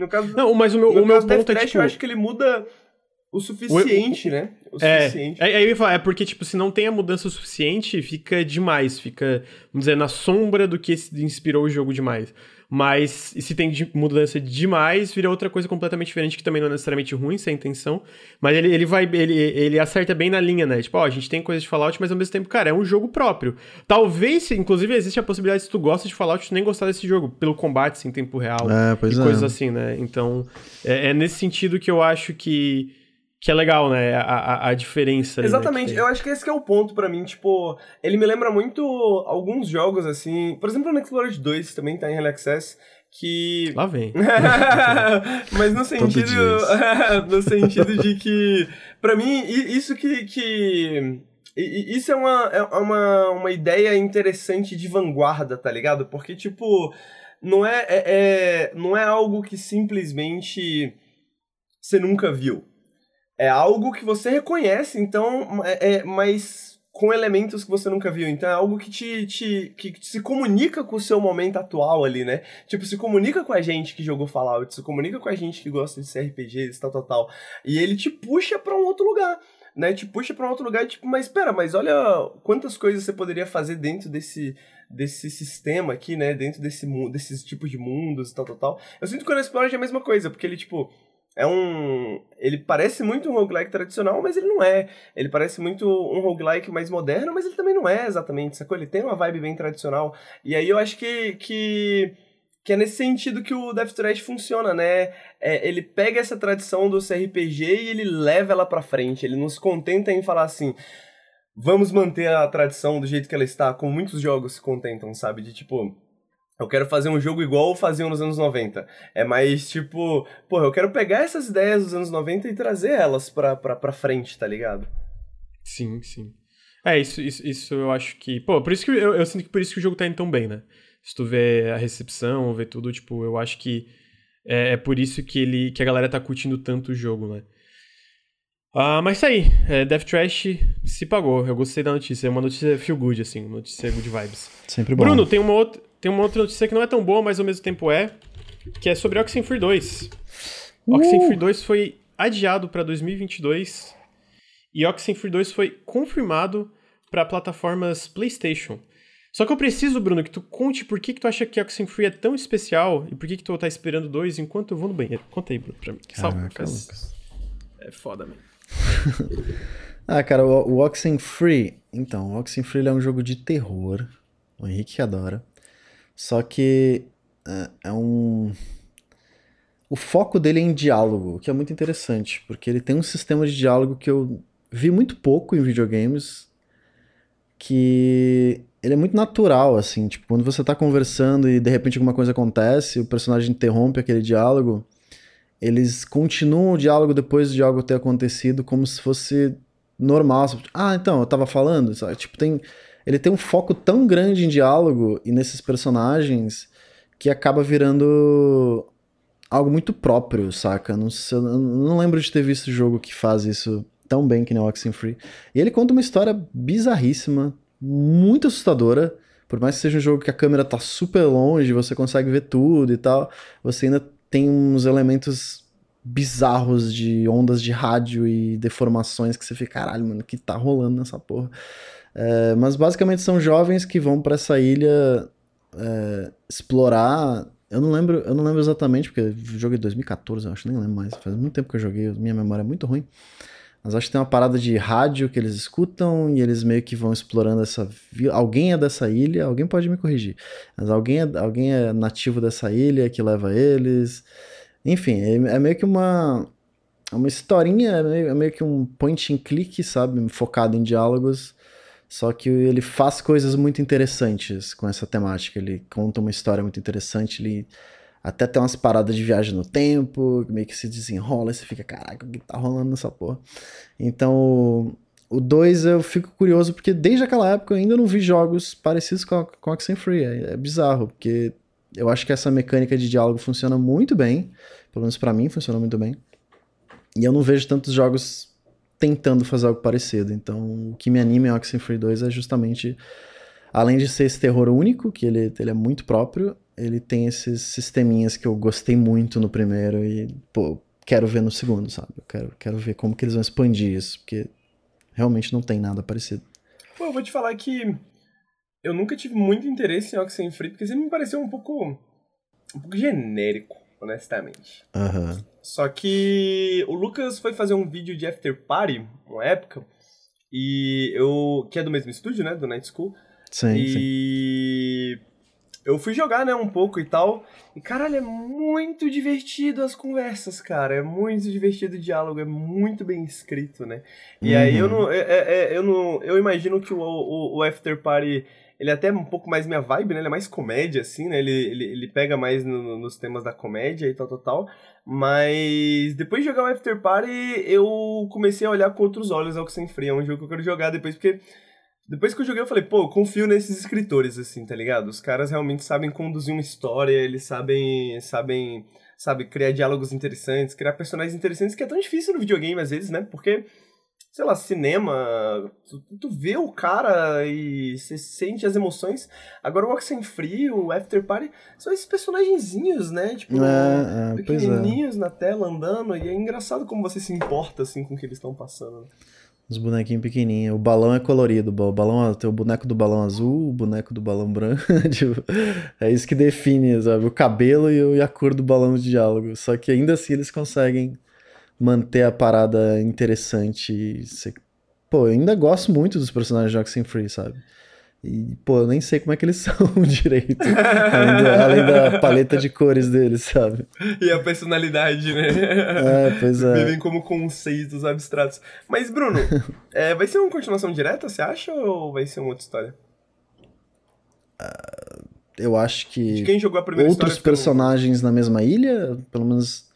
No caso, não, mas o meu, o meu ponto é, tipo... eu acho que ele muda o suficiente, o, né? O é, suficiente. É, é, é porque, tipo, se não tem a mudança o suficiente, fica demais. Fica, vamos dizer, na sombra do que inspirou o jogo demais. Mas se tem mudança demais, vira outra coisa completamente diferente, que também não é necessariamente ruim, sem intenção. Mas ele, ele vai. Ele, ele acerta bem na linha, né? Tipo, ó, a gente tem coisa de Fallout, mas ao mesmo tempo, cara, é um jogo próprio. Talvez, inclusive, existe a possibilidade, se tu gosta de Fallout, tu nem gostar desse jogo, pelo combate assim, em tempo real. É, pois e é. coisas assim, né? Então, é, é nesse sentido que eu acho que que é legal, né? A, a, a diferença. Exatamente, ali, né, eu acho que esse que é o ponto para mim. Tipo, ele me lembra muito alguns jogos, assim. Por exemplo, no Explorer 2 também tá em Early Access. Que. Lá vem. Mas no sentido. no sentido de que. para mim, isso que. que isso é uma, é uma, uma ideia interessante de vanguarda, tá ligado? Porque, tipo, não é, é, é não é algo que simplesmente você nunca viu é algo que você reconhece, então, é, é, mas com elementos que você nunca viu. Então é algo que te, te que se comunica com o seu momento atual ali, né? Tipo, se comunica com a gente que jogou Fallout, se comunica com a gente que gosta de CRPGs, tal, tal, tal. E ele te puxa para um outro lugar. Né, te puxa para um outro lugar, tipo, mas espera, mas olha quantas coisas você poderia fazer dentro desse, desse sistema aqui, né? Dentro desse desses tipos de mundos e tal, tal, tal. Eu sinto que o Unexplored é a mesma coisa, porque ele, tipo, é um. Ele parece muito um roguelike tradicional, mas ele não é. Ele parece muito um roguelike mais moderno, mas ele também não é exatamente, sacou? Ele tem uma vibe bem tradicional. E aí eu acho que. que... Que é nesse sentido que o Death Threat funciona, né? É, ele pega essa tradição do CRPG e ele leva ela pra frente. Ele não se contenta em falar assim, vamos manter a tradição do jeito que ela está, como muitos jogos se contentam, sabe? De tipo, eu quero fazer um jogo igual faziam nos anos 90. É mais tipo, pô, eu quero pegar essas ideias dos anos 90 e trazer elas pra, pra, pra frente, tá ligado? Sim, sim. É, isso, isso, isso eu acho que. Pô, por isso que eu, eu sinto que por isso que o jogo tá indo tão bem, né? Se tu vê a recepção, vê tudo, tipo, eu acho que é, é por isso que ele que a galera tá curtindo tanto o jogo, né? Ah, mas isso aí, é, Death Trash se pagou. Eu gostei da notícia. É uma notícia feel good, assim, uma notícia good vibes. Sempre bom. Bruno, tem uma outra. Tem uma outra notícia que não é tão boa, mas ao mesmo tempo é, que é sobre Oxenfree 2. Uh! Oxenfree 2 foi adiado para 2022 e Oxenfree 2 foi confirmado para plataformas PlayStation. Só que eu preciso, Bruno, que tu conte por que, que tu acha que Oxenfree é tão especial e por que, que tu tá esperando dois enquanto eu vou no banheiro. Conta aí, Bruno, pra mim. Salve, É foda, mano. ah, cara, o, o Oxenfree... Então, o Oxenfree é um jogo de terror. O Henrique adora. Só que é, é um. O foco dele é em diálogo, que é muito interessante, porque ele tem um sistema de diálogo que eu vi muito pouco em videogames, que ele é muito natural, assim, tipo, quando você tá conversando e de repente alguma coisa acontece, o personagem interrompe aquele diálogo, eles continuam o diálogo depois de algo ter acontecido como se fosse normal. Ah, então, eu tava falando, sabe? Tipo, tem ele tem um foco tão grande em diálogo e nesses personagens que acaba virando algo muito próprio, saca? Não, sei, não lembro de ter visto jogo que faz isso tão bem que nem o Oxenfree. E ele conta uma história bizarríssima, muito assustadora. Por mais que seja um jogo que a câmera tá super longe, você consegue ver tudo e tal, você ainda tem uns elementos bizarros de ondas de rádio e deformações que você fica, caralho, mano, o que tá rolando nessa porra? É, mas basicamente são jovens que vão para essa ilha é, explorar. Eu não lembro, eu não lembro exatamente, porque joguei em 2014, eu acho, nem lembro mais. Faz muito tempo que eu joguei, minha memória é muito ruim. Mas acho que tem uma parada de rádio que eles escutam e eles meio que vão explorando essa. Alguém é dessa ilha, alguém pode me corrigir. Mas alguém é, alguém é nativo dessa ilha que leva eles. Enfim, é, é meio que uma. É uma historinha, é meio, é meio que um point and click, sabe? Focado em diálogos só que ele faz coisas muito interessantes com essa temática. Ele conta uma história muito interessante. Ele até tem umas paradas de viagem no tempo, meio que se desenrola e você fica, caraca, o que tá rolando nessa porra? Então, o 2 eu fico curioso porque desde aquela época eu ainda não vi jogos parecidos com, com Oxenfree. É, é bizarro, porque eu acho que essa mecânica de diálogo funciona muito bem. Pelo menos para mim funciona muito bem. E eu não vejo tantos jogos tentando fazer algo parecido. Então, o que me anima em Oxenfree 2 é justamente, além de ser esse terror único, que ele, ele é muito próprio, ele tem esses sisteminhas que eu gostei muito no primeiro e, pô, quero ver no segundo, sabe? Eu quero, quero ver como que eles vão expandir isso, porque realmente não tem nada parecido. Pô, eu vou te falar que eu nunca tive muito interesse em Oxenfree, porque sempre me pareceu um pouco, um pouco genérico, honestamente. Aham. Uhum. Só que o Lucas foi fazer um vídeo de After Party, uma época, e eu. que é do mesmo estúdio, né? Do Night School. Sim. E. Sim. Eu fui jogar, né, um pouco e tal. E, caralho, é muito divertido as conversas, cara. É muito divertido o diálogo, é muito bem escrito, né? E uhum. aí eu não. É, é, é, eu não. Eu imagino que o, o, o After Party ele é até um pouco mais minha vibe, né? Ele é mais comédia, assim, né? Ele, ele, ele pega mais no, nos temas da comédia e tal, tal, tal. Mas depois de jogar o After Party, eu comecei a olhar com outros olhos ao que sem frio. É um jogo que eu quero jogar depois, porque depois que eu joguei, eu falei, pô, eu confio nesses escritores, assim, tá ligado? Os caras realmente sabem conduzir uma história, eles sabem, sabem, sabe, criar diálogos interessantes, criar personagens interessantes, que é tão difícil no videogame às vezes, né? Porque sei lá, cinema, tu, tu vê o cara e você sente as emoções. Agora o Oxenfree, o After Party, são esses personagenzinhos, né? Tipo, é, é, é. pequenininhos é. na tela andando. E é engraçado como você se importa, assim, com o que eles estão passando. Os bonequinhos pequenininhos. O balão é colorido. O balão tem o boneco do balão azul, o boneco do balão branco. tipo, é isso que define, sabe? O cabelo e a cor do balão de diálogo. Só que ainda assim eles conseguem manter a parada interessante. Você... Pô, eu ainda gosto muito dos personagens de Oxenfree, sabe? E, pô, eu nem sei como é que eles são direito. além, do, além, da paleta de cores deles, sabe? E a personalidade, né? É, pois é. Vivem como conceitos abstratos. Mas, Bruno, é, vai ser uma continuação direta, você acha? Ou vai ser uma outra história? Uh, eu acho que. De quem jogou a primeira Outros personagens na mesma ilha, pelo menos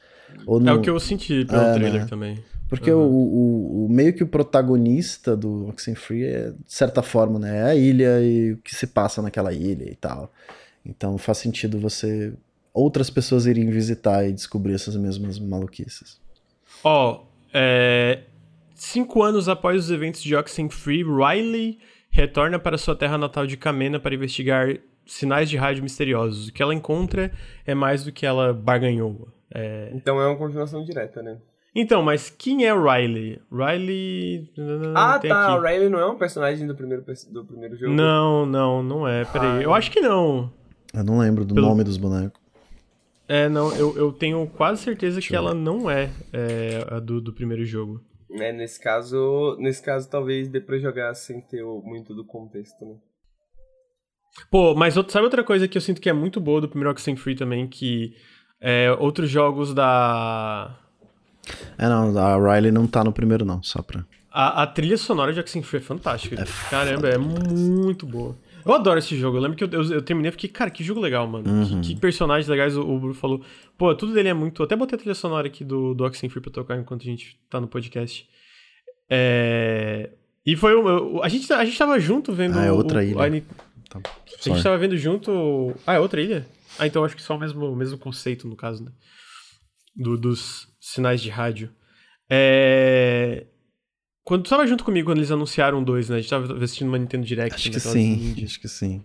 no... É o que eu senti pelo é, trailer né? também. Porque uhum. o, o, o, meio que o protagonista do Oxenfree é, de certa forma, né? É a ilha e o que se passa naquela ilha e tal. Então faz sentido você. Outras pessoas irem visitar e descobrir essas mesmas maluquices. Ó, oh, é... cinco anos após os eventos de Oxenfree, Riley retorna para sua terra natal de Kamena para investigar sinais de rádio misteriosos. O que ela encontra é mais do que ela barganhou. É... Então é uma continuação direta, né? Então, mas quem é o Riley? Riley. Ah, tá. Aqui. O Riley não é um personagem do primeiro, do primeiro jogo? Não, não, não é. Peraí. Ah, eu acho que não. Eu não lembro do Pelo... nome dos bonecos. É, não, eu, eu tenho quase certeza Deixa que ela não é, é a do, do primeiro jogo. É, nesse caso, nesse caso talvez dê pra jogar sem ter muito do contexto, né? Pô, mas sabe outra coisa que eu sinto que é muito boa do primeiro Oxenfree também, que é, outros jogos da. É, não, a Riley não tá no primeiro, não, só pra. A, a trilha sonora de Oxenfree é fantástica. É Caramba, é muito boa. Eu adoro esse jogo. Eu lembro que eu, eu, eu terminei e fiquei, cara, que jogo legal, mano. Uhum. Que, que, personagens legais o, o Bruno falou. Pô, tudo dele é muito. Até botei a trilha sonora aqui do, do Oxenfree pra tocar enquanto a gente tá no podcast. É. E foi. a, gente, a gente tava junto vendo. Ah, é outra o, ilha. A, tá. a gente tava vendo junto. Ah, é outra ilha? Ah, então acho que só o mesmo, o mesmo conceito, no caso, né? Do, dos sinais de rádio. É... Quando tu tava junto comigo quando eles anunciaram dois, né? A gente tava assistindo uma Nintendo Direct. Acho que sim, acho que sim.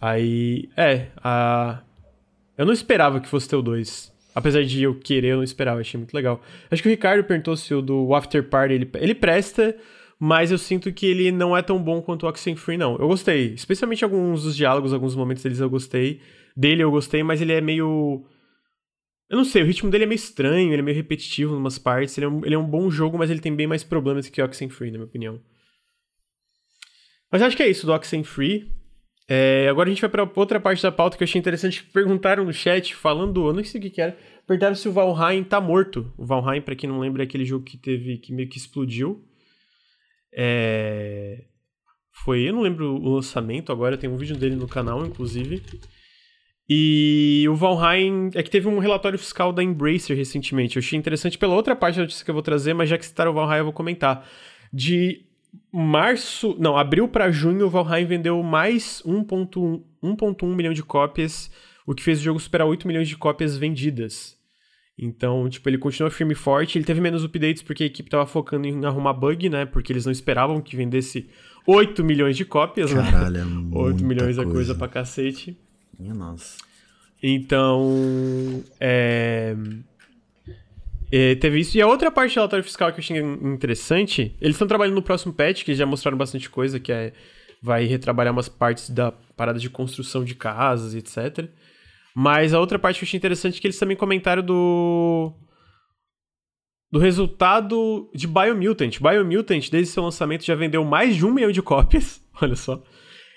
Aí, é, a... eu não esperava que fosse ter o 2. Apesar de eu querer, eu não esperava, achei muito legal. Acho que o Ricardo perguntou se o do After Party ele, ele presta, mas eu sinto que ele não é tão bom quanto o Oxenfree, não. Eu gostei, especialmente alguns dos diálogos, alguns momentos deles eu gostei. Dele eu gostei, mas ele é meio. Eu não sei, o ritmo dele é meio estranho, ele é meio repetitivo em umas partes. Ele é um, ele é um bom jogo, mas ele tem bem mais problemas que o Oxenfree, na minha opinião. Mas acho que é isso do Oxenfree. É, agora a gente vai para outra parte da pauta que eu achei interessante. Perguntaram no chat, falando, eu não sei o que, que era. Perguntaram se o Valheim tá morto. O Valheim, para quem não lembra, é aquele jogo que teve que meio que explodiu. É... Foi, eu não lembro o lançamento agora, tem um vídeo dele no canal, inclusive. E o Valheim é que teve um relatório fiscal da Embracer recentemente. Eu achei interessante pela outra parte da notícia que eu vou trazer, mas já que citaram o Valheim, eu vou comentar. De março, não, abril para junho, o Valheim vendeu mais 1.1 milhão de cópias, o que fez o jogo superar 8 milhões de cópias vendidas. Então, tipo, ele continua firme e forte. Ele teve menos updates porque a equipe tava focando em arrumar bug, né? Porque eles não esperavam que vendesse 8 milhões de cópias, Caralho, né? É 8 milhões coisa. é coisa pra cacete. Minha nossa. Então, é... é... Teve isso. E a outra parte do relatório fiscal que eu achei interessante, eles estão trabalhando no próximo patch, que já mostraram bastante coisa, que é vai retrabalhar umas partes da parada de construção de casas, etc. Mas a outra parte que eu achei interessante é que eles também comentaram do. Do resultado de Biomutant. Biomutant, desde seu lançamento, já vendeu mais de um milhão de cópias. Olha só.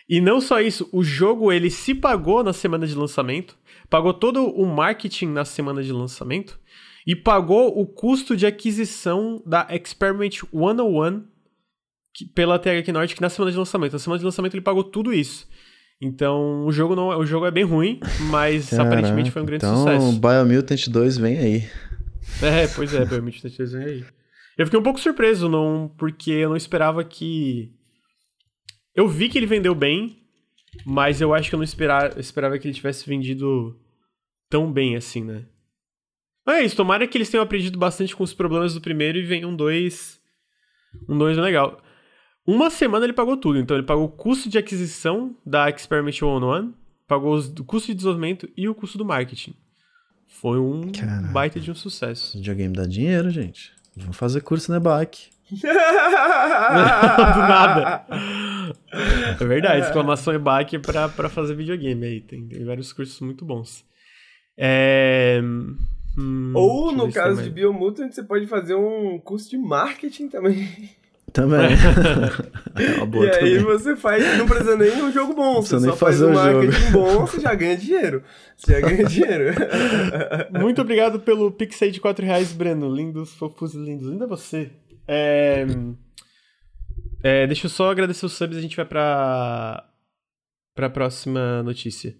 E não só isso, o jogo ele se pagou na semana de lançamento, pagou todo o marketing na semana de lançamento e pagou o custo de aquisição da Experiment 101 que, pela THQ Nordic na semana de lançamento. Na semana de lançamento ele pagou tudo isso. Então, o jogo não, o jogo é bem ruim, mas Caraca, aparentemente foi um grande então, sucesso. Então, Biomutant 2 vem aí. É, pois é, Biomutant 2 vem aí. Eu fiquei um pouco surpreso, não, porque eu não esperava que eu vi que ele vendeu bem, mas eu acho que eu não esperava, esperava que ele tivesse vendido tão bem assim, né? Mas é isso, tomara que eles tenham aprendido bastante com os problemas do primeiro e venham dois Um 2 legal. Uma semana ele pagou tudo. Então ele pagou o custo de aquisição da Experiment One, pagou o custo de desenvolvimento e o custo do marketing. Foi um Caraca. baita de um sucesso. O videogame dá dinheiro, gente. Vamos fazer curso na EBAC. Do nada. É verdade, exclamação EBAC pra, pra fazer videogame aí. Tem, tem vários cursos muito bons. É... Hum, Ou, no caso de Biomutant, você pode fazer um curso de marketing também. Também. É e aí também. você faz, não precisa nem um jogo bom, você só faz um marketing jogo. bom, você já ganha dinheiro. Você já ganha dinheiro. Muito obrigado pelo Pixel de 4 reais, Breno. Lindos, fofos e lindos. Linda você. É... É, deixa eu só agradecer os subs e a gente vai pra, pra próxima notícia.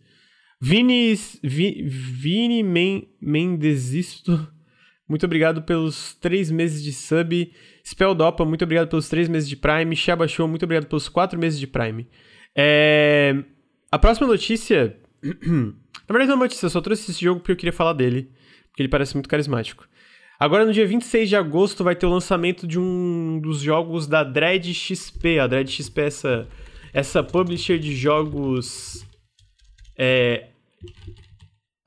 Vini, Vi, Vini Men, Mendesisto, muito obrigado pelos três meses de sub. Spelldopa, muito obrigado pelos três meses de Prime. Shaba Show, muito obrigado pelos quatro meses de Prime. É... A próxima notícia. Na verdade, não é uma notícia, eu só trouxe esse jogo porque eu queria falar dele. Porque ele parece muito carismático. Agora, no dia 26 de agosto, vai ter o lançamento de um dos jogos da Dread XP. A Dread XP é essa, essa publisher de jogos é,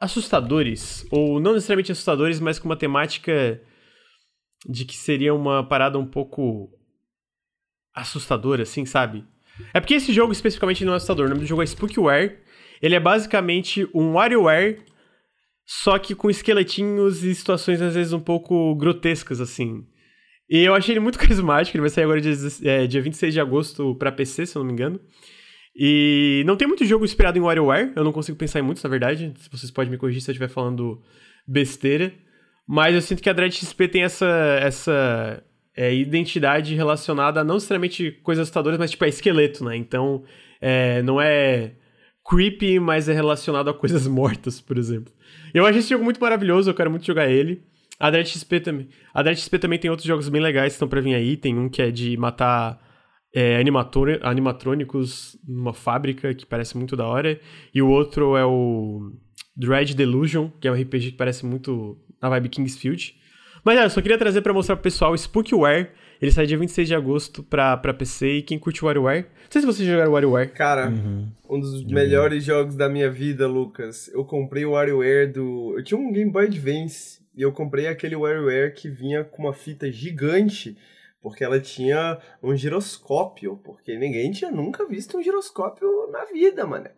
assustadores. Ou não necessariamente assustadores, mas com uma temática de que seria uma parada um pouco assustadora, assim, sabe? É porque esse jogo especificamente não é assustador. O nome do jogo é Spookware. Ele é basicamente um WarioWare, só que com esqueletinhos e situações às vezes um pouco grotescas, assim. E eu achei ele muito carismático. Ele vai sair agora dia, é, dia 26 de agosto pra PC, se eu não me engano. E não tem muito jogo inspirado em WarioWare. Eu não consigo pensar em muitos, na verdade. Vocês podem me corrigir se eu estiver falando besteira. Mas eu sinto que a Dread XP tem essa, essa é, identidade relacionada a não necessariamente coisas assustadoras, mas tipo, é esqueleto, né? Então, é, não é creepy, mas é relacionado a coisas mortas, por exemplo. Eu acho esse jogo muito maravilhoso, eu quero muito jogar ele. A Dread XP também. A Dread XP também tem outros jogos bem legais que estão pra vir aí. Tem um que é de matar é, animatrônicos numa fábrica, que parece muito da hora. E o outro é o Dread Delusion, que é um RPG que parece muito na vibe Kingsfield. Mas é, eu só queria trazer para mostrar pro pessoal Spookware. Ele sai dia 26 de agosto pra, pra PC e quem curte WarioWare. Não sei se vocês jogaram WarioWare. Cara, uhum. um dos uhum. melhores jogos da minha vida, Lucas. Eu comprei o WarioWare do. Eu tinha um Game Boy Advance e eu comprei aquele WarioWare que vinha com uma fita gigante. Porque ela tinha um giroscópio. Porque ninguém tinha nunca visto um giroscópio na vida, mano.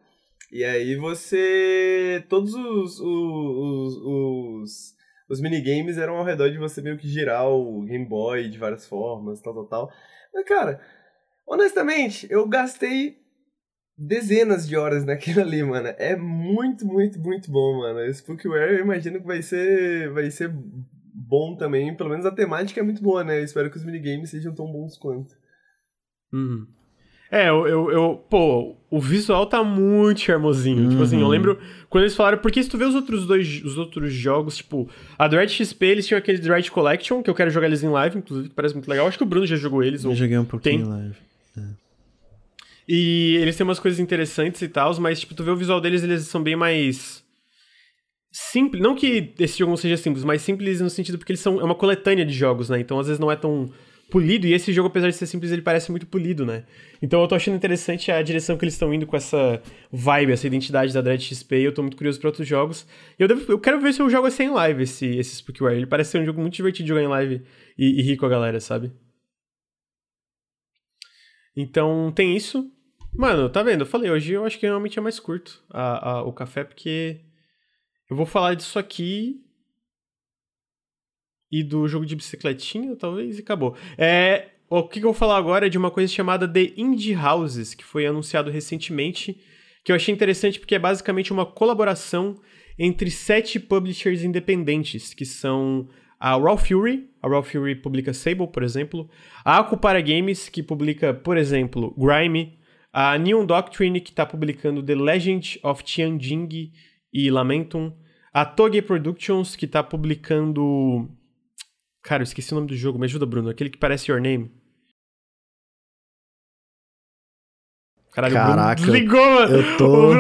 E aí você. Todos os, os, os, os, minigames eram ao redor de você meio que girar o Game Boy de várias formas, tal, tal, tal. Mas, cara, honestamente, eu gastei dezenas de horas naquilo ali, mano. É muito, muito, muito bom, mano. Spookware eu imagino que vai ser. Vai ser bom também. Pelo menos a temática é muito boa, né? Eu espero que os minigames sejam tão bons quanto. Uhum. É, eu, eu, eu, Pô, o visual tá muito charmosinho. Uhum. Tipo assim, eu uhum. lembro quando eles falaram. Porque se tu vê os outros dois os outros jogos, tipo, a Dread XP, eles tinham aquele Dread Collection, que eu quero jogar eles em live, inclusive, que parece muito legal. Acho que o Bruno já jogou eles. Eu joguei um pouquinho tem. em live. É. E eles têm umas coisas interessantes e tal, mas, tipo, tu vê o visual deles, eles são bem mais. Simples. Não que esse jogo não seja simples, mas simples no sentido porque eles são. É uma coletânea de jogos, né? Então às vezes não é tão polido, e esse jogo, apesar de ser simples, ele parece muito polido, né? Então eu tô achando interessante a direção que eles estão indo com essa vibe, essa identidade da Dread XP, e eu tô muito curioso pra outros jogos. E eu, devo, eu quero ver se eu jogo assim em live, esse, esse Spookware. Ele parece ser um jogo muito divertido de jogar em live e, e a galera, sabe? Então tem isso. Mano, tá vendo? Eu falei, hoje eu acho que realmente é mais curto a, a, o café, porque eu vou falar disso aqui e do jogo de bicicletinha, talvez, e acabou. É, o que, eu vou falar agora é de uma coisa chamada The Indie Houses, que foi anunciado recentemente, que eu achei interessante porque é basicamente uma colaboração entre sete publishers independentes, que são a Raw Fury, a Raw Fury publica Sable, por exemplo, a Akupara Games, que publica, por exemplo, Grime, a Neon Doctrine, que está publicando The Legend of Tianjing e Lamentum, a Toge Productions, que está publicando Cara, eu esqueci o nome do jogo. Me ajuda, Bruno. Aquele que parece Your Name. Caralho, Caraca, o Bruno desligou, mano. Eu tô...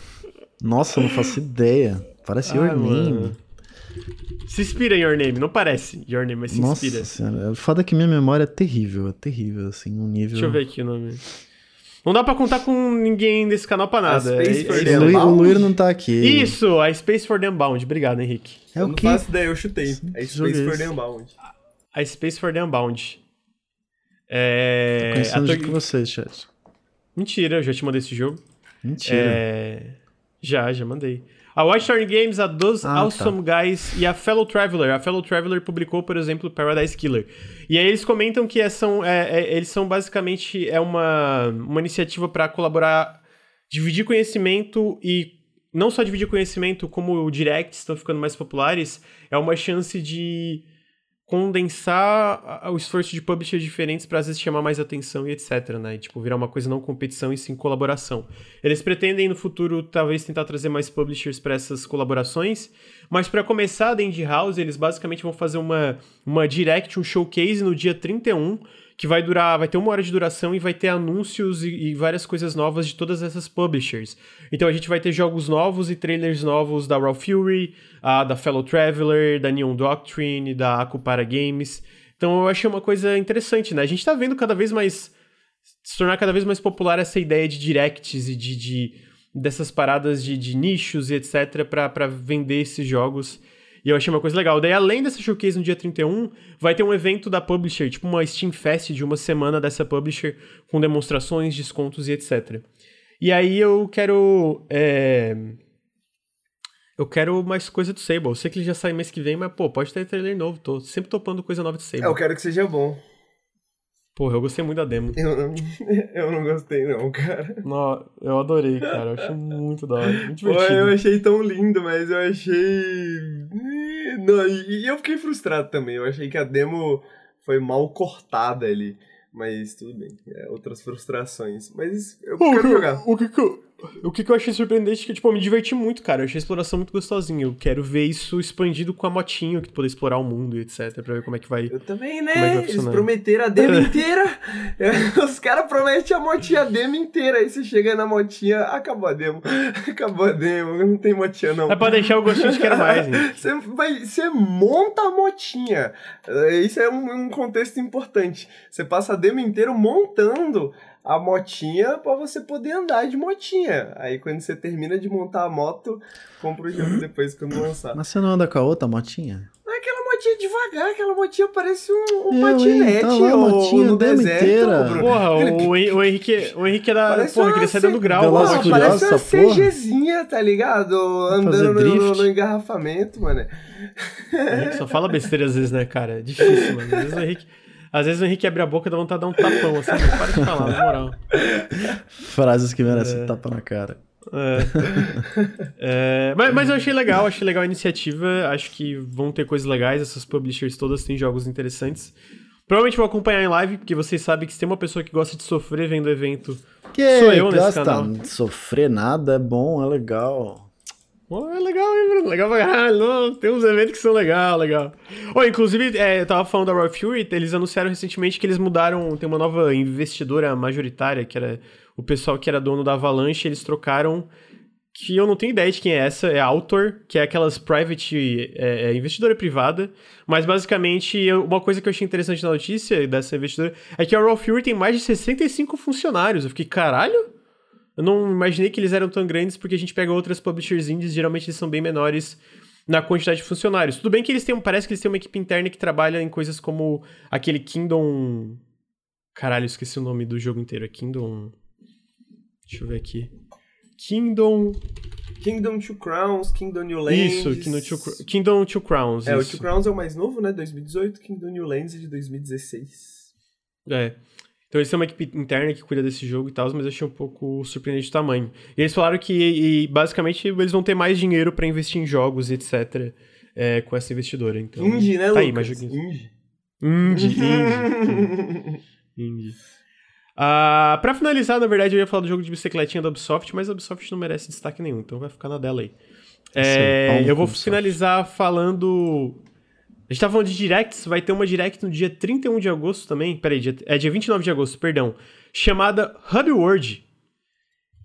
Nossa, eu não faço ideia. Parece Your Name. Se inspira em Your Name, não parece Your Name, mas se Nossa inspira. Senhora, o foda é que minha memória é terrível, é terrível, assim, um nível... Deixa eu ver aqui o nome. Não dá pra contar com ninguém desse canal pra nada. Space é, for é O Luir, não tá aqui. Isso, a Space for the Unbound. Obrigado, Henrique. É eu o não quê? faço ideia, eu chutei. É jogo Space é for the Unbound. A Space for the Unbound. É. Conhecendo a de to- que vocês, chat. Mentira, eu já te mandei esse jogo. Mentira. É... Já, já mandei. A Watchtower Games, a Those Ah, Awesome Guys e a Fellow Traveler. A Fellow Traveler publicou, por exemplo, Paradise Killer. E aí eles comentam que é- são, é, é- eles são basicamente é uma, uma iniciativa para colaborar, dividir conhecimento e não só dividir conhecimento, como o Direct estão ficando mais populares, é uma chance de condensar o esforço de publishers diferentes para às vezes chamar mais atenção e etc, né? E, tipo, virar uma coisa não competição e sim colaboração. Eles pretendem no futuro talvez tentar trazer mais publishers para essas colaborações, mas para começar a Indie House, eles basicamente vão fazer uma uma direct, um showcase no dia 31, que vai durar, vai ter uma hora de duração e vai ter anúncios e, e várias coisas novas de todas essas publishers. Então a gente vai ter jogos novos e trailers novos da Raw Fury, a, da Fellow Traveler, da Neon Doctrine, da Akupara Games. Então eu achei uma coisa interessante, né? A gente tá vendo cada vez mais se tornar cada vez mais popular essa ideia de directs e de, de- dessas paradas de, de nichos e etc pra vender esses jogos. E eu achei uma coisa legal. Daí, além dessa showcase no dia 31, vai ter um evento da publisher, tipo uma Steam Fest de uma semana dessa publisher, com demonstrações, descontos e etc. E aí eu quero. é, Eu quero mais coisa do Sable. Eu sei que ele já sai mês que vem, mas, pô, pode ter trailer novo. Tô sempre topando coisa nova de Sable. É, eu quero que seja bom. Porra, eu gostei muito da demo. Eu não, eu não gostei, não, cara. Nó, eu adorei, cara. Eu achei muito da hora. Muito Pô, divertido. eu achei tão lindo, mas eu achei. Não, e eu fiquei frustrado também. Eu achei que a demo foi mal cortada ali. Mas tudo bem. É, outras frustrações. Mas eu Pô, quero o, jogar. que, o, que, que eu, o que que eu achei surpreendente é que, tipo, eu me diverti muito, cara. Eu achei a exploração muito gostosinha. Eu quero ver isso expandido com a motinho, que tu poder explorar o mundo e etc. Pra ver como é que vai. Eu também, é né? vai Eles prometeram a demo inteira. Os caras prometem a motinha a demo inteira. Aí você chega na motinha, acabou a demo. Acabou a demo, não tem motinha não. É pra deixar o gostinho de quero mais, né? Você, vai, você monta a motinha. É, Isso é um, um contexto importante. Você passa a demo inteiro montando a motinha pra você poder andar de motinha. Aí quando você termina de montar a moto, compra o jogo depois quando lançar. Mas você não anda com a outra motinha? Não é aquela motinha devagar, aquela motinha parece um, um patinete Tá lá a ou motinha no deserto. inteira. Porra, o, o Henrique, o Henrique era. Parece porra, queria sair dando grau. E parece uma. CGzinha, tá ligado? Andando no, no engarrafamento, mano. O Henrique só fala besteira às vezes, né, cara? É difícil, mano. Às vezes o Henrique. Às vezes o Henrique abre a boca e dá vontade de dar um tapão, assim, não para de falar, na moral. Frases que merecem tapa na cara. É. É, mas, mas eu achei legal, achei legal a iniciativa. Acho que vão ter coisas legais. Essas publishers todas têm jogos interessantes. Provavelmente vou acompanhar em live, porque vocês sabem que se tem uma pessoa que gosta de sofrer vendo evento, Que Sou eu nesse canal. de sofrer nada, é bom, é legal. Pô, é legal, hein, Bruno? Legal pra caralho. Tem uns eventos que são legal, legal. Oh, inclusive, é, eu tava falando da Raw Fury, eles anunciaram recentemente que eles mudaram, tem uma nova investidora majoritária, que era o pessoal que era dono da Avalanche, eles trocaram, que eu não tenho ideia de quem é essa, é a Autor, que é aquelas private, é, é, investidora privada, mas basicamente, uma coisa que eu achei interessante na notícia dessa investidora é que a Raw Fury tem mais de 65 funcionários. Eu fiquei, caralho? Eu não imaginei que eles eram tão grandes, porque a gente pega outras publishers indies, geralmente eles são bem menores na quantidade de funcionários. Tudo bem que eles têm, parece que eles têm uma equipe interna que trabalha em coisas como aquele Kingdom... Caralho, esqueci o nome do jogo inteiro. É Kingdom... Deixa eu ver aqui. Kingdom... Kingdom Two Crowns, Kingdom New Lands. Isso, Kingdom Two, Kingdom Two Crowns. É, o isso. Two Crowns é o mais novo, né? 2018, Kingdom New Lands é de 2016. É. Então eles têm uma equipe interna que cuida desse jogo e tal, mas eu achei um pouco surpreendente o tamanho. E eles falaram que, e, basicamente, eles vão ter mais dinheiro pra investir em jogos e etc. é, com essa investidora. Então, Indie, né, tá aí, Lucas? mais joguinhos. Indie. Indie, indie. indie. Ah, pra finalizar, na verdade, eu ia falar do jogo de bicicletinha da Ubisoft, mas a Ubisoft não merece destaque nenhum, então vai ficar na dela aí. É, Sim, eu vou finalizar falando. A gente tá falando de directs, vai ter uma direct no dia 31 de agosto também. Peraí, dia, é dia 29 de agosto, perdão. Chamada Hub World.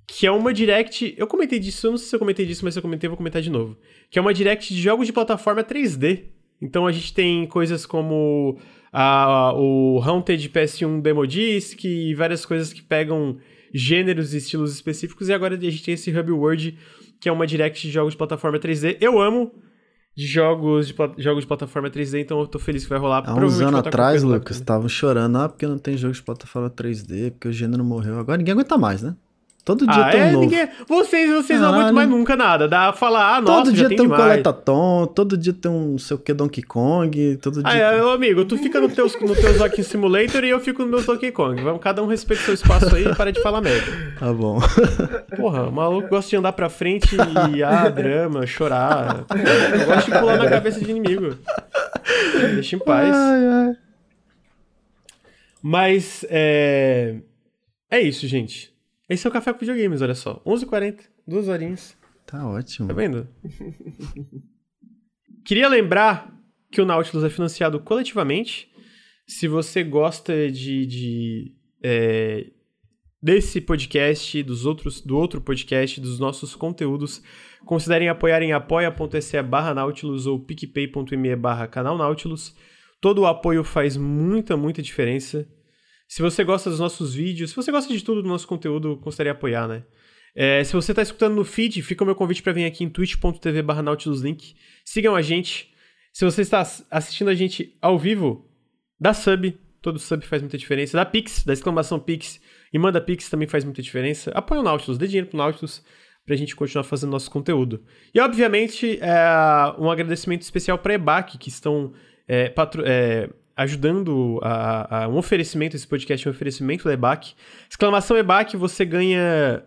que é uma direct. Eu comentei disso, eu não sei se eu comentei disso, mas se eu comentei, eu vou comentar de novo. Que é uma direct de jogos de plataforma 3D. Então a gente tem coisas como a, o Haunted PS1 Demo Disc e várias coisas que pegam gêneros e estilos específicos. E agora a gente tem esse Hub World, que é uma direct de jogos de plataforma 3D. Eu amo de jogos de, jogos de plataforma 3D, então eu tô feliz que vai rolar. Há uns anos atrás, Lucas, estavam chorando, ah, porque não tem jogo de plataforma 3D, porque o gênero morreu. Agora ninguém aguenta mais, né? Todo dia ah, tem um é, novo. Ninguém... Vocês, vocês não aguentam mais nunca nada. Dá falar, ah, nossa, Todo dia tem, tem um Coletatom, todo dia tem um sei o que Donkey Kong, todo ah, dia... É, meu amigo, tu fica no teu, no teu Zokin Simulator e eu fico no meu Donkey Kong. Vamos, cada um respeita seu espaço aí e para de falar merda. Tá bom. Porra, o maluco gosta de andar pra frente e, ah, drama, chorar. Eu gosto de pular na cabeça de inimigo. Deixa em paz. Ai, ai. Mas, é... É isso, gente. Esse é o Café com Videogames, olha só. 11h40, duas horinhas. Tá ótimo. Tá vendo? Queria lembrar que o Nautilus é financiado coletivamente. Se você gosta de, de é, desse podcast, dos outros, do outro podcast, dos nossos conteúdos, considerem apoiar em apoia.se barra Nautilus ou picpay.me barra canal Nautilus. Todo o apoio faz muita, muita diferença. Se você gosta dos nossos vídeos, se você gosta de tudo do nosso conteúdo, considere apoiar, né? É, se você está escutando no feed, fica o meu convite para vir aqui em twitch.tv barra nautiluslink. Sigam a gente. Se você está assistindo a gente ao vivo, dá sub. Todo sub faz muita diferença. Dá pix, dá exclamação pix. E manda pix também faz muita diferença. Apoia o Nautilus, dê dinheiro pro Nautilus pra gente continuar fazendo nosso conteúdo. E, obviamente, é, um agradecimento especial pra EBAC, que estão é, patro, é, ajudando a, a, um oferecimento, esse podcast é um oferecimento da EBAC. Exclamação EBAC, você ganha.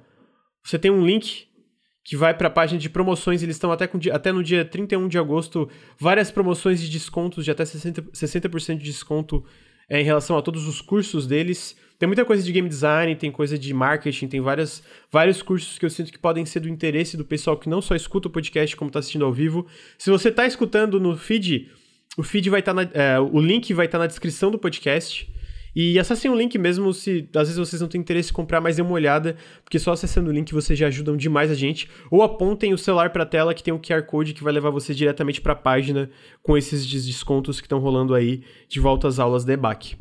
Você tem um link que vai para a página de promoções. Eles estão até, com, até no dia 31 de agosto, várias promoções de descontos de até 60%, 60 de desconto é, em relação a todos os cursos deles. Tem muita coisa de game design, tem coisa de marketing, tem várias, vários cursos que eu sinto que podem ser do interesse do pessoal que não só escuta o podcast, como está assistindo ao vivo. Se você está escutando no feed o feed vai estar tá é, o link vai estar tá na descrição do podcast. E acessem o link mesmo se às vezes vocês não têm interesse em comprar, mas dê uma olhada, porque só acessando o link vocês já ajudam demais a gente. Ou apontem o celular para a tela que tem um QR Code que vai levar você diretamente para a página com esses descontos que estão rolando aí de volta às aulas da EBAC.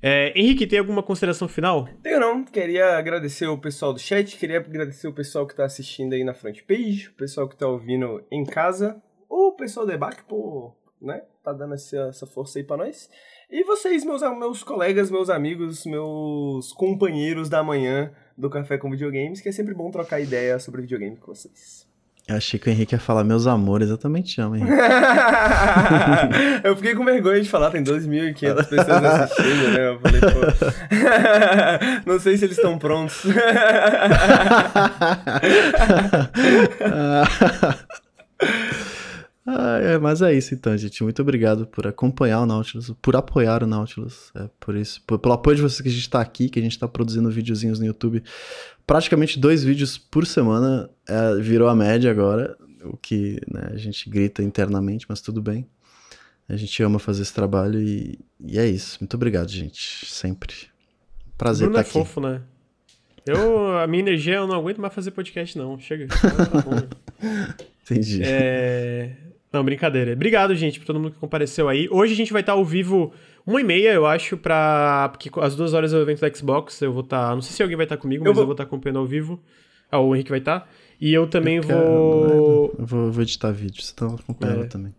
É, Henrique, tem alguma consideração final? Tenho não. Queria agradecer o pessoal do chat, queria agradecer o pessoal que está assistindo aí na front page, o pessoal que está ouvindo em casa, ou o pessoal da EBAC por né? Tá dando essa, essa força aí pra nós. E vocês, meus, meus colegas, meus amigos, meus companheiros da manhã do Café com Videogames, que é sempre bom trocar ideia sobre videogame com vocês. Eu achei que o Henrique ia falar meus amores, eu também te amo, Henrique. eu fiquei com vergonha de falar, tem 2.500 pessoas assistindo, né? Eu falei, pô. Não sei se eles estão prontos. Ah, é, mas é isso então, gente. Muito obrigado por acompanhar o Nautilus, por apoiar o Nautilus. É por isso, por, pelo apoio de vocês que a gente está aqui, que a gente está produzindo videozinhos no YouTube. Praticamente dois vídeos por semana é, virou a média agora, o que né, a gente grita internamente, mas tudo bem. A gente ama fazer esse trabalho e, e é isso. Muito obrigado, gente. Sempre. Prazer Bruno estar é aqui. fofo, né? Eu, a minha energia, eu não aguento mais fazer podcast, não. Chega. Tá bom. Entendi. É... Não, brincadeira. Obrigado, gente, por todo mundo que compareceu aí. Hoje a gente vai estar ao vivo uma e meia, eu acho, pra. Porque às duas horas é o evento da Xbox. Eu vou estar. Não sei se alguém vai estar comigo, mas eu vou, eu vou estar acompanhando ao vivo. Ah, o Henrique vai estar. E eu também eu quero, vou... Eu vou. vou editar vídeos, então eu acompanhando é. também.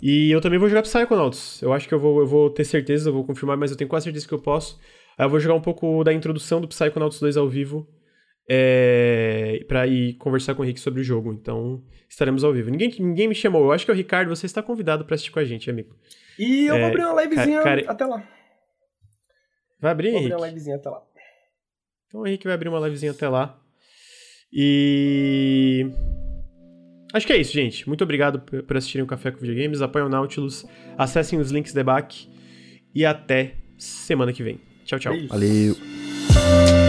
E eu também vou jogar Psychonauts. Eu acho que eu vou, eu vou ter certeza, eu vou confirmar, mas eu tenho quase certeza que eu posso. Aí eu vou jogar um pouco da introdução do Psychonauts 2 ao vivo é, para ir conversar com o Henrique sobre o jogo. Então, estaremos ao vivo. Ninguém, ninguém me chamou. Eu acho que é o Ricardo, você está convidado para assistir com a gente, amigo. E eu é, vou abrir uma livezinha cara... até lá. Vai abrir, vou Henrique? abrir uma livezinha até lá. Então o Henrique vai abrir uma livezinha até lá. E. Acho que é isso, gente. Muito obrigado por assistirem o Café com Videogames. Apoiem o Nautilus. Acessem os links da BAC. E até semana que vem. Tchau, tchau. Valeu.